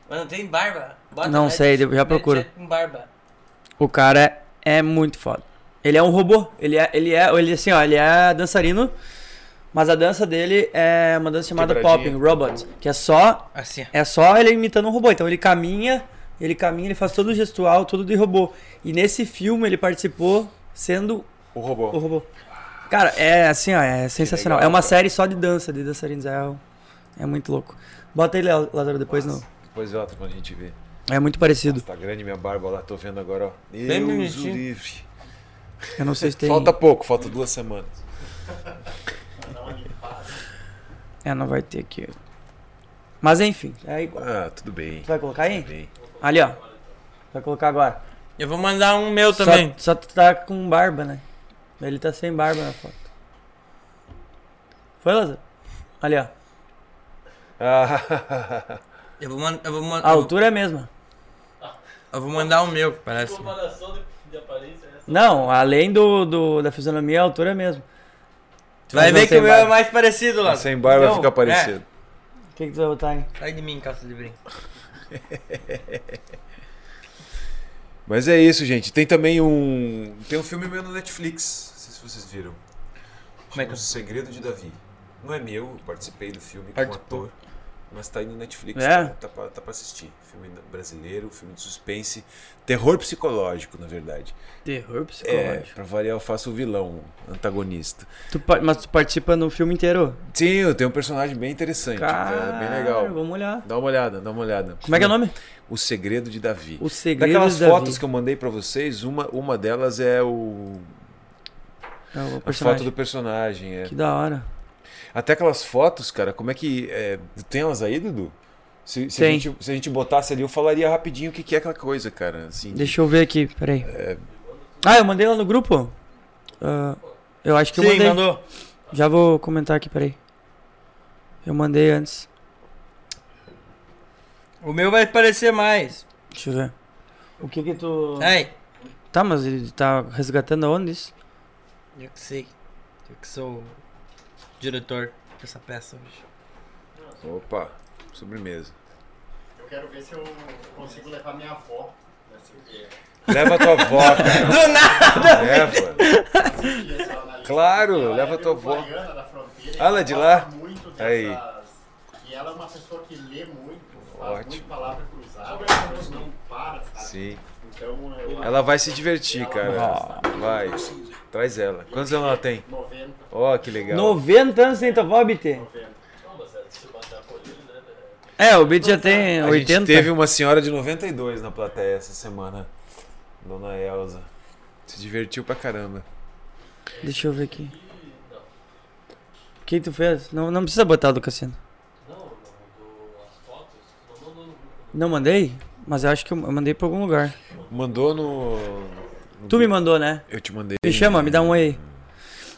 Mas não tem barba? Bota Não sei, eu já procuro. Com barba. O cara é, é muito foda. Ele é um robô. Ele é, ele é, ele assim, ó, ele é dançarino, mas a dança dele é uma dança chamada. Popping Robot, que é só Assim, é só ele imitando um robô. Então ele caminha, ele caminha, ele faz todo o gestual, tudo de robô. E nesse filme ele participou sendo O robô. o robô. Cara, é assim, ó, é sensacional. legal, é uma cara. série só de dança, de dançarinos. É, é muito louco. Bota ele, Lázaro, depois no. Depois volta quando a gente vê. É muito parecido. Tá grande minha barba lá, tô vendo agora, ó. Bem Deus o bonitinho. livre. Eu não sei se tem. Falta pouco, falta duas semanas. É, não vai ter aqui. Mas enfim, é igual. Ah, tudo bem. Tu vai colocar aí? Tudo bem. Ali, ó. Vai colocar agora. Eu vou mandar um meu Só- também. Só, tu tá com barba, né? Ele tá sem barba na foto. Foi, Lázaro? Ali, ó. Eu vou, man- eu, vou man- A altura é a mesma. eu vou mandar o meu, parece. Comparação de, de aparência é essa. Não, além do, do, da fisionomia, a altura é a mesma. Tu vai ver que o meu é mais parecido lá. sem barba Não, fica parecido. O que, que tu vai botar aí? Sai de mim, calça de brinco. Mas é isso, gente. Tem também um. Tem um filme meu no Netflix. Não sei se vocês viram. Como é que O Segredo de Davi. Não é meu, eu participei do filme Participou. como ator. Mas tá aí no Netflix, É? tá, tá, pra, tá pra assistir. Filme brasileiro, filme de suspense. Terror psicológico, na verdade. Terror É, psicológico. pra variar, eu faço o vilão, antagonista. Tu mas tu participa no filme inteiro? Sim, eu tenho um personagem bem interessante. é bem legal. Vamos olhar. Dá uma olhada, dá uma olhada. Como é que é o nome? O Segredo de Davi. O Segredo Daquelas de Davi. fotos que eu mandei pra vocês, uma, uma delas é o É o a foto do personagem. é. Que da hora. Até aquelas fotos, cara, como é que. é, tem elas aí, Dudu? Se, se, a gente, se a gente botasse ali, eu falaria rapidinho o que, que é aquela coisa, cara. Assim, Deixa eu ver aqui, peraí. Ah, eu mandei lá no grupo? Ah, eu acho que eu Sim, mandei. mandou. Já vou comentar aqui, peraí. Eu mandei antes. O meu vai parecer mais. Deixa eu ver. O que que tu... Ai, Tá, mas ele tá resgatando aonde isso? eu que sei. Eu que sou diretor dessa peça hoje. Opa, sobremesa. Eu quero ver se eu consigo levar minha avó nessa ideia. Leva a tua avó, cara. Do nada! Leva. Claro, Ela leva é a tua avó. Ah, ela é de lá? gosta Muito dessas... Aí. E ela é uma pessoa que lê muito, faz Ótimo. muito palavra cruzada, não para, sabe? Sim. Então eu Ela vai se divertir, cara. Vai. Traz ela. Quantos anos ela tem? 90, Ó, que legal. 90 anos sem tua avó, BT? 90. É, o BT já tem A 80. gente teve uma senhora de 92 na plateia essa semana. Dona Elza. Se divertiu pra caramba. Deixa eu ver aqui. O que tu fez? Não, não precisa botar do Cassino. Não mandei? Mas eu acho que eu mandei pra algum lugar. Mandou no. No Tu me mandou, né? Eu te mandei. Me chama, me dá um aí.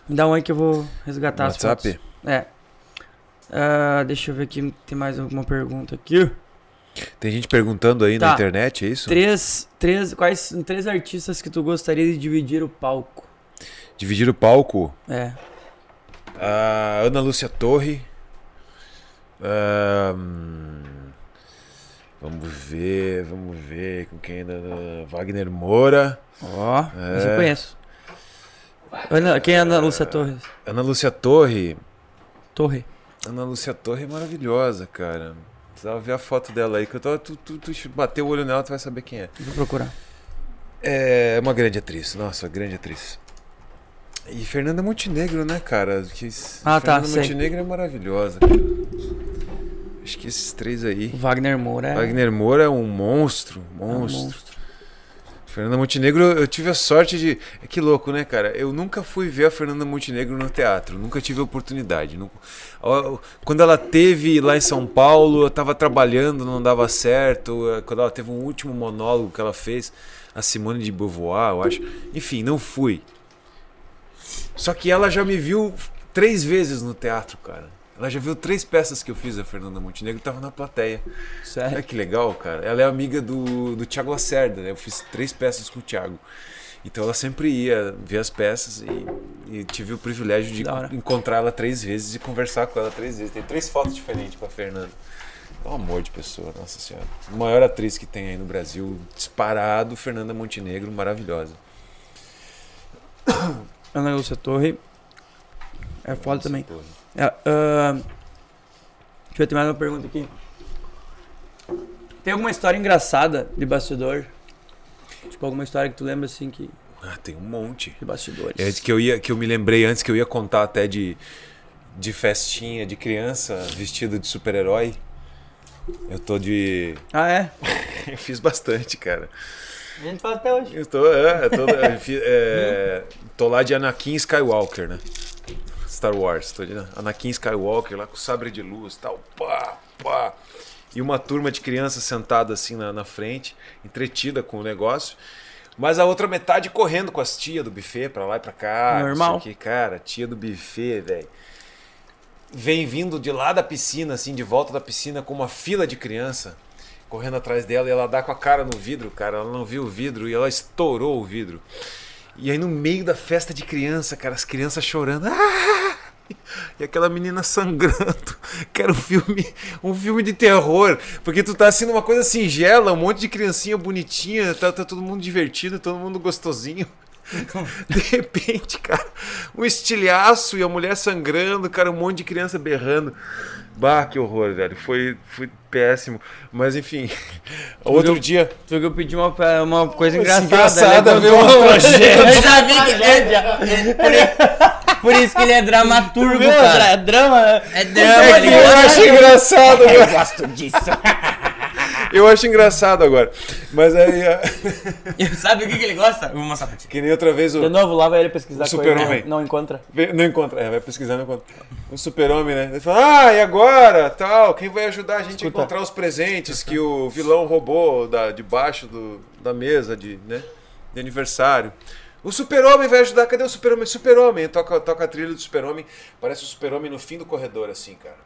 Me dá um oi que eu vou resgatar as WhatsApp? fotos. É. Ah, deixa eu ver aqui, tem mais alguma pergunta aqui. Tem gente perguntando aí na Tá. internet, é isso? Três, três, quais três artistas que tu gostaria de dividir o palco? Dividir o palco. É. A Ana Lúcia Torre. ahn, Vamos ver, vamos ver com quem ainda. Wagner Moura. Ó, eu É. conheço. Ana, quem é a Ana Lúcia Torres? Ana Lúcia Torre. Torre. Ana Lúcia Torre é maravilhosa, cara. Precisava ver a foto dela aí, que eu tô, tu, tu, tu bateu o olho nela, tu vai saber quem é. Vou procurar. É uma grande atriz, nossa, grande atriz. E Fernanda Montenegro, né, cara? Que Ah, tá, Fernanda sei. Montenegro é maravilhosa, cara. Acho que esses três aí. Wagner Moura é, Wagner Moura é um monstro, é um monstro. monstro. Fernanda Montenegro, eu tive a sorte de. É que louco, né, cara? Eu nunca fui ver a Fernanda Montenegro no teatro, nunca tive a oportunidade. Quando ela teve lá em São Paulo, eu tava trabalhando, não dava certo. eh, Quando ela teve um último monólogo que ela fez, a Simone de Beauvoir, eu acho. Enfim, não fui. Só que ela já me viu três vezes no teatro, cara. Ela já viu três peças que eu fiz a Fernanda Montenegro e tava na plateia. Olha Sério. que legal, cara. Ela é amiga do, do Thiago Lacerda, né? Eu fiz três peças com o Thiago. Então ela sempre ia ver as peças e, e tive o privilégio de encontrar ela três vezes e conversar com ela três vezes. Tem três fotos diferentes com a Fernanda. É um amor de pessoa, nossa senhora. A maior atriz que tem aí no Brasil, disparado, Fernanda Montenegro, maravilhosa. Ana Lúcia Torre. É foda também. porra. É, ah, deixa eu ter mais uma pergunta aqui. Tem alguma história engraçada de bastidor? Tipo, alguma história que tu lembra assim que. Ah, tem um monte. De bastidores. É de que eu ia, que eu me lembrei antes que eu ia contar até de, de festinha de criança vestido de super-herói. Eu tô de. Ah, é? Eu fiz bastante, cara. A gente faz até hoje. Eu tô, é, eu tô, eu fi- é, tô lá de Anakin Skywalker, né? Star Wars. Tô de Anakin Skywalker lá com sabre de luz tal. Pá, pá. E uma turma de crianças sentada assim na, na frente, entretida com o negócio. Mas a outra metade correndo com as tias do buffet pra lá e pra cá. Normal. Que, cara, tia do buffet, velho. Vem vindo de lá da piscina, assim, de volta da piscina, com uma fila de criança correndo atrás dela e ela dá com a cara no vidro, cara. Ela não viu o vidro e ela estourou o vidro. E aí no meio da festa de criança, cara, as crianças chorando. "Ah!" E aquela menina sangrando. Era um filme, um filme de terror. Porque tu tá assistindo uma coisa singela, um monte de criancinha bonitinha, tá, tá todo mundo divertido, todo mundo gostosinho. De repente, cara, um estilhaço e a mulher sangrando, cara, um monte de criança berrando. Bah, que horror, velho. Foi, foi péssimo. Mas enfim, outro viu? dia. Tu viu que eu pedi uma, uma coisa engraçada. engraçada, né? ver uma tragédia. Eu já vi que é, por, por isso que ele é dramaturgo, Viu? cara. É drama, né? É drama, É ele que eu gosta. acho engraçado, Eu gosto disso. Eu acho engraçado agora. Mas aí. ah, Sabe o que, que ele gosta? Eu vou mostrar pra ti. Que nem outra vez o. De novo, lá vai ele pesquisar O super-homem. Não encontra. Não encontra, é, vai pesquisar, não encontra. Um super-homem, né? Ele fala, ah, e agora? Tal, quem vai ajudar a gente a Escuta. encontrar os presentes que o vilão roubou da, debaixo do, da mesa de, né, de aniversário? O super-homem vai ajudar, cadê o super-homem? Super-homem, toca, toca a trilha do super-homem, parece o super-homem no fim do corredor, assim, cara.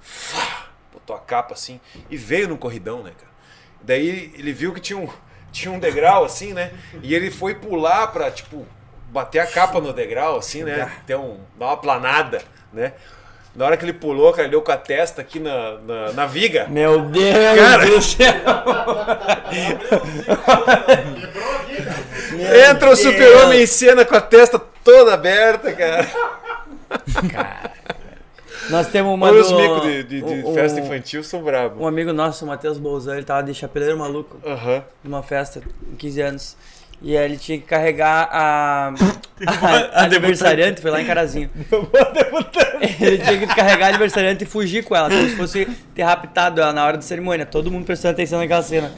Fá, Botou a capa assim e veio no corridão, né, cara? Daí ele viu que tinha um, tinha um degrau assim, né? E ele foi pular pra, tipo, bater a capa no degrau, assim, né? Ter um, dar uma planada, né? Na hora que ele pulou, cara, ele deu com a testa aqui na, na, na viga. Meu Deus Cara. do céu. Quebrou a vida. Entra o super-homem em cena com a testa toda aberta, cara. Nós temos uma Olha os do- micos de, de- de um- festa infantil, são bravos. Um amigo nosso, o Matheus Bolzan, ele tava de chapeleiro maluco Aham. numa festa, com 15 anos. E aí ele tinha que carregar a, a, a aniversariante, foi lá em Carazinho. ele tinha que carregar a aniversariante e fugir com ela, como se fosse ter raptado ela na hora da cerimônia. Todo mundo prestando atenção naquela cena.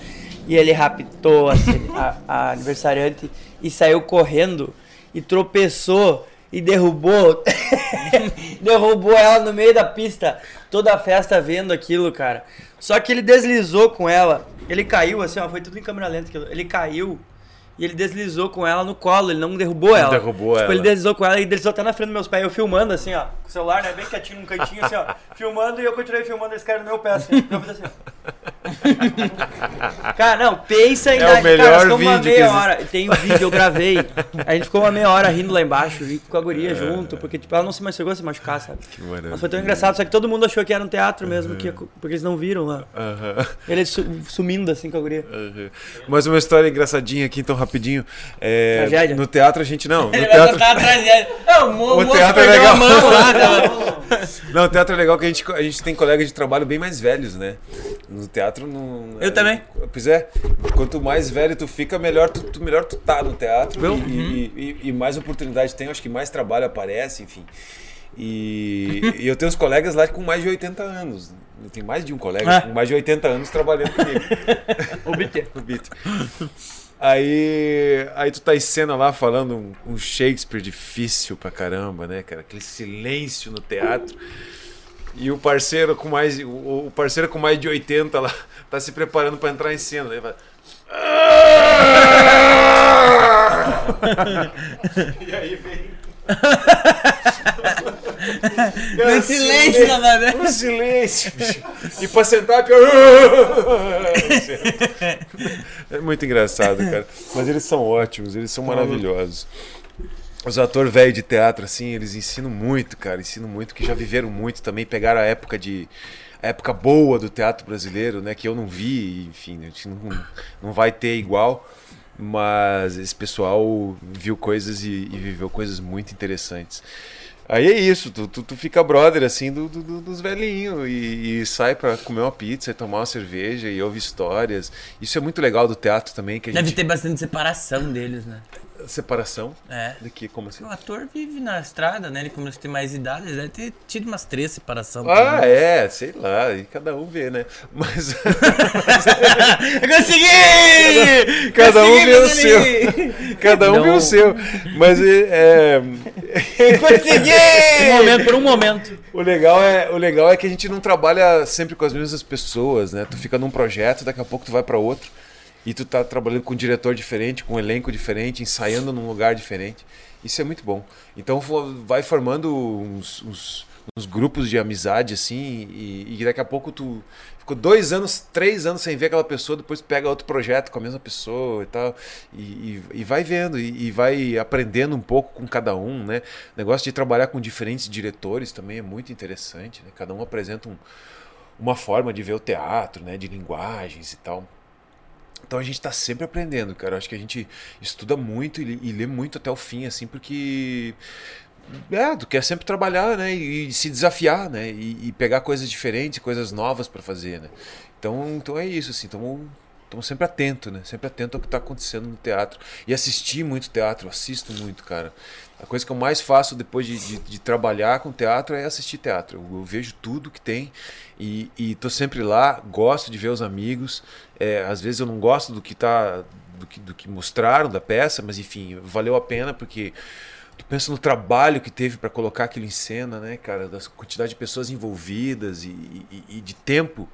E ele raptou a- a aniversariante e saiu correndo e tropeçou e derrubou. derrubou ela no meio da pista. Toda a festa vendo aquilo, cara. Só que ele deslizou com ela. Ele caiu assim, ó, foi tudo em câmera lenta. Ele caiu e ele deslizou com ela no colo, ele não derrubou ela. derrubou tipo, ela. ele deslizou com ela e deslizou até na frente dos meus pés. Eu filmando assim, ó, com o celular, né, bem quietinho num cantinho assim, ó, filmando e eu continuei filmando esse cara no meu pé assim. Eu fiz assim. Cara, não, pensa em É o melhor cara, uma vídeo que meia existe. hora. Tem um vídeo, eu gravei. A gente ficou uma meia hora rindo lá embaixo e com a guria junto, porque tipo, ela não se a se machucar, sabe? Que maravilha. Mas foi tão engraçado, só que todo mundo achou que era um teatro mesmo, que, porque eles não viram lá. Aham. Ele su- sumindo assim com a guria. Uhum. Mas uma história engraçadinha aqui, então, rapidinho. É, Tragédia? no teatro a gente não. No Ele teatro, tragédia. Não, o, mo teatro é legal. não, o teatro é legal que a gente, a gente tem colegas de trabalho bem mais velhos, né? No teatro não. Eu também. Pois é. Quanto mais velho tu fica, melhor tu, tu- melhor tu tá no teatro. E, e- e- e mais oportunidade tem, acho que mais trabalho aparece, enfim. E, e eu tenho uns colegas lá com mais de 80 anos. Eu tenho mais de um colega É. com mais de 80 anos trabalhando comigo. O BT. o beat. Aí, aí tu tá em cena lá falando um, um Shakespeare difícil pra caramba, né, cara? Aquele silêncio no teatro. E o parceiro com mais o, o parceiro com mais de 80 lá tá se preparando pra entrar em cena, né? Vai, e aí vem No silêncio, na verdade. um silêncio, bicho. E pra sentar é pior. É muito engraçado, cara. Mas eles são ótimos, eles são maravilhosos. Os atores velhos de teatro, assim, eles ensinam muito, cara. Ensinam muito, que já viveram muito também, pegaram a época de. A época boa do teatro brasileiro, né? Que eu não vi, enfim, a gente não, não vai ter igual. Mas esse pessoal viu coisas e, e viveu coisas muito interessantes. Aí é isso, tu, tu, tu fica brother assim do, do- do- dos velhinhos e, e sai pra comer uma pizza e tomar uma cerveja e ouve histórias. Isso é muito legal do teatro também, que a Deve gente... ter bastante separação deles, né? Separação? É. De que, como assim? O ator vive na estrada, né? Ele começa a ter mais idade, ele deve ter tido umas três separações. Ah, é, sei lá, e cada um vê, né? Mas Eu consegui! cada um Consegui, vê o seu. Cada um vê o seu. Mas é, Consegui! Um momento, por um momento. o legal é o legal é que a gente não trabalha sempre com as mesmas pessoas, né? Tu fica num projeto, daqui a pouco tu vai pra outro e tu tá trabalhando com um diretor diferente, com um elenco diferente, ensaiando num lugar diferente. Isso é muito bom. Então vai formando uns, uns- uns grupos de amizade assim e, e daqui a pouco tu ficou dois anos, três anos sem ver aquela pessoa, depois pega outro projeto com a mesma pessoa e tal e, e- e vai vendo e, e vai aprendendo um pouco com cada um, né? O negócio de trabalhar com diferentes diretores também é muito interessante, né? Cada um apresenta um- uma forma de ver o teatro, né? De linguagens e tal. Então a gente está sempre aprendendo, cara. Acho que a gente estuda muito e, e lê muito até o fim, assim, porque é, tu quer sempre trabalhar, né? E, e se desafiar, né? E, e pegar coisas diferentes, coisas novas para fazer, né? Então, então é isso, assim. Estamos sempre atento, né? Sempre atento ao que está acontecendo no teatro. E assistir muito teatro, assisto muito, cara. A coisa que eu mais faço depois de, de, de trabalhar com teatro é assistir teatro. Eu, eu vejo tudo que tem e, e tô sempre lá, gosto de ver os amigos. É, às vezes eu não gosto do que tá. Do que, do que mostraram da peça, mas enfim, valeu a pena porque tu pensa no trabalho que teve para colocar aquilo em cena, né, cara? Da quantidade de pessoas envolvidas e, e- e de tempo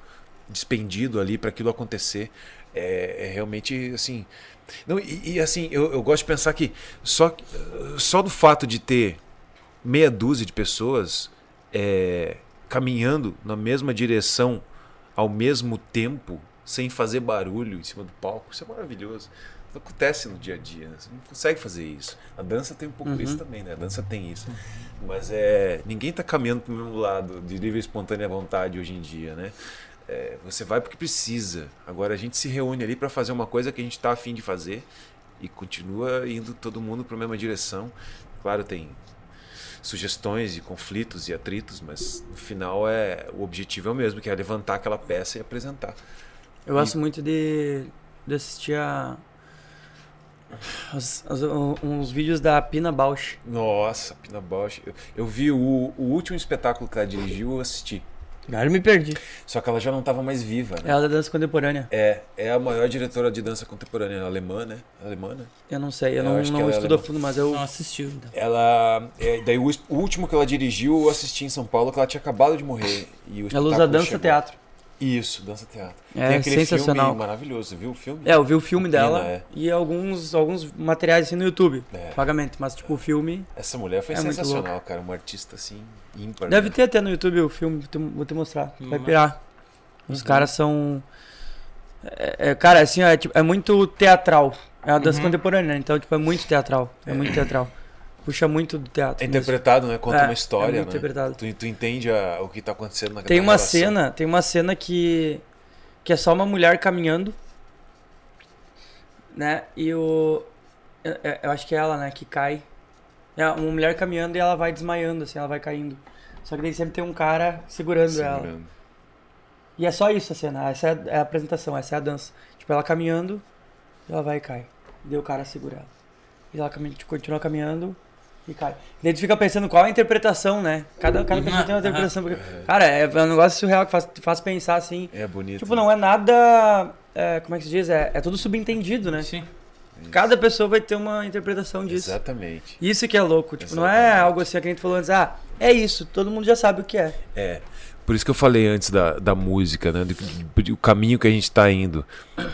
despendido ali para aquilo acontecer. É, é realmente assim. Não, e, e, assim, eu, eu gosto de pensar que só, só do fato de ter meia dúzia de pessoas é, caminhando na mesma direção ao mesmo tempo, sem fazer barulho em cima do palco, isso é maravilhoso. Não acontece no dia a dia, né? você não consegue fazer isso. A dança tem um pouco Uhum. isso também, né? A dança tem isso. Mas é, ninguém está caminhando para o mesmo lado de livre e espontânea vontade hoje em dia, né? É, você vai porque precisa. Agora a gente se reúne ali para fazer uma coisa que a gente está afim de fazer e continua indo todo mundo para a mesma direção. Claro, tem sugestões e conflitos e atritos, mas no final é o objetivo é o mesmo, que é levantar aquela peça e apresentar. Eu gosto muito de, de assistir a. os- os- uns vídeos da Pina Bausch. Nossa, Pina Bausch. Eu, eu vi o, o último espetáculo que ela dirigiu, eu assisti. Agora eu me perdi. Só que ela já não estava mais viva, né? Ela é da dança contemporânea. É, é a maior diretora de dança contemporânea alemã, né? Alemã, né? Eu não sei, eu, Eu não, não é estudo a fundo, mas eu. Não assistiu. Então. Ela. é, daí o, o último que ela dirigiu, eu assisti em São Paulo, que ela tinha acabado de morrer. E o Ela espetáculo usa dança chegou. teatro. Isso, dança teatro. É Tem aquele sensacional. filme maravilhoso, viu o filme? É, eu vi o filme Pina, dela é. e alguns, alguns materiais assim no YouTube. É. Vagamente, mas tipo o filme. Essa mulher foi É sensacional, cara. Uma artista assim, ímpar. Deve né? ter até no YouTube o filme, vou te- mostrar. Vai Uhum. pirar. Os Uhum. caras são. É, é, cara, assim, é, tipo, é muito teatral. É uma dança Uhum. contemporânea, né? então, tipo, é muito teatral. É muito teatral. Puxa muito do teatro. É mesmo. interpretado, né? Conta É, uma história, é muito né? interpretado. Tu, tu entende a- o que tá acontecendo na Tem uma relação. cena, tem uma cena que que é só uma mulher caminhando, né? E o eu, eu- acho que é ela, né, que cai. É uma mulher caminhando e ela vai desmaiando, assim, ela vai caindo. Só que daí sempre tem um cara segurando, ela. Segurando. E é só isso a cena, essa é a, é a apresentação, essa é a dança. Tipo, ela caminhando, ela vai e cai. E daí o cara segura ela. E ela continua caminhando e cai. E daí tu fica pensando qual é a interpretação, né? Cada, cada pessoa tem uma interpretação. Porque, cara, é um negócio surreal que faz, faz pensar assim. É bonito. Tipo, não é nada. é, como é que se diz? É, é tudo subentendido, né? Sim. Cada pessoa vai ter uma interpretação disso. Exatamente. Isso que é louco. Tipo, não é Exatamente. algo assim que a gente falou antes, ah, é isso, todo mundo já sabe o que é. É. Por isso que eu falei antes da, da música, né? Do, do- o caminho que a gente tá indo.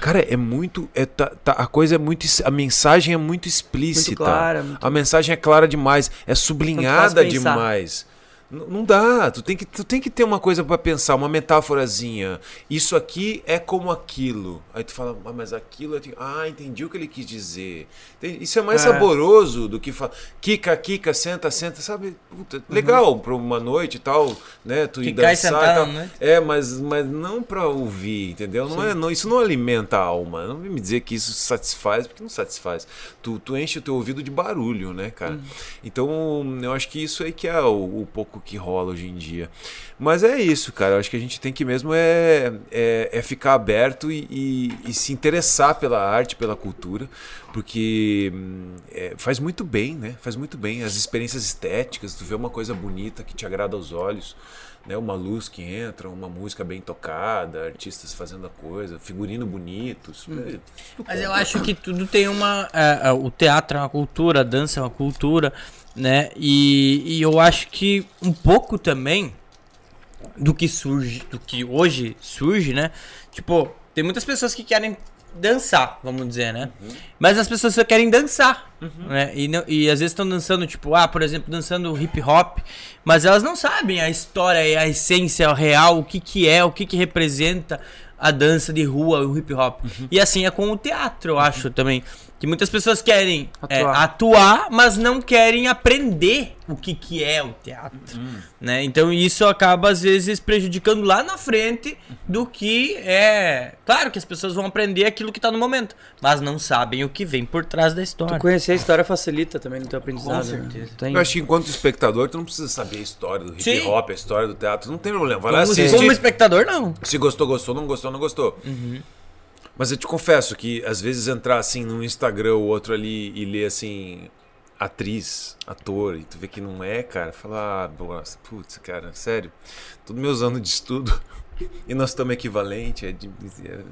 Cara, é muito. É, tá- tá- a coisa é muito. A mensagem é muito explícita. Muito clara, muito- A mensagem é clara demais. É sublinhada demais. Não dá, tu tem, que, tu tem que ter uma coisa pra pensar, uma metáforazinha. Isso aqui é como aquilo. Aí tu fala, ah, mas aquilo é. Ah, entendi o que ele quis dizer. Isso é mais É. saboroso do que falar. Kika, Kika, senta, senta, sabe? Puta, legal pra uma noite e tal, né? Tu ir Ficar e dançar sentar e tal. noite. É, mas, mas não pra ouvir, entendeu? Não é, não, isso não alimenta a alma. Não vem me dizer que isso satisfaz, porque não satisfaz. Tu, tu enche o teu ouvido de barulho, né, cara? Então, eu acho que isso aí que é o, o pouco que rola hoje em dia. Mas é isso, cara. Eu acho que a gente tem que mesmo é, é, é ficar aberto e, e- e se interessar pela arte, pela cultura, porque hum, é, faz muito bem, né? Faz muito bem. As experiências estéticas, tu vê uma coisa bonita que te agrada aos olhos, né? Uma luz que entra, uma música bem tocada, artistas fazendo a coisa, figurino bonito. isso é- Mas eu acho que tudo tem uma. é, é, o teatro é uma cultura, a dança é uma cultura, né? E, e eu acho que um pouco também do que surge, do que hoje surge, né? Tipo, tem muitas pessoas que querem dançar, vamos dizer, né? Mas as pessoas só querem dançar, né? E, não- e às vezes estão dançando, tipo, ah, por exemplo, dançando hip hop, mas elas não sabem a história e a essência real, o que que é, o que que representa a dança de rua, o hip hop. E assim é com o teatro, eu acho também. Que muitas pessoas querem é, Atuar. atuar, mas não querem aprender o que, que é o teatro. Né? Então isso acaba, às vezes, prejudicando lá na frente do que é. Claro que as pessoas vão aprender aquilo que tá no momento, mas não sabem o que vem por trás da história. Tu conhecer a história facilita também no teu aprendizado. Com né? certeza. Tem- Eu acho que enquanto espectador, tu não precisa saber a história do hip Sim. hop, a história do teatro, não tem problema. Vai lá Como, assistir. como espectador, não. Se gostou, gostou, não gostou, não gostou. Mas eu te confesso que às vezes entrar assim no Instagram ou outro ali e ler assim atriz, ator, e tu vê que não é, cara, falar, ah, putz, cara, sério, todos meus anos de estudo e nós estamos equivalente, é, de-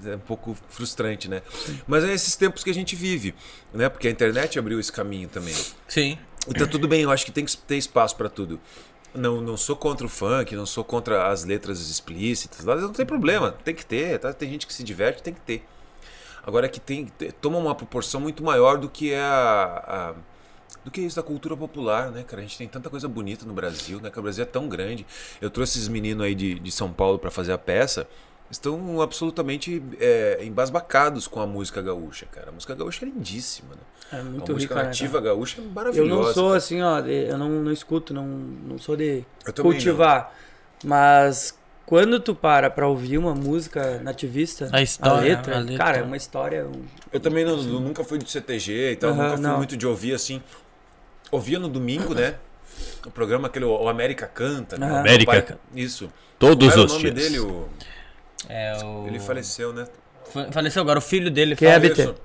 é- é um pouco frustrante, né? Mas é esses tempos que a gente vive, né? Porque a internet abriu esse caminho também. Sim. E tá tudo bem, eu acho que tem que ter espaço pra tudo. Não, não sou contra o funk, não sou contra as letras explícitas, não tem problema, tem que ter, tá? Tem gente que se diverte, tem que ter. Agora é que tem te- toma uma proporção muito maior do que é a, a- do que isso da cultura popular, né, cara? A gente tem tanta coisa bonita no Brasil, né? Que o Brasil é tão grande. Eu trouxe esses meninos aí de, de São Paulo pra fazer a peça. Estão absolutamente é, embasbacados com a música gaúcha, cara. A música gaúcha é lindíssima, né? É a muito música rica, né, nativa cara? gaúcha é Eu maravilhosa. não sou cara. assim, ó, eu não, não escuto, não, não sou de Eu cultivar. Mas quando tu para pra ouvir uma música nativista, A história, letra, a letra. cara, é uma história. um- Eu também não- eu nunca fui de CTG e tal, Aham, nunca fui não. muito de ouvir assim. Ouvia no domingo, né? O programa aquele O América Canta. né? O América. pai- Isso. Todos os o nome dias. dele? O- É o... Ele faleceu, né? Fa- Faleceu agora, o filho dele Que é. BT. Isso.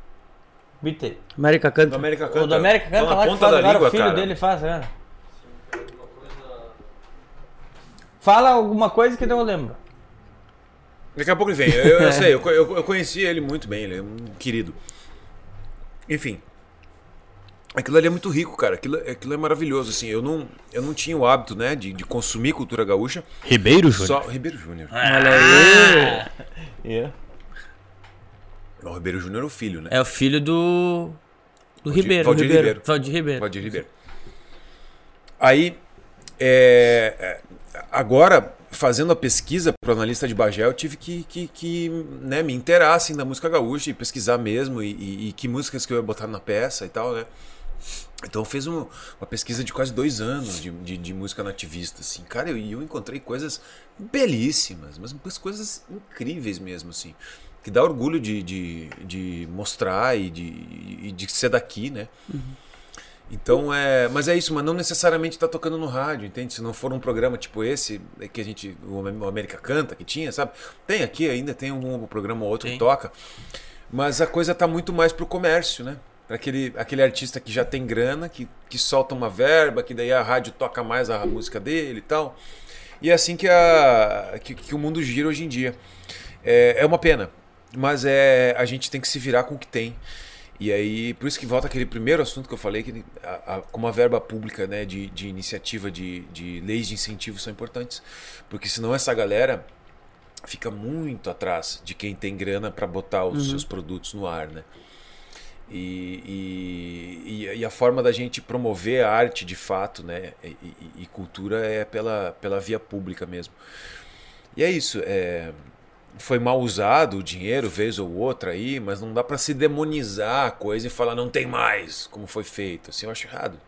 BT. América Do canta. América Canta. O do América Tá canta na lá que ponta faz da agora, língua, o filho cara. dele faz, né? Fala alguma coisa que não eu lembro. Daqui a pouco ele vem. Eu, eu sei, eu, eu, eu conheci ele muito bem, ele é um querido. Enfim. Aquilo ali é muito rico, cara. Aquilo, aquilo é maravilhoso, assim. Eu não, eu não tinha o hábito, né, de, de consumir cultura gaúcha. Ribeiro Júnior. Só Ribeiro Júnior. Olha aí. É. O Ribeiro Júnior é o filho, né? É o filho do. Do Valdir- Ribeiro. Valdir Ribeiro. Valdir Ribeiro. Valdir Ribeiro. Aí, é, é, agora, fazendo a pesquisa para analista de Bagé, eu tive que, que, que, né, me inteirar assim, da música gaúcha e pesquisar mesmo e, e- e que músicas que eu ia botar na peça e tal, né? Então eu fiz um- uma pesquisa de quase dois anos de, de, de música nativista, assim. Cara, eu- eu, encontrei coisas belíssimas, mas coisas incríveis mesmo, assim. Que dá orgulho de, de, de mostrar e de, de ser daqui, né? Então é. Mas é isso, mas não necessariamente tá tocando no rádio, entende? Se não for um programa tipo esse, é que a gente. O Am- o América Canta, que tinha, sabe? Tem aqui ainda, tem um programa ou outro Tem. que toca. Mas a coisa tá muito mais pro comércio, né? Pra aquele, aquele artista que já tem grana, que, que solta uma verba, que daí a rádio toca mais a música dele e tal. E é assim que, a, que, que o mundo gira hoje em dia. É, é uma pena, mas é a gente tem que se virar com o que tem. E aí, por isso que volta aquele primeiro assunto que eu falei, que a, a, como a verba pública né, de, de iniciativa, de, de leis de incentivo são importantes. Porque senão essa galera fica muito atrás de quem tem grana para botar os seus produtos no ar, né? E, e, e- a forma da gente promover a arte de fato, né? E, e- e cultura é pela, pela via pública mesmo. E é isso. É, foi mal usado o dinheiro, vez ou outra aí, mas não dá para se demonizar a coisa e falar não tem mais, como foi feito. Assim, eu acho errado.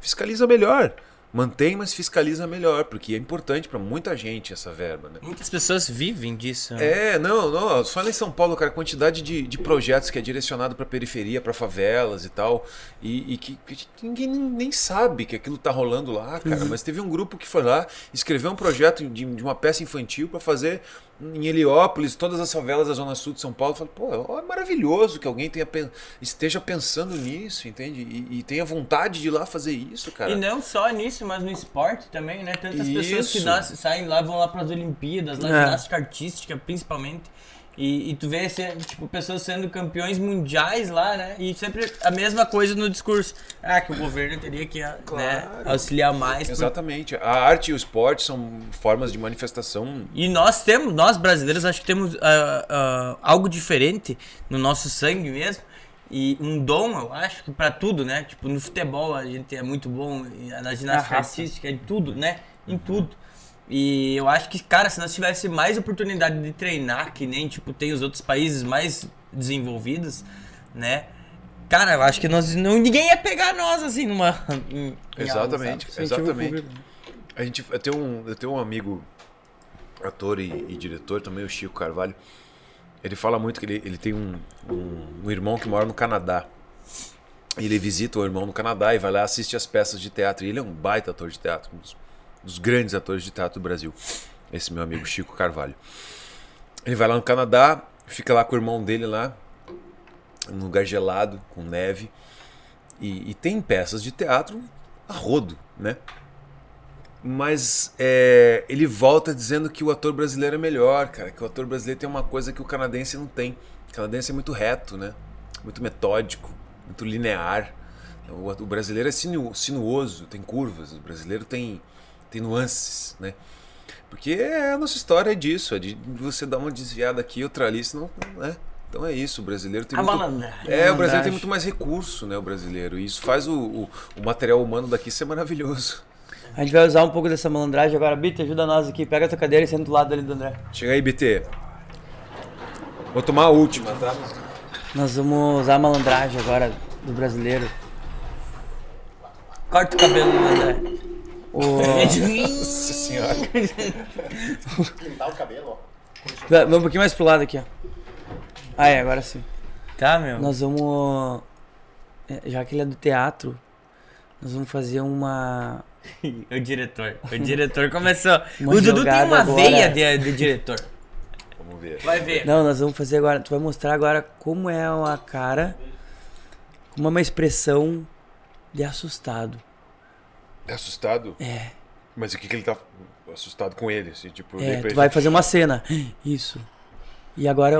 Fiscaliza melhor. Mantém, mas fiscaliza melhor, porque é importante para muita gente essa verba, né? Muitas pessoas vivem disso. né? É, não, não. Só lá em São Paulo, cara, a quantidade de, de projetos que é direcionado pra periferia, pra favelas e tal, e, e que, que ninguém nem, sabe que aquilo tá rolando lá, cara. Mas teve um grupo que foi lá, escreveu um projeto de, de uma peça infantil pra fazer em Heliópolis, todas as favelas da Zona Sul de São Paulo. Eu falei, pô, é maravilhoso que alguém tenha, esteja pensando nisso, entende? E, e tenha vontade de ir lá fazer isso, cara. E não só nisso, mas no esporte também, né? Tantas pessoas que Isso. nascem, saem lá, vão lá pras Olimpíadas, lá É. ginástica artística, principalmente. E, e tu vê, tipo, pessoas sendo campeões mundiais lá, né? E sempre a mesma coisa no discurso. Ah, que o governo teria que né, Claro. auxiliar mais. Exatamente. A arte e o esporte são formas de manifestação E nós temos, nós brasileiros, acho que temos ah, ah, algo diferente no nosso sangue mesmo. E um dom, eu acho, que pra tudo, né? Tipo, no futebol a gente é muito bom, na ginástica artística, em tudo, né? Em tudo. E eu acho que, cara, se nós tivesse mais oportunidade de treinar, que nem, tipo, tem os outros países mais desenvolvidos, né? Cara, eu acho que nós não, ninguém ia pegar nós, assim, numa... em- em algo, Exatamente, sabe? Incentivo exatamente. público. A gente, eu, tenho um, eu tenho um amigo, ator e, e diretor também, o Chico Carvalho. Ele fala muito que ele, ele tem um, um, um irmão que mora no Canadá. Ele visita o irmão no Canadá e vai lá assistir as peças de teatro. E ele é um baita ator de teatro, um dos, dos grandes atores de teatro do Brasil. Esse meu amigo Chico Carvalho. Ele vai lá no Canadá, fica lá com o irmão dele lá, num lugar gelado, com neve. E, e tem peças de teatro a rodo, né? Mas é, ele volta dizendo que o ator brasileiro é melhor, cara. Que o ator brasileiro tem uma coisa que o canadense não tem. O canadense é muito reto, né? Muito metódico, muito linear. O, o brasileiro é sinu, sinuoso, tem curvas. O brasileiro tem, tem nuances, né? Porque a nossa história é disso, é de você dar uma desviada aqui, outra ali, senão, né? Então é isso, o brasileiro tem A muito... É, o brasileiro tem muito mais recurso, né? O brasileiro. E isso faz o, o, o material humano daqui ser maravilhoso. A gente vai usar um pouco dessa malandragem agora. Bita, ajuda nós aqui. Pega a tua cadeira e senta do lado ali do André. Chega aí, BT. Vou tomar a última, tá? Nós vamos usar a malandragem agora do brasileiro. Corta o cabelo do André. O... Nossa senhora. Pintar o cabelo, ó. Vamos um pouquinho mais pro lado aqui, ó. Ah, é, agora sim. Tá, meu. Nós vamos. é, Já que ele é do teatro, nós vamos fazer uma. O diretor. O diretor começou. Uma o Dudu tem uma agora. veia de, de diretor. Vamos ver. Vai ver. Não, nós vamos fazer agora. Tu vai mostrar agora como é a cara, como é uma expressão de assustado. É assustado? É. Mas o que, que ele tá assustado com ele? Assim, tipo, É, tu vai fazer uma cena. Isso. E agora,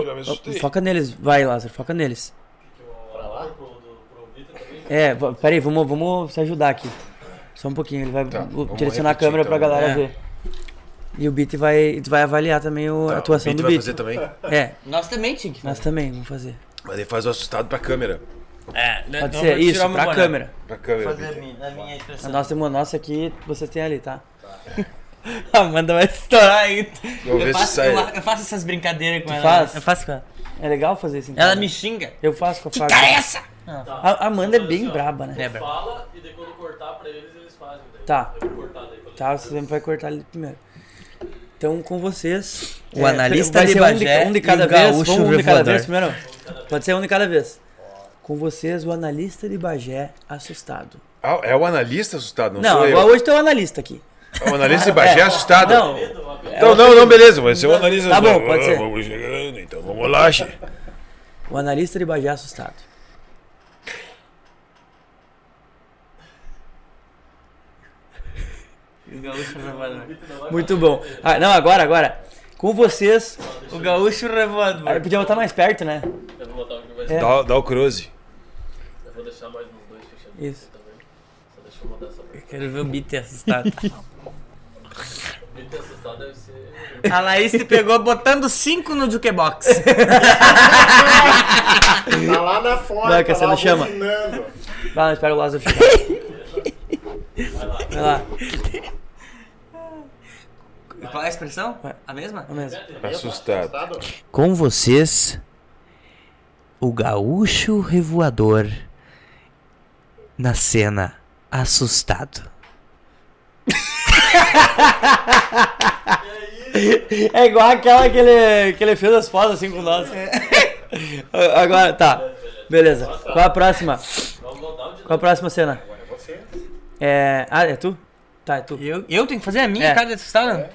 foca neles. Vai, Lázaro, foca neles. Pra lá? Pro, do, pro Vitor também. É, peraí, vamos, vamos se ajudar aqui. Só um pouquinho, ele vai Tá, direcionar a câmera pra então. galera É. ver. E o Beat vai, vai avaliar também o- Tá, a atuação o Beat do vai Beat. fazer também? É, Nós também que nós também, vamos fazer. Mas ele faz o assustado pra câmera. É, Pode ser, isso, pra câmera. Pra câmera. Fazer a minha, a minha A expressão. nossa tem uma nossa aqui, vocês têm ali, tá? A Amanda vai estourar aí. Vamos ver Eu se faço, sai. eu, eu faço essas brincadeiras com Tu ela. faz? Eu faço com ela. É legal fazer isso em Ela me xinga. Eu faço com a Que faca. cara é essa? A Amanda é bem braba, né? É, brabo. Fala e daí quando cortar pra eles. Tá. Tá, você sempre vai cortar ali primeiro. Então, com vocês. O analista vai de ser um de, Bagé um de cada vez. gaúcho Vamos um de cada vez primeiro? Pode ser um de cada vez. Com vocês, o analista de Bagé assustado. Ah, é o analista assustado, não, Não, sou eu. hoje tem o analista aqui. É o analista de Bagé É. assustado. Não, Então, não, não, beleza, vai ser o analista Tá bom, pode ser. Vamos chegando, então vamos lá, che. o analista de Bagé assustado. O gaúcho revoador. Muito bom. Ah, não, agora, agora. Com vocês. O gaúcho revoador. Ah, podia botar mais perto, né? Eu vou botar o que vai É. ser. Dá, dá o cruze. Eu vou deixar mais uns dois fechadinhos Isso. também. Só deixa eu mandar essa pra Quero ver o Beat assustado. Ter assustado deve ser. A Laís te pegou botando 5 no jukebox. Tá lá na porta, Vai, Cassiano, lá chama. buzinando. Vai, nós pega o Lázaro chegar. Vai lá. Qual é a expressão? A mesma? Vamos mesmo. Assustado. Com vocês, o gaúcho revoador na cena assustado. É igual aquela que ele, que ele fez as fotos assim com nós. Agora, tá. Beleza. Qual a próxima? Qual a próxima cena? É você. É. Ah, é tu? Tá, é tu. Eu, eu tenho que fazer a minha É. cara de assustado?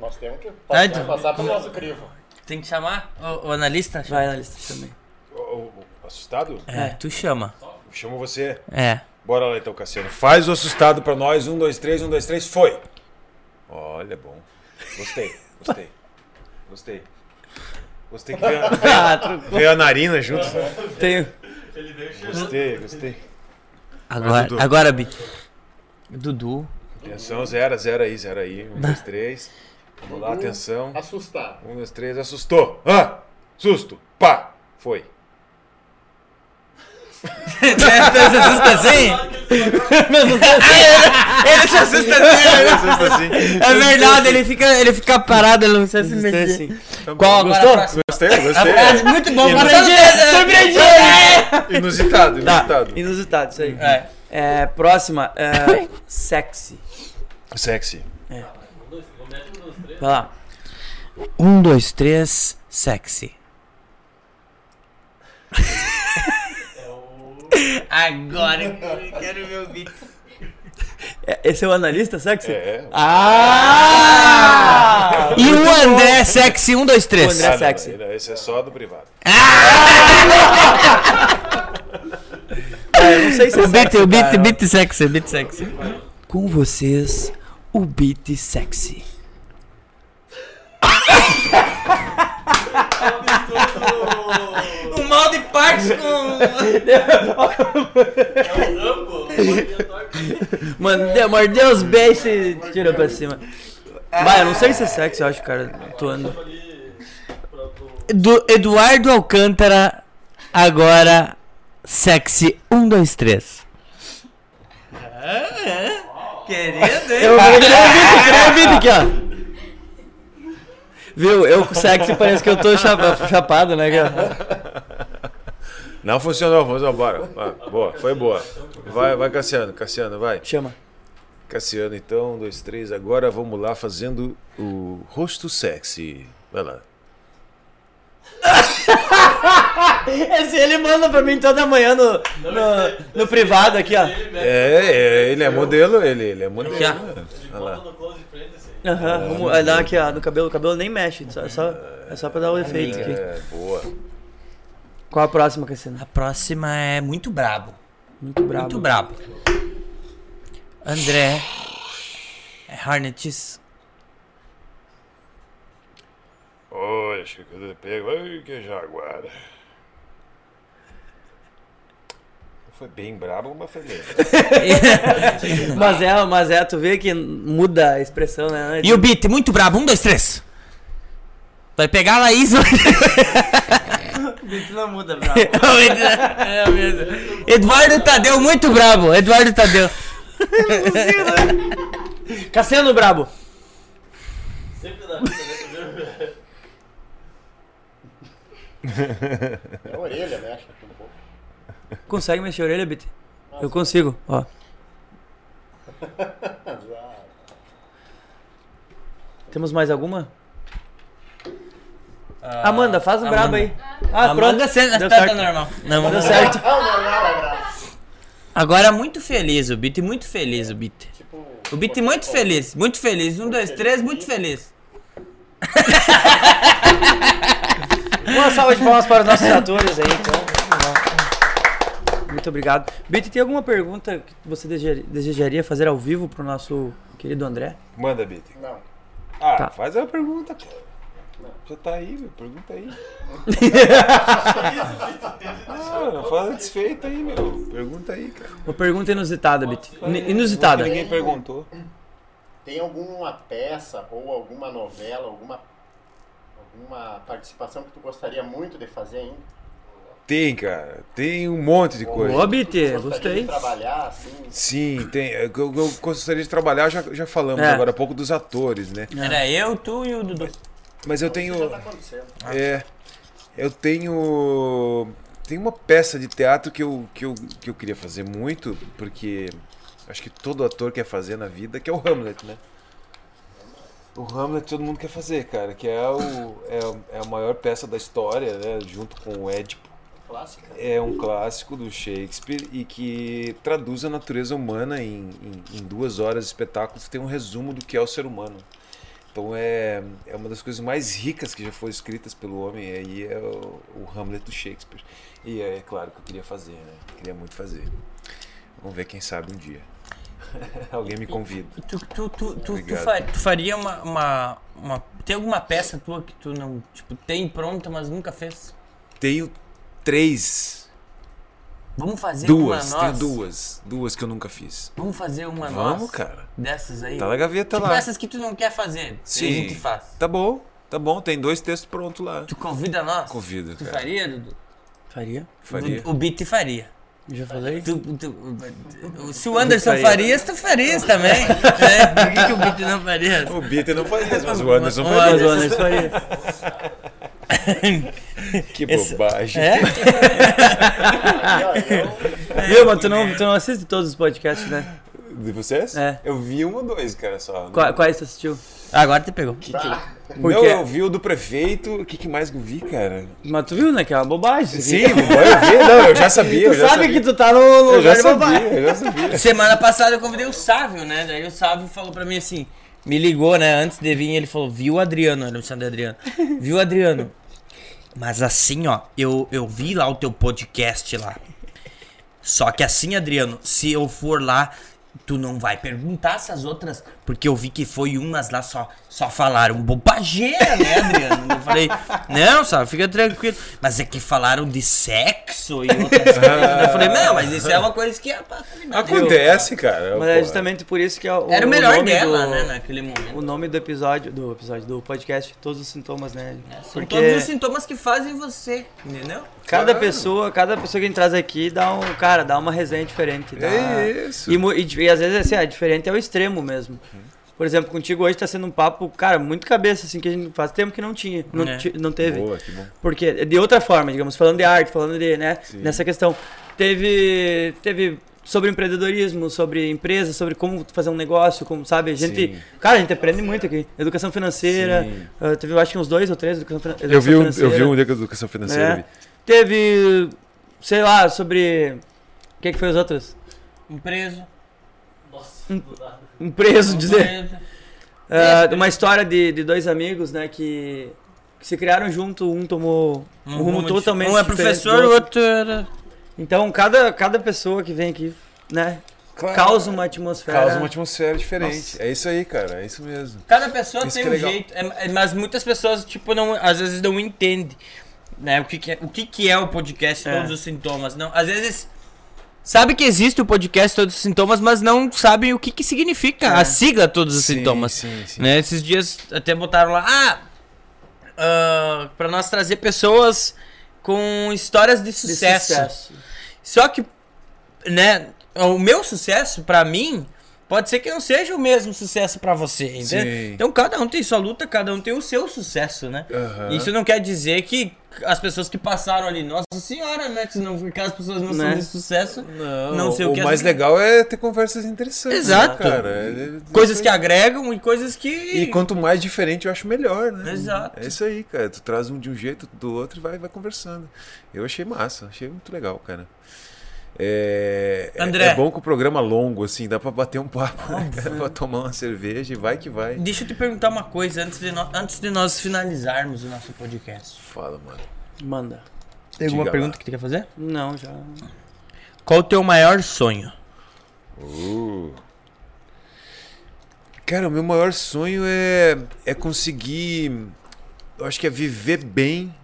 Nós temos que Tá, passar, então. passar pro nosso crivo. Tem que chamar o, o analista? Vai na lista também. O- o- o assustado? É, tu chama. Chamo você. É. Bora lá então, Cassiano. Faz o assustado pra nós. Um, dois, três, um, dois, três, foi. Olha, bom. Gostei, gostei. Gostei. Gostei que veio, Ah, veio a narina junto. Tenho. Gostei, gostei. Agora, Dudu. agora, Bi. Dudu. Atenção, zero, zero aí, zero aí. Um, dois, três. Vamos lá, atenção. Assustado. Um, dois, três, assustou. Ah! Susto. Pá! Foi. Ele se assusta assim? Ele se assusta assim. Assusta. É verdade, ele fica, ele fica parado, ele não se mexe. assim. Qual agora Gostou? Gostei, gostei. próxima, muito bom. Surpreendi! Surpreendi! Inusitado, Tá, inusitado. inusitado, isso aí. É. É, próxima. É, sexy. Sexy. Vai lá. Um, dois, três, sexy. Agora eu quero ver o vídeo. É, Esse é o analista sexy? É. Ah! E o André sexy, um, dois, três. O André- Ah, não, sexy. não, Esse é só do privado. É, eu não sei se é O beat, sexy, o beat, cara. beat sexy, beat sexy. Com vocês, o beat sexy. O mal de partes com. Mano, mordeu os beijos e tirou pra cima. Vai, eu não sei se é sexy, eu acho, cara, atuando. Do Eduardo Alcântara, agora sexy, um, dois, três. Querido, Eu vou criar o beat, criar o beat aqui, ó. Viu? Eu com sexy parece que eu tô chapa- chapado, né, cara? Não funcionou, vamos embora. Ah, boa, foi boa. Vai, vai, Cassiano, Cassiano, vai. Chama. Cassiano, então, um, dois, três. Agora vamos lá fazendo o rosto sexy. Vai lá. Esse ele manda pra mim toda manhã no, no, no privado aqui, ó. É, é, ele é modelo, ele, ele é modelo. Aqui, ó. Olha lá. no close friend assim. Aham, vamos vai dar aqui, ó, no cabelo. O cabelo nem mexe, só, só- é só pra dar o efeito aqui. É, boa. Qual a próxima, Cassina? A próxima é muito brabo. Muito brabo. Muito brabo. André. É Hornets. Olha, acho que eu pego. Ai, que jaguara. Foi bem brabo, mas foi bem. mas, é, mas é, tu vê que muda a expressão, né, né? E o beat, muito brabo. Um, dois, três. Vai pegar a Laís. o beat não muda, brabo. é, é mesmo. Eduardo Tadeu, muito brabo. Eduardo Tadeu. Cassiano brabo. Sempre dá É a orelha, né? mexe é um pouco. Consegue mexer a orelha, BT? Eu consigo, ó. Temos mais alguma? Amanda, faz um Amanda. brabo aí. Ah, Amanda pronto. cê- Deu tá, certo. tá normal. Não, Deu certo. Ah. Agora muito feliz o Beat, muito feliz o Beat. Tipo, O Beat muito feliz, muito feliz. Um, dois, três, muito feliz. Uma salva de palmas para os nossos atores aí, então. Muito obrigado. BT, tem alguma pergunta que você desejaria- fazer ao vivo pro nosso querido André? Manda, Bitter. Não. Ah, Tá. faz a pergunta, pô. Já tá aí, meu. Pergunta aí. ah, não fala desfeito aí, meu. Pergunta aí, cara. Uma pergunta inusitada, BT. Ni- Inusitada. Ninguém perguntou. Tem alguma peça ou alguma novela, alguma, alguma participação que tu gostaria muito de fazer ainda? Tem, cara. Tem um monte de coisa. BT, Gostaria gostei. de trabalhar assim? Sim, tem. Eu, eu gostaria de trabalhar, já, já falamos É. agora há pouco dos atores, né? Era eu, tu e o Dudu. Mas eu tenho. já tá acontecendo. É. Eu tenho. Tem uma peça de teatro que eu, que, eu, que eu queria fazer muito, porque acho que todo ator quer fazer na vida, que é o Hamlet, né? O Hamlet todo mundo quer fazer, cara, que é, o, é, é a maior peça da história, né? Junto com o Édipo. Clássica. É um clássico do Shakespeare e que traduz a natureza humana em, em, em duas horas de espetáculos. Tem um resumo do que é o ser humano. Então é, é uma das coisas mais ricas que já foram escritas pelo homem. Aí é o, o Hamlet do Shakespeare. E é, claro que eu queria fazer, né? Queria muito fazer. Vamos ver quem sabe um dia. Alguém me convida. Tu, tu, tu, tu, tu faria uma, uma, uma- Tem alguma peça tua que tu não. Tipo, tem pronta, mas nunca fez? Tenho três. Vamos fazer Duas. uma Tenho nós? duas. Duas que eu nunca fiz. Vamos fazer uma Vamos, nós cara. dessas aí? Tá na gaveta tipo lá. essas que tu não quer fazer. Sim. A gente faz. Tá bom. Tá bom. Tem dois textos prontos lá. Tu convida nós? Convido, Tu cara. faria, Dudu? Faria? Faria. O, o Beat faria. Já falei? Tu- tu- se o Anderson faria. farias, tu farias também. né? Por que, que o Beat não faria? O Bitter não faria, mas o Anderson faria. Mas o Anderson faria. Que bobagem. É? Eu, Viu, mas tu não, tu não assiste todos os podcasts, né? De vocês? É. Eu vi um ou dois, cara, só. Qua- Quais tu assistiu? Agora te pegou. Por Não, quê? eu vi o do prefeito. O que, que mais que eu vi, cara? Mas tu viu, né? Que é uma bobagem. Sim, aqui. eu vi. Não, eu já sabia. Tu eu já sabe sabia. que tu tá no Eu lugar já de bobagem. sabia, eu já sabia. Semana passada eu convidei o Sávio, né? Daí o Sávio falou pra mim assim, me ligou, né? Antes de vir, ele falou, viu o Adriano, ele me chama de Adriano. Viu o Adriano? Mas assim, ó, eu, eu vi lá o teu podcast lá. Só que assim, Adriano, se eu for lá, tu não vai perguntar essas outras, porque eu vi que foi umas lá só, só falaram bobageira, né, Adriano? Eu falei, não, sabe, fica tranquilo. Mas é que falaram de sexo e outras coisas. Eu falei, não, mas isso é uma coisa que é. Acontece, cara. Mas é justamente por isso que é o, Era o melhor nome dela, do- né, naquele momento. O nome do episódio, do episódio, do podcast, todos os sintomas, né? São Porque todos os sintomas que fazem você, entendeu? cada pessoa, cada pessoa que a gente traz aqui dá um, cara, dá uma resenha diferente. Dá... É isso. E, e, e às vezes assim, é diferente é o extremo mesmo. Por exemplo, contigo hoje tá sendo um papo, cara, muito cabeça, assim, que a gente faz tempo que não tinha, não, É. ti- não teve. Boa, que bom. Porque, de outra forma, digamos, falando de arte, falando de, né, nessa questão. Teve, teve sobre empreendedorismo, sobre empresa, sobre como fazer um negócio, como, sabe? A gente, Sim. cara, a gente aprende muito aqui. Educação financeira, Sim. ah, teve, eu acho que uns dois ou três educação, finan- Eu educação vi, um, eu financeira. vi um de educação financeira. É. Teve, sei lá, sobre, o que que foi os outros? Um preso. Nossa, nada. Um preso, um dizer. Ah, uma história de, de dois amigos, né, que, que se criaram junto, um tomou um, rumo, totalmente Um é professor, o outro era... Então, cada, cada pessoa que vem aqui, né, Claro. causa uma atmosfera. Causa uma atmosfera diferente. Nossa. É isso aí, cara. É isso mesmo. Cada pessoa Isso tem um é jeito, é- é- mas muitas pessoas, tipo, não, às vezes não entendem, né, o que que é, o que que é o podcast É. Todos os Sintomas, não, às vezes sabe que existe o podcast Todos os Sintomas, mas não sabem o que que significa É. a sigla Todos os Sim, Sintomas, Sim, sim. né, esses dias até botaram lá, ah, ah, pra nós trazer pessoas com histórias de de sucesso. sucesso. Só que, né, o meu sucesso, pra mim, Pode ser que não seja o mesmo sucesso pra você, entendeu? Então cada um tem sua luta, cada um tem o seu sucesso, né? Aham. Isso não quer dizer que as pessoas que passaram ali, nossa senhora, né? Se não que as pessoas não Né? são de sucesso, Não, Não sei o o que mais as- legal é ter conversas interessantes. Exato. né, cara? É- coisas que agregam e coisas que. E quanto mais diferente eu acho melhor, né? Exato. É isso aí, cara. Tu traz um de um jeito, do outro e vai, vai conversando. Eu achei massa, achei muito legal, cara. É, é- André. é bom com o programa longo, assim, dá pra bater um papo, né? Dá pra tomar uma cerveja e vai que vai. Deixa eu te perguntar uma coisa antes de, no- antes de nós finalizarmos o nosso podcast. Fala, mano. Manda. Tem alguma Diga pergunta lá. que tu quer fazer? Não, já. Qual o teu maior sonho? Uh. Cara, o meu maior sonho é, é conseguir. Eu acho que é viver bem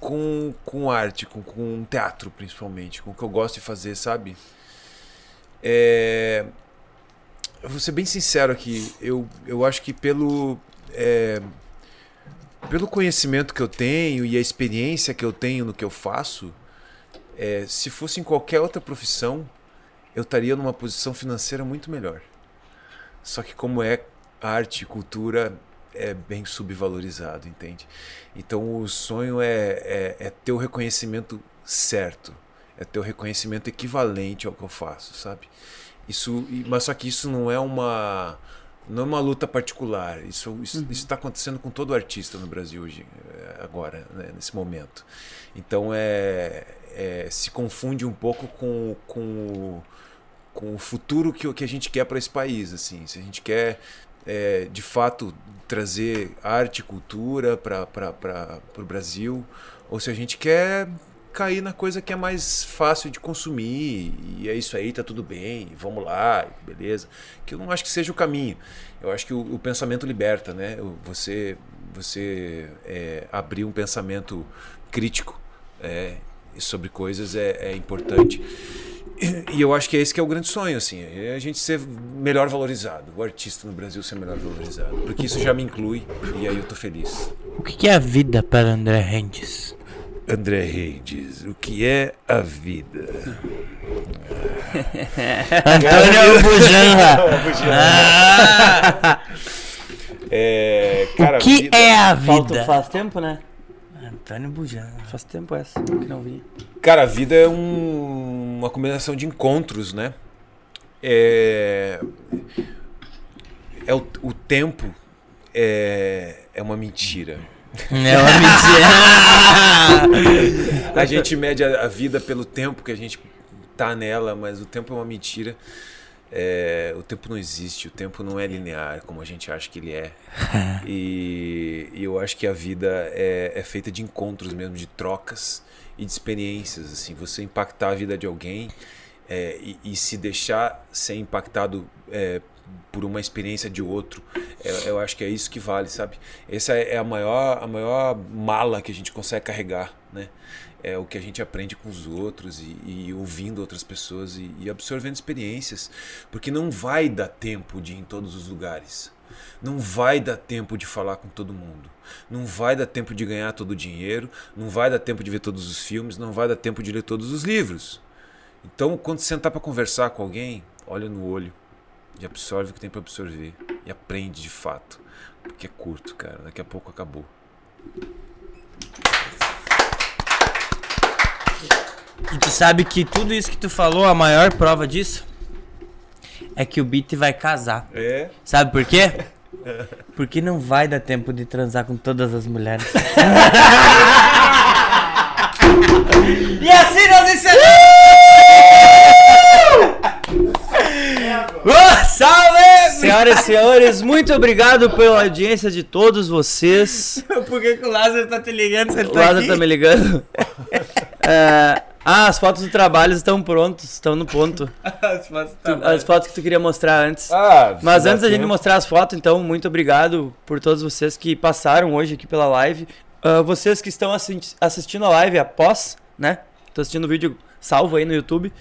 com, com arte, com, com teatro, principalmente, com o que eu gosto de fazer, sabe? É, vou ser bem sincero aqui, eu, eu acho que pelo. é, pelo conhecimento que eu tenho e a experiência que eu tenho no que eu faço, é, se fosse em qualquer outra profissão, eu estaria numa posição financeira muito melhor. Só que como é arte cultura, é bem subvalorizado, entende? Então o sonho é, é, é ter o reconhecimento certo, é ter o reconhecimento equivalente ao que eu faço, sabe? Isso, mas só que isso não é uma não é uma luta particular. Isso isso está acontecendo com todo artista no Brasil hoje, eh, agora, né, nesse momento. Então é, é- se confunde um pouco com, com, o- com o futuro que, que a gente quer para esse país. Assim, se a gente quer é, de fato trazer arte e cultura para o Brasil, ou se a gente quer cair na coisa que é mais fácil de consumir e é isso aí, tá tudo bem, vamos lá, beleza. Que eu não acho que seja o caminho. Eu acho que o, o pensamento liberta, né? Você, você é, abrir um pensamento crítico é, sobre coisas é, é importante. E eu acho que é esse que é o grande sonho, assim, é a gente ser melhor valorizado, o artista no Brasil ser melhor valorizado, porque isso já me inclui e aí eu tô feliz. O que é a vida para André Rendes? André Reis, o que é a vida? Antônio Bujanra. Ah, É, cara, o que vida- é a Falta, vida? faz tempo, né? Antônio Bujanra. Faz tempo essa que não vinha. Cara, a vida é um- uma combinação de encontros, né? É, é o, o tempo é, é uma mentira. É uma mentira. A gente mede a, a vida pelo tempo que a gente tá nela, mas o tempo é uma mentira. É, o tempo não existe, o tempo não é linear como a gente acha que ele é. E, e eu acho que a vida é, é feita de encontros mesmo, de trocas e de experiências. Assim, você impactar a vida de alguém é, e, e se deixar ser impactado é, por uma experiência de outro, é, eu acho que é isso que vale, sabe? Essa é é a maior, a maior mala que a gente consegue carregar, né? É o que a gente aprende com os outros e, e ouvindo outras pessoas e, e absorvendo experiências, porque não vai dar tempo de ir em todos os lugares. Não vai dar tempo de falar com todo mundo. Não vai dar tempo de ganhar todo o dinheiro. Não vai dar tempo de ver todos os filmes. Não vai dar tempo de ler todos os livros. Então, quando sentar para conversar com alguém, olha no olho e absorve o que tem para absorver e aprende de fato, porque é curto, cara. Daqui a pouco acabou. E tu sabe que tudo isso que tu falou, a maior prova disso é que o Beat vai casar. É. Sabe por quê? Porque não vai dar tempo de transar com todas as mulheres. e assim nós encerramos! Salve! Senhoras e senhores, muito obrigado pela audiência de todos vocês. Por que, que o Lázaro tá te ligando se ele O tá Lázaro aqui? tá me ligando. É, ah, as fotos do trabalho estão prontas, estão no ponto. As fotos Tu- tá as fotos que tu queria mostrar antes. Ah, Mas antes da gente mostrar as fotos, então, muito obrigado por todos vocês que passaram hoje aqui pela live. Ah, vocês que estão assi- assistindo a live após, né? Estão assistindo o vídeo salvo aí no YouTube.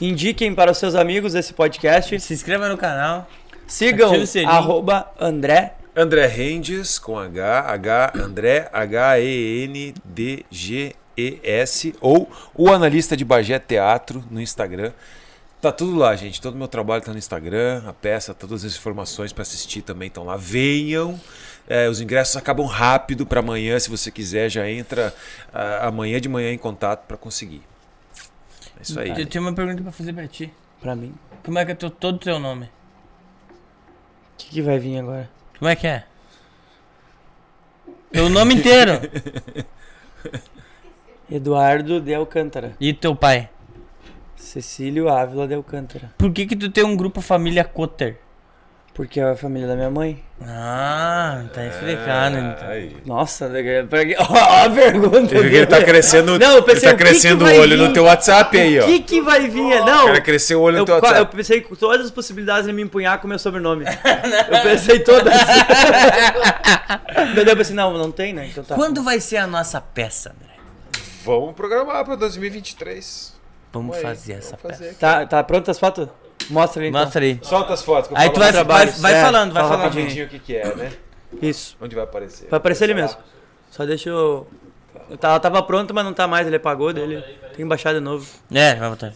Indiquem para os seus amigos esse podcast. Se inscreva no canal. Sigam arroba André. André Rendes com H, H, André, H-E-N-D-G-E-S, ou o analista de Bagé Teatro no Instagram. Tá tudo lá, gente. Todo o meu trabalho tá no Instagram, a peça, todas as informações para assistir também estão lá. Venham. É, os ingressos acabam rápido para amanhã, se você quiser, já entra amanhã de manhã em contato para conseguir. É isso aí. Eu tenho uma pergunta pra fazer pra ti. Pra mim. Como é que é teu, todo o teu nome? O que, que vai vir agora? Como é que é? Teu nome inteiro. Eduardo de Alcântara. E teu pai? Cecílio Ávila de Alcântara. Por que que tu tem um grupo família Cotter? Porque é a família da minha mãe. Ah, tá explicado então. Aí. Nossa, pra? Ó, a pergunta. Ele, ele tá crescendo, Não, eu pensei, ele o tá que crescendo que o vai olho vir? no teu WhatsApp aí, ó. O que que vai vir? O Não, cara cresceu o olho no eu, teu qua- eu WhatsApp. pensei com todas as possibilidades de me empunhar com o meu sobrenome. eu pensei todas. Daí eu pensei, não, não tem, né? Então tá. Quando vai ser a nossa peça, André? Vamos programar pra 2023. Vamos Aí, fazer essa vamos fazer peça. aqui. Tá, tá pronto as fotos? Mostra ali então. Mostra aí. Solta as fotos. que eu Aí tu vai, vai, vai É, falando, vai fala falando. rapidinho o que, que é, né? Isso. Onde vai aparecer? Vai aparecer ali mesmo. Só deixa eu. eu Ela tava pronta, mas não tá mais. Ele apagou dele. Tem que baixar de novo. É, vai botar.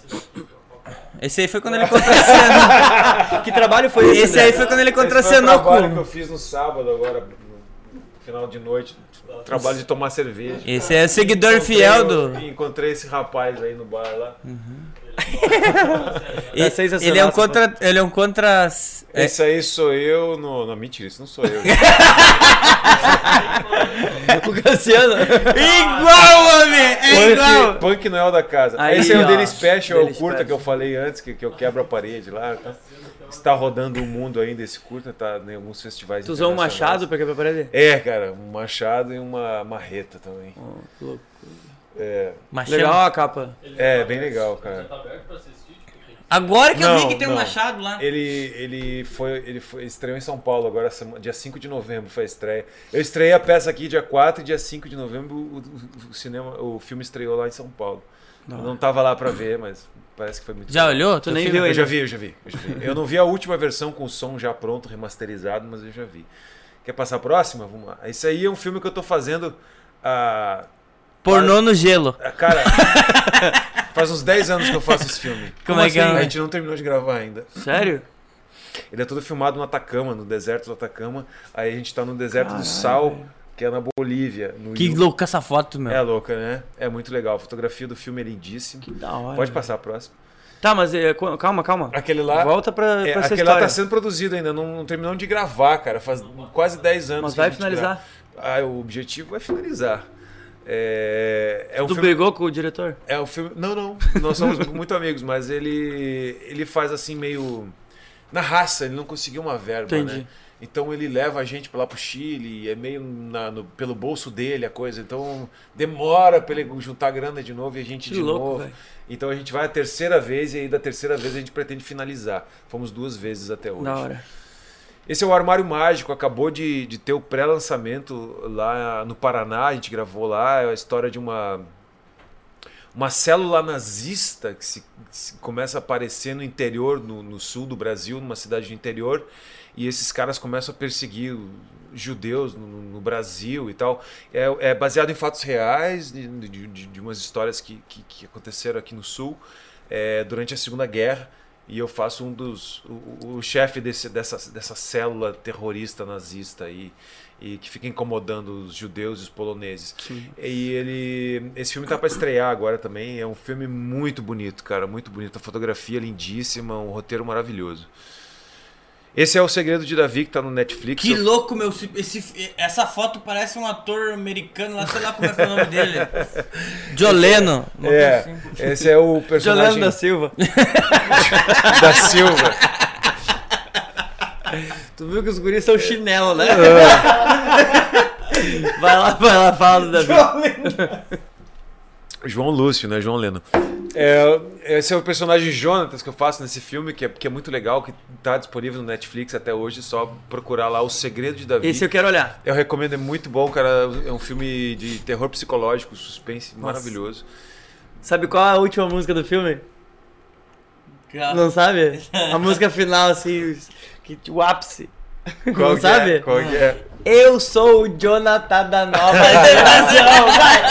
Esse aí foi quando ele contracenou. Que trabalho foi esse? Esse aí foi quando ele Esse foi o contracenou trabalho que eu com. fiz no sábado agora, final de noite. Trabalho de tomar cerveja. Esse é seguidor fiel do. Encontrei esse rapaz aí no bar lá. É sensacional Ele é um essa contra. Ele é um contra. é- Esse aí sou eu no. Não, mentira, isso não sou eu. O Cassiano. Igual, homem! É igual! Punk, Punk Noel da casa. Aí, Esse é o ó, Daily Special, o curta Special. que eu falei antes, que, que eu quebro a parede lá. Tá? Está rodando o mundo ainda esse curta, tá em alguns festivais Tu usou um machado pra quebrar a parede? É, cara, um machado e uma marreta também. Oh, que louco. É, Machado. Legal a capa. é bem legal, cara. Tá aberto pra assistir? Agora que eu vi Não, que tem um não. machado lá. Ele, ele foi, ele foi estreou em São Paulo agora, dia 5 de novembro foi a estreia. Eu estreiei a peça aqui dia 4 e dia 5 de novembro o- o cinema, o filme estreou lá em São Paulo. Eu não tava lá pra ver, mas parece que foi muito Já legal. olhou? Tu nem filme? viu Eu já vi, eu já vi, eu já vi. Eu não vi a última versão com o som já pronto, remasterizado, mas eu já vi. Quer passar a próxima? Vamos lá. Esse aí é um filme que eu tô fazendo ah, Pornô no gelo. ah, Cara, faz uns 10 anos que eu faço esse filme. Como é que é? A gente não terminou de gravar ainda. Sério? Ele é todo filmado no Atacama, no deserto do Atacama. Aí a gente tá no deserto do Caralho, Sal, velho. Que é na Bolívia. No Que Rio. louco essa foto, meu. É louca, né? É muito legal. A fotografia do filme é lindíssima. Da hora. Pode passar a próxima. Tá, mas é, calma, calma. Aquele lá. Volta pra, pra É, essa aquele lá história. tá sendo produzido ainda, não, não terminamos de gravar, cara. Faz quase 10 anos. Mas que vai finalizar. grava. Ah, o objetivo é finalizar. É, é um Tu filme. brigou com o diretor? É um filme. Não, não. Nós somos muito amigos, mas ele. ele faz assim meio. Na raça, ele não conseguiu uma verba, Entendi. né? Então ele leva a gente pra lá pro Chile, é meio na- no- pelo bolso dele a coisa. Então demora pra ele juntar grana de novo e a gente Que de louco, novo. velho. Então a gente vai a terceira vez e aí da terceira vez a gente pretende finalizar. Fomos duas vezes até hoje. Da hora. Esse é o Armário Mágico, acabou de, de ter o pré-lançamento lá no Paraná, a gente gravou lá, é a história de uma uma célula nazista que se, se começa a aparecer no interior, no, no sul do Brasil, numa cidade do interior, e esses caras começam a perseguir judeus no, no Brasil e tal. É, é baseado em fatos reais, de, de, de- umas histórias que, que, que aconteceram aqui no sul é, durante a Segunda Guerra. E eu faço um dos. o, o- chefe dessa, dessa célula terrorista nazista aí, e que fica incomodando os judeus e os poloneses. Sim. E ele. Esse filme tá para estrear agora também. É um filme muito bonito, cara. Muito bonito. A fotografia lindíssima, um roteiro maravilhoso. Esse é o Segredo de Davi, que tá no Netflix. Que louco, meu. Esse, essa foto parece um ator americano lá, sei lá como é que é o nome dele. Joleno. É, assim. esse é o personagem Jolano da Silva. da Silva. Tu viu que os guris são chinelo, né? É. vai lá, vai lá, fala do Davi. João Lúcio, né? João Leno. É, esse é o personagem Jonatas que eu faço nesse filme, que é, que é muito legal, que tá disponível no Netflix até hoje, só procurar lá O Segredo de Davi. Esse eu quero olhar. Eu recomendo, é muito bom, cara. É um filme de terror psicológico, suspense maravilhoso. Sabe qual é a última música do filme? Não sabe? A música final, assim, que, o ápice. Qual que sabe? É? Qual é? Eu sou o Jonathan da nova geração, vai!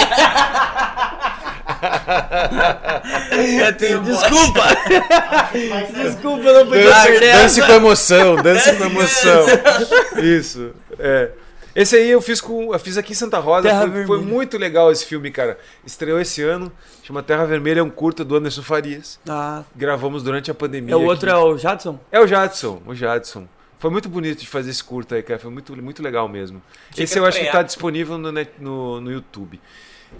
Desculpa. Desculpa, eu não podia Dance, perder dance com emoção, dance com emoção. Isso. É. Esse aí eu fiz com. Eu fiz aqui em Santa Rosa. Foi, foi muito legal esse filme, cara. Estreou esse ano. Chama Terra Vermelha, é um curta do Anderson Farias. Ah, Gravamos durante a pandemia. é o outro aqui. é o Jadson? É o Jadson, o Jadson. Foi muito bonito de fazer esse curta aí, cara. Foi muito, muito legal mesmo. Tinha esse eu acho que tá disponível no, no, no YouTube.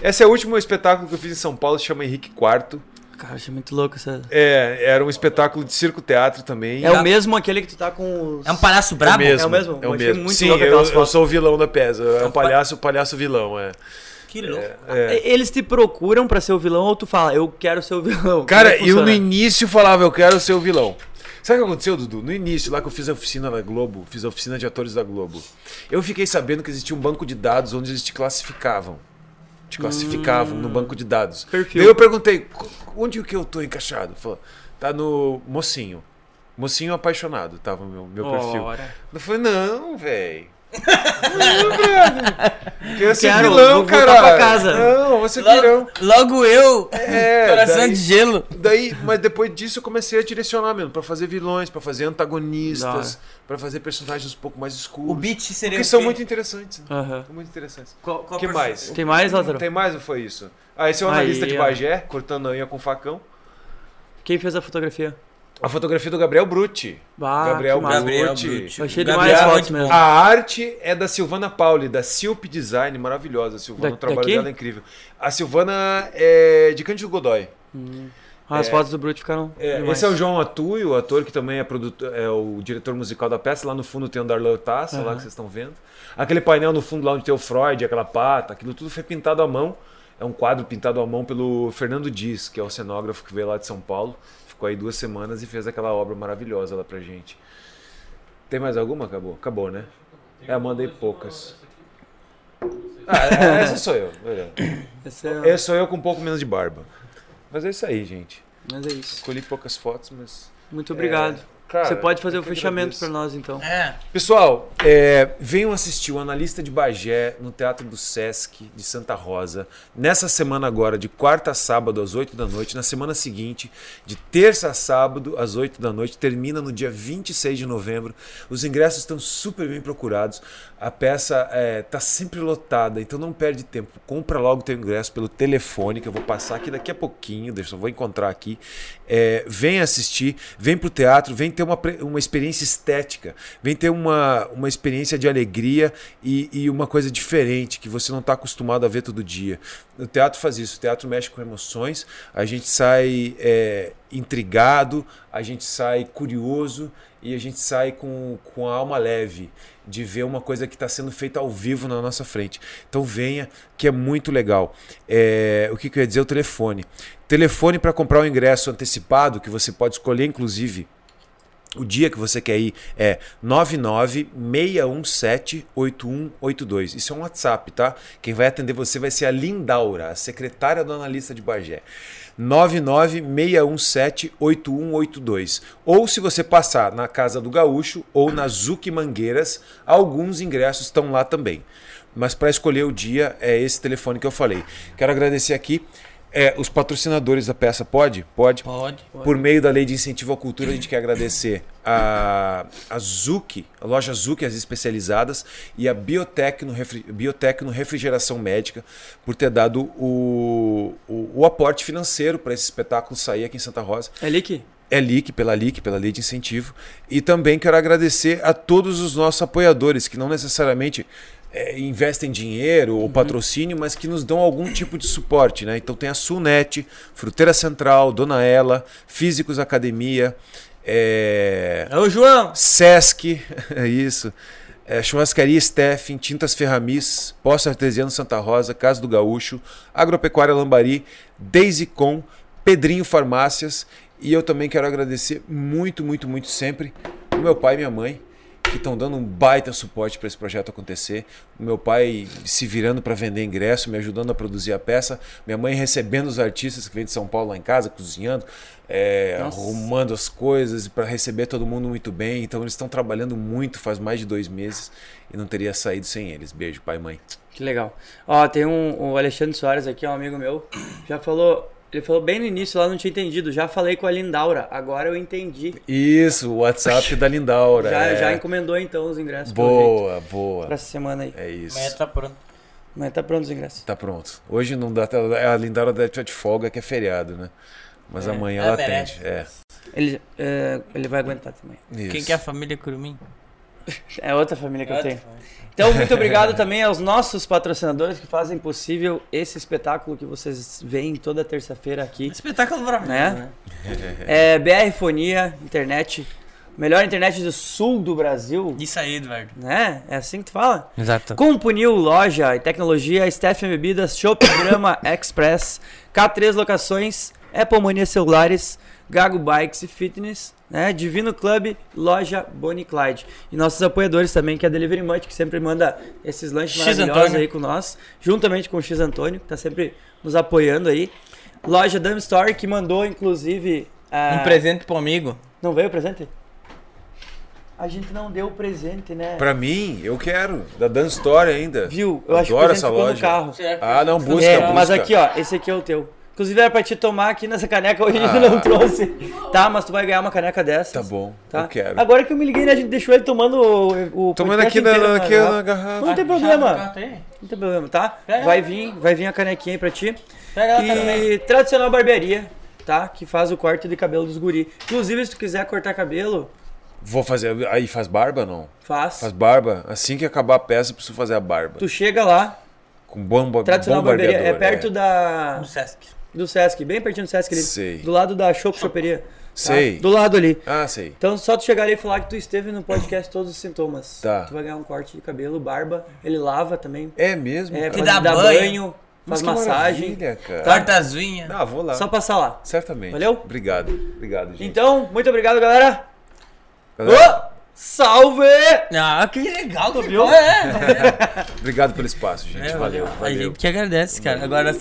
Esse é o último espetáculo que eu fiz em São Paulo, se chama Henrique IV. Cara, achei muito louco essa. É, era um espetáculo de circo-teatro também. É o mesmo aquele que tu tá com os. É um palhaço É o brabo? mesmo. É o mesmo? É o mesmo. muito Sim, louco eu, eu sou o vilão da peça. É um palhaço, palhaço vilão, é. Que louco. É. Eles te procuram pra ser o vilão ou tu fala, eu quero ser o vilão? Cara, é eu no início falava, eu quero ser o vilão. Sabe o que aconteceu, Dudu? No início, lá que eu fiz a oficina na Globo, fiz a oficina de atores da Globo, eu fiquei sabendo que existia um banco de dados onde eles te classificavam. Te classificavam no banco de dados. Perfil. Daí eu perguntei, "Co- onde que eu tô encaixado? Falou, tá no mocinho. Mocinho apaixonado, tava o meu, meu perfil. Eu falei, não, velho. Não, velho. Quero ser Quero, vilão, cara. pra casa. Não, vou ser vilão. Logo, logo eu, É, coração daí- de gelo. Daí, mas depois disso eu comecei a direcionar mesmo, pra fazer vilões, pra fazer antagonistas, pra fazer personagens um pouco mais escuros. O beat seria Porque o são quê? muito interessantes. né? São muito interessantes. Qual, O qual que mais? Tem mais, Lázaro? Tem mais ou foi isso? Ah, esse é o Aí, analista de ó. Bagé, cortando a unha com facão. Quem fez a fotografia? A fotografia do Gabriel Brutti. Ah, Gabriel. Gabriel Brutti. Brutti. Eu achei Gabriel demais é fotos muito mesmo. A arte é da Silvana Pauli, da Silp Design, maravilhosa. A Silvana, Da- o trabalho daqui? dela é incrível. A Silvana é de Cândido Godoy. Ah, As É. fotos do Brute ficaram. É, esse é o João Atui, o ator que também é, produtor, é o diretor musical da peça. Lá no fundo tem o Darlan Taça, lá Aham. que vocês estão vendo. Aquele painel no fundo lá onde tem o Freud, aquela pata, aquilo tudo foi pintado à mão. É um quadro pintado à mão pelo Fernando Dias, que é o cenógrafo que veio lá de São Paulo. Ficou aí duas semanas e fez aquela obra maravilhosa lá pra gente. Tem mais alguma? Acabou? Acabou, né? É, mandei poucas. Ah, é, essa sou eu. Esse é... Esse sou eu com um pouco menos de barba. Mas é isso aí, gente. Mas é isso. Escolhi poucas fotos, mas. Muito obrigado. Cara, Você pode fazer o fechamento pra nós, então. É. Pessoal, é, venham assistir o Analista de Bagé no Teatro do Sesc de Santa Rosa. Nessa semana agora, de quarta a sábado às 8 da noite. Na semana seguinte, de terça a sábado às 8 da noite. Termina no dia 26 de novembro. Os ingressos estão super bem procurados. A peça está sempre lotada, então não perde tempo. Compra logo teu ingresso pelo telefone, que eu vou passar aqui daqui a pouquinho. Deixa eu vou encontrar aqui. É, vem assistir, vem pro teatro, vem ter uma, uma experiência estética, vem ter uma, uma experiência de alegria e, e uma coisa diferente que você não está acostumado a ver todo dia. O teatro faz isso, o teatro mexe com emoções, a gente sai é, intrigado, a gente sai curioso e a gente sai com, com a alma leve de ver uma coisa que está sendo feita ao vivo na nossa frente. Então venha, que é muito legal. É, o que, que eu ia dizer? O telefone. Telefone para comprar o ingresso antecipado, que você pode escolher, inclusive, o dia que você quer ir é 996178182. Isso é um WhatsApp, tá? Quem vai atender você vai ser a Lindaura, a secretária do analista de Bagé. 996178182. Ou se você passar na Casa do Gaúcho ou na Zuc Mangueiras, alguns ingressos estão lá também. Mas para escolher o dia é esse telefone que eu falei. Quero agradecer aqui é, os patrocinadores da peça. Pode? Pode. Pode. Por meio da Lei de Incentivo à Cultura, a gente quer agradecer a, a Zuc, a loja Zuc, as especializadas, e a Biotecno, Refri, Biotecno Refrigeração Médica, por ter dado o, o, o aporte financeiro para esse espetáculo sair aqui em Santa Rosa. É Lick? É LIC, pela LIC, pela Lei de Incentivo. E também quero agradecer a todos os nossos apoiadores, que não necessariamente é, investem dinheiro ou patrocínio, mas que nos dão algum tipo de suporte. Né? Então tem a Sulnet, Fruteira Central, Dona Ela, Físicos Academia, é, Ô, João. Sesc, é isso. É, Churrascaria Steffen, Tintas Ferramis, Poço Artesiano Santa Rosa, Casa do Gaúcho, Agropecuária Lambari, Daisy-Com, Pedrinho Farmácias. E eu também quero agradecer muito, muito, muito sempre o meu pai e minha mãe, que estão dando um baita suporte para esse projeto acontecer. O meu pai se virando para vender ingresso, me ajudando a produzir a peça. Minha mãe recebendo os artistas que vêm de São Paulo lá em casa, cozinhando, é, arrumando as coisas para receber todo mundo muito bem. Então eles estão trabalhando muito faz mais de dois meses e não teria saído sem eles. Beijo, pai e mãe. Que legal. Ó, tem um, o Alexandre Soares aqui, um amigo meu, já falou. Ele falou bem no início, lá não tinha entendido. Já falei com a Lindaura, agora eu entendi. Isso, o WhatsApp da Lindaura. Já, é. já encomendou então os ingressos pelo jeito, Boa, boa. pra essa semana aí. É isso. Amanhã tá pronto. Mas tá pronto os ingressos. Tá pronto. Hoje não dá. A Lindaura deve estar de folga, que é feriado, né? Mas amanhã É, ela merece. atende. É. Ele, é, ele vai aguentar também. Isso. Quem que é a família Curumim? É outra família que eu tenho. Então, muito obrigado também aos nossos patrocinadores que fazem possível esse espetáculo que vocês veem toda terça-feira aqui. Espetáculo maravilhoso, Né? né? É BR Fonia, internet, melhor internet do sul do Brasil, Isso aí, Eduardo. né? É assim que tu fala? Exato. Compunil, loja e tecnologia, Stephen Bebidas, Shop Grama Express, K3 Locações, Apple Mania Celulares, Gago Bikes e Fitness, né? Divino Club, loja Bonnie Clyde. E nossos apoiadores também, que é a Delivery Munch, que sempre manda esses lanches X maravilhosos Antônio. aí com nós, juntamente com o X Antônio, que tá sempre nos apoiando aí. Loja Dumb Store, que mandou, inclusive... a- Um presente pro amigo. Não veio o presente? A gente não deu o presente, né? Pra mim, eu quero. Da Dan Story ainda. Viu? Eu acho que o Adoro essa ficou no loja. carro. Ah, não, busca, é, busca. mas aqui, ó, esse aqui é o teu. Inclusive era pra te tomar aqui nessa caneca, hoje a gente Ah. não trouxe. Tá, mas tu vai ganhar uma caneca dessa. Tá bom, Tá? eu quero. Agora que eu me liguei, né, a gente deixou ele tomando o, o Tomando aqui na, inteiro aqui garrafa. na garrafa. Não tem problema, não tem problema, tá? Vai vir, vai vir a canequinha aí pra ti. Pega E tradicional barbearia, tá? Que faz o corte de cabelo dos guri. Inclusive, se tu quiser cortar cabelo, Vou fazer. Aí faz barba não? faz. Faz barba? Assim que acabar a peça, eu preciso fazer a barba. Tu chega lá, Com bomba, tradicional bom barbearia, é barbeador. perto da No Sesc. Do Sesc, bem pertinho do Sesc ali. Sei. Do lado da Chopp Choperia. tá? Sei. Do lado ali. Ah, sei. Então só tu chegar ali e falar que tu esteve no podcast Todos os Sintomas. Tá. Tu vai ganhar um corte de cabelo, barba, ele lava também. É mesmo? É, pode dá banho. banho, faz que massagem. cara. Corta as unhas. Ah, vou lá. Só passar lá. Certamente. Valeu? Obrigado. Obrigado, gente. Então, muito obrigado, galera. Galera, Ô, salve! Ah, que legal, tu viu? É, Obrigado pelo espaço, gente. é, valeu, A valeu. gente que agradece, cara. Agora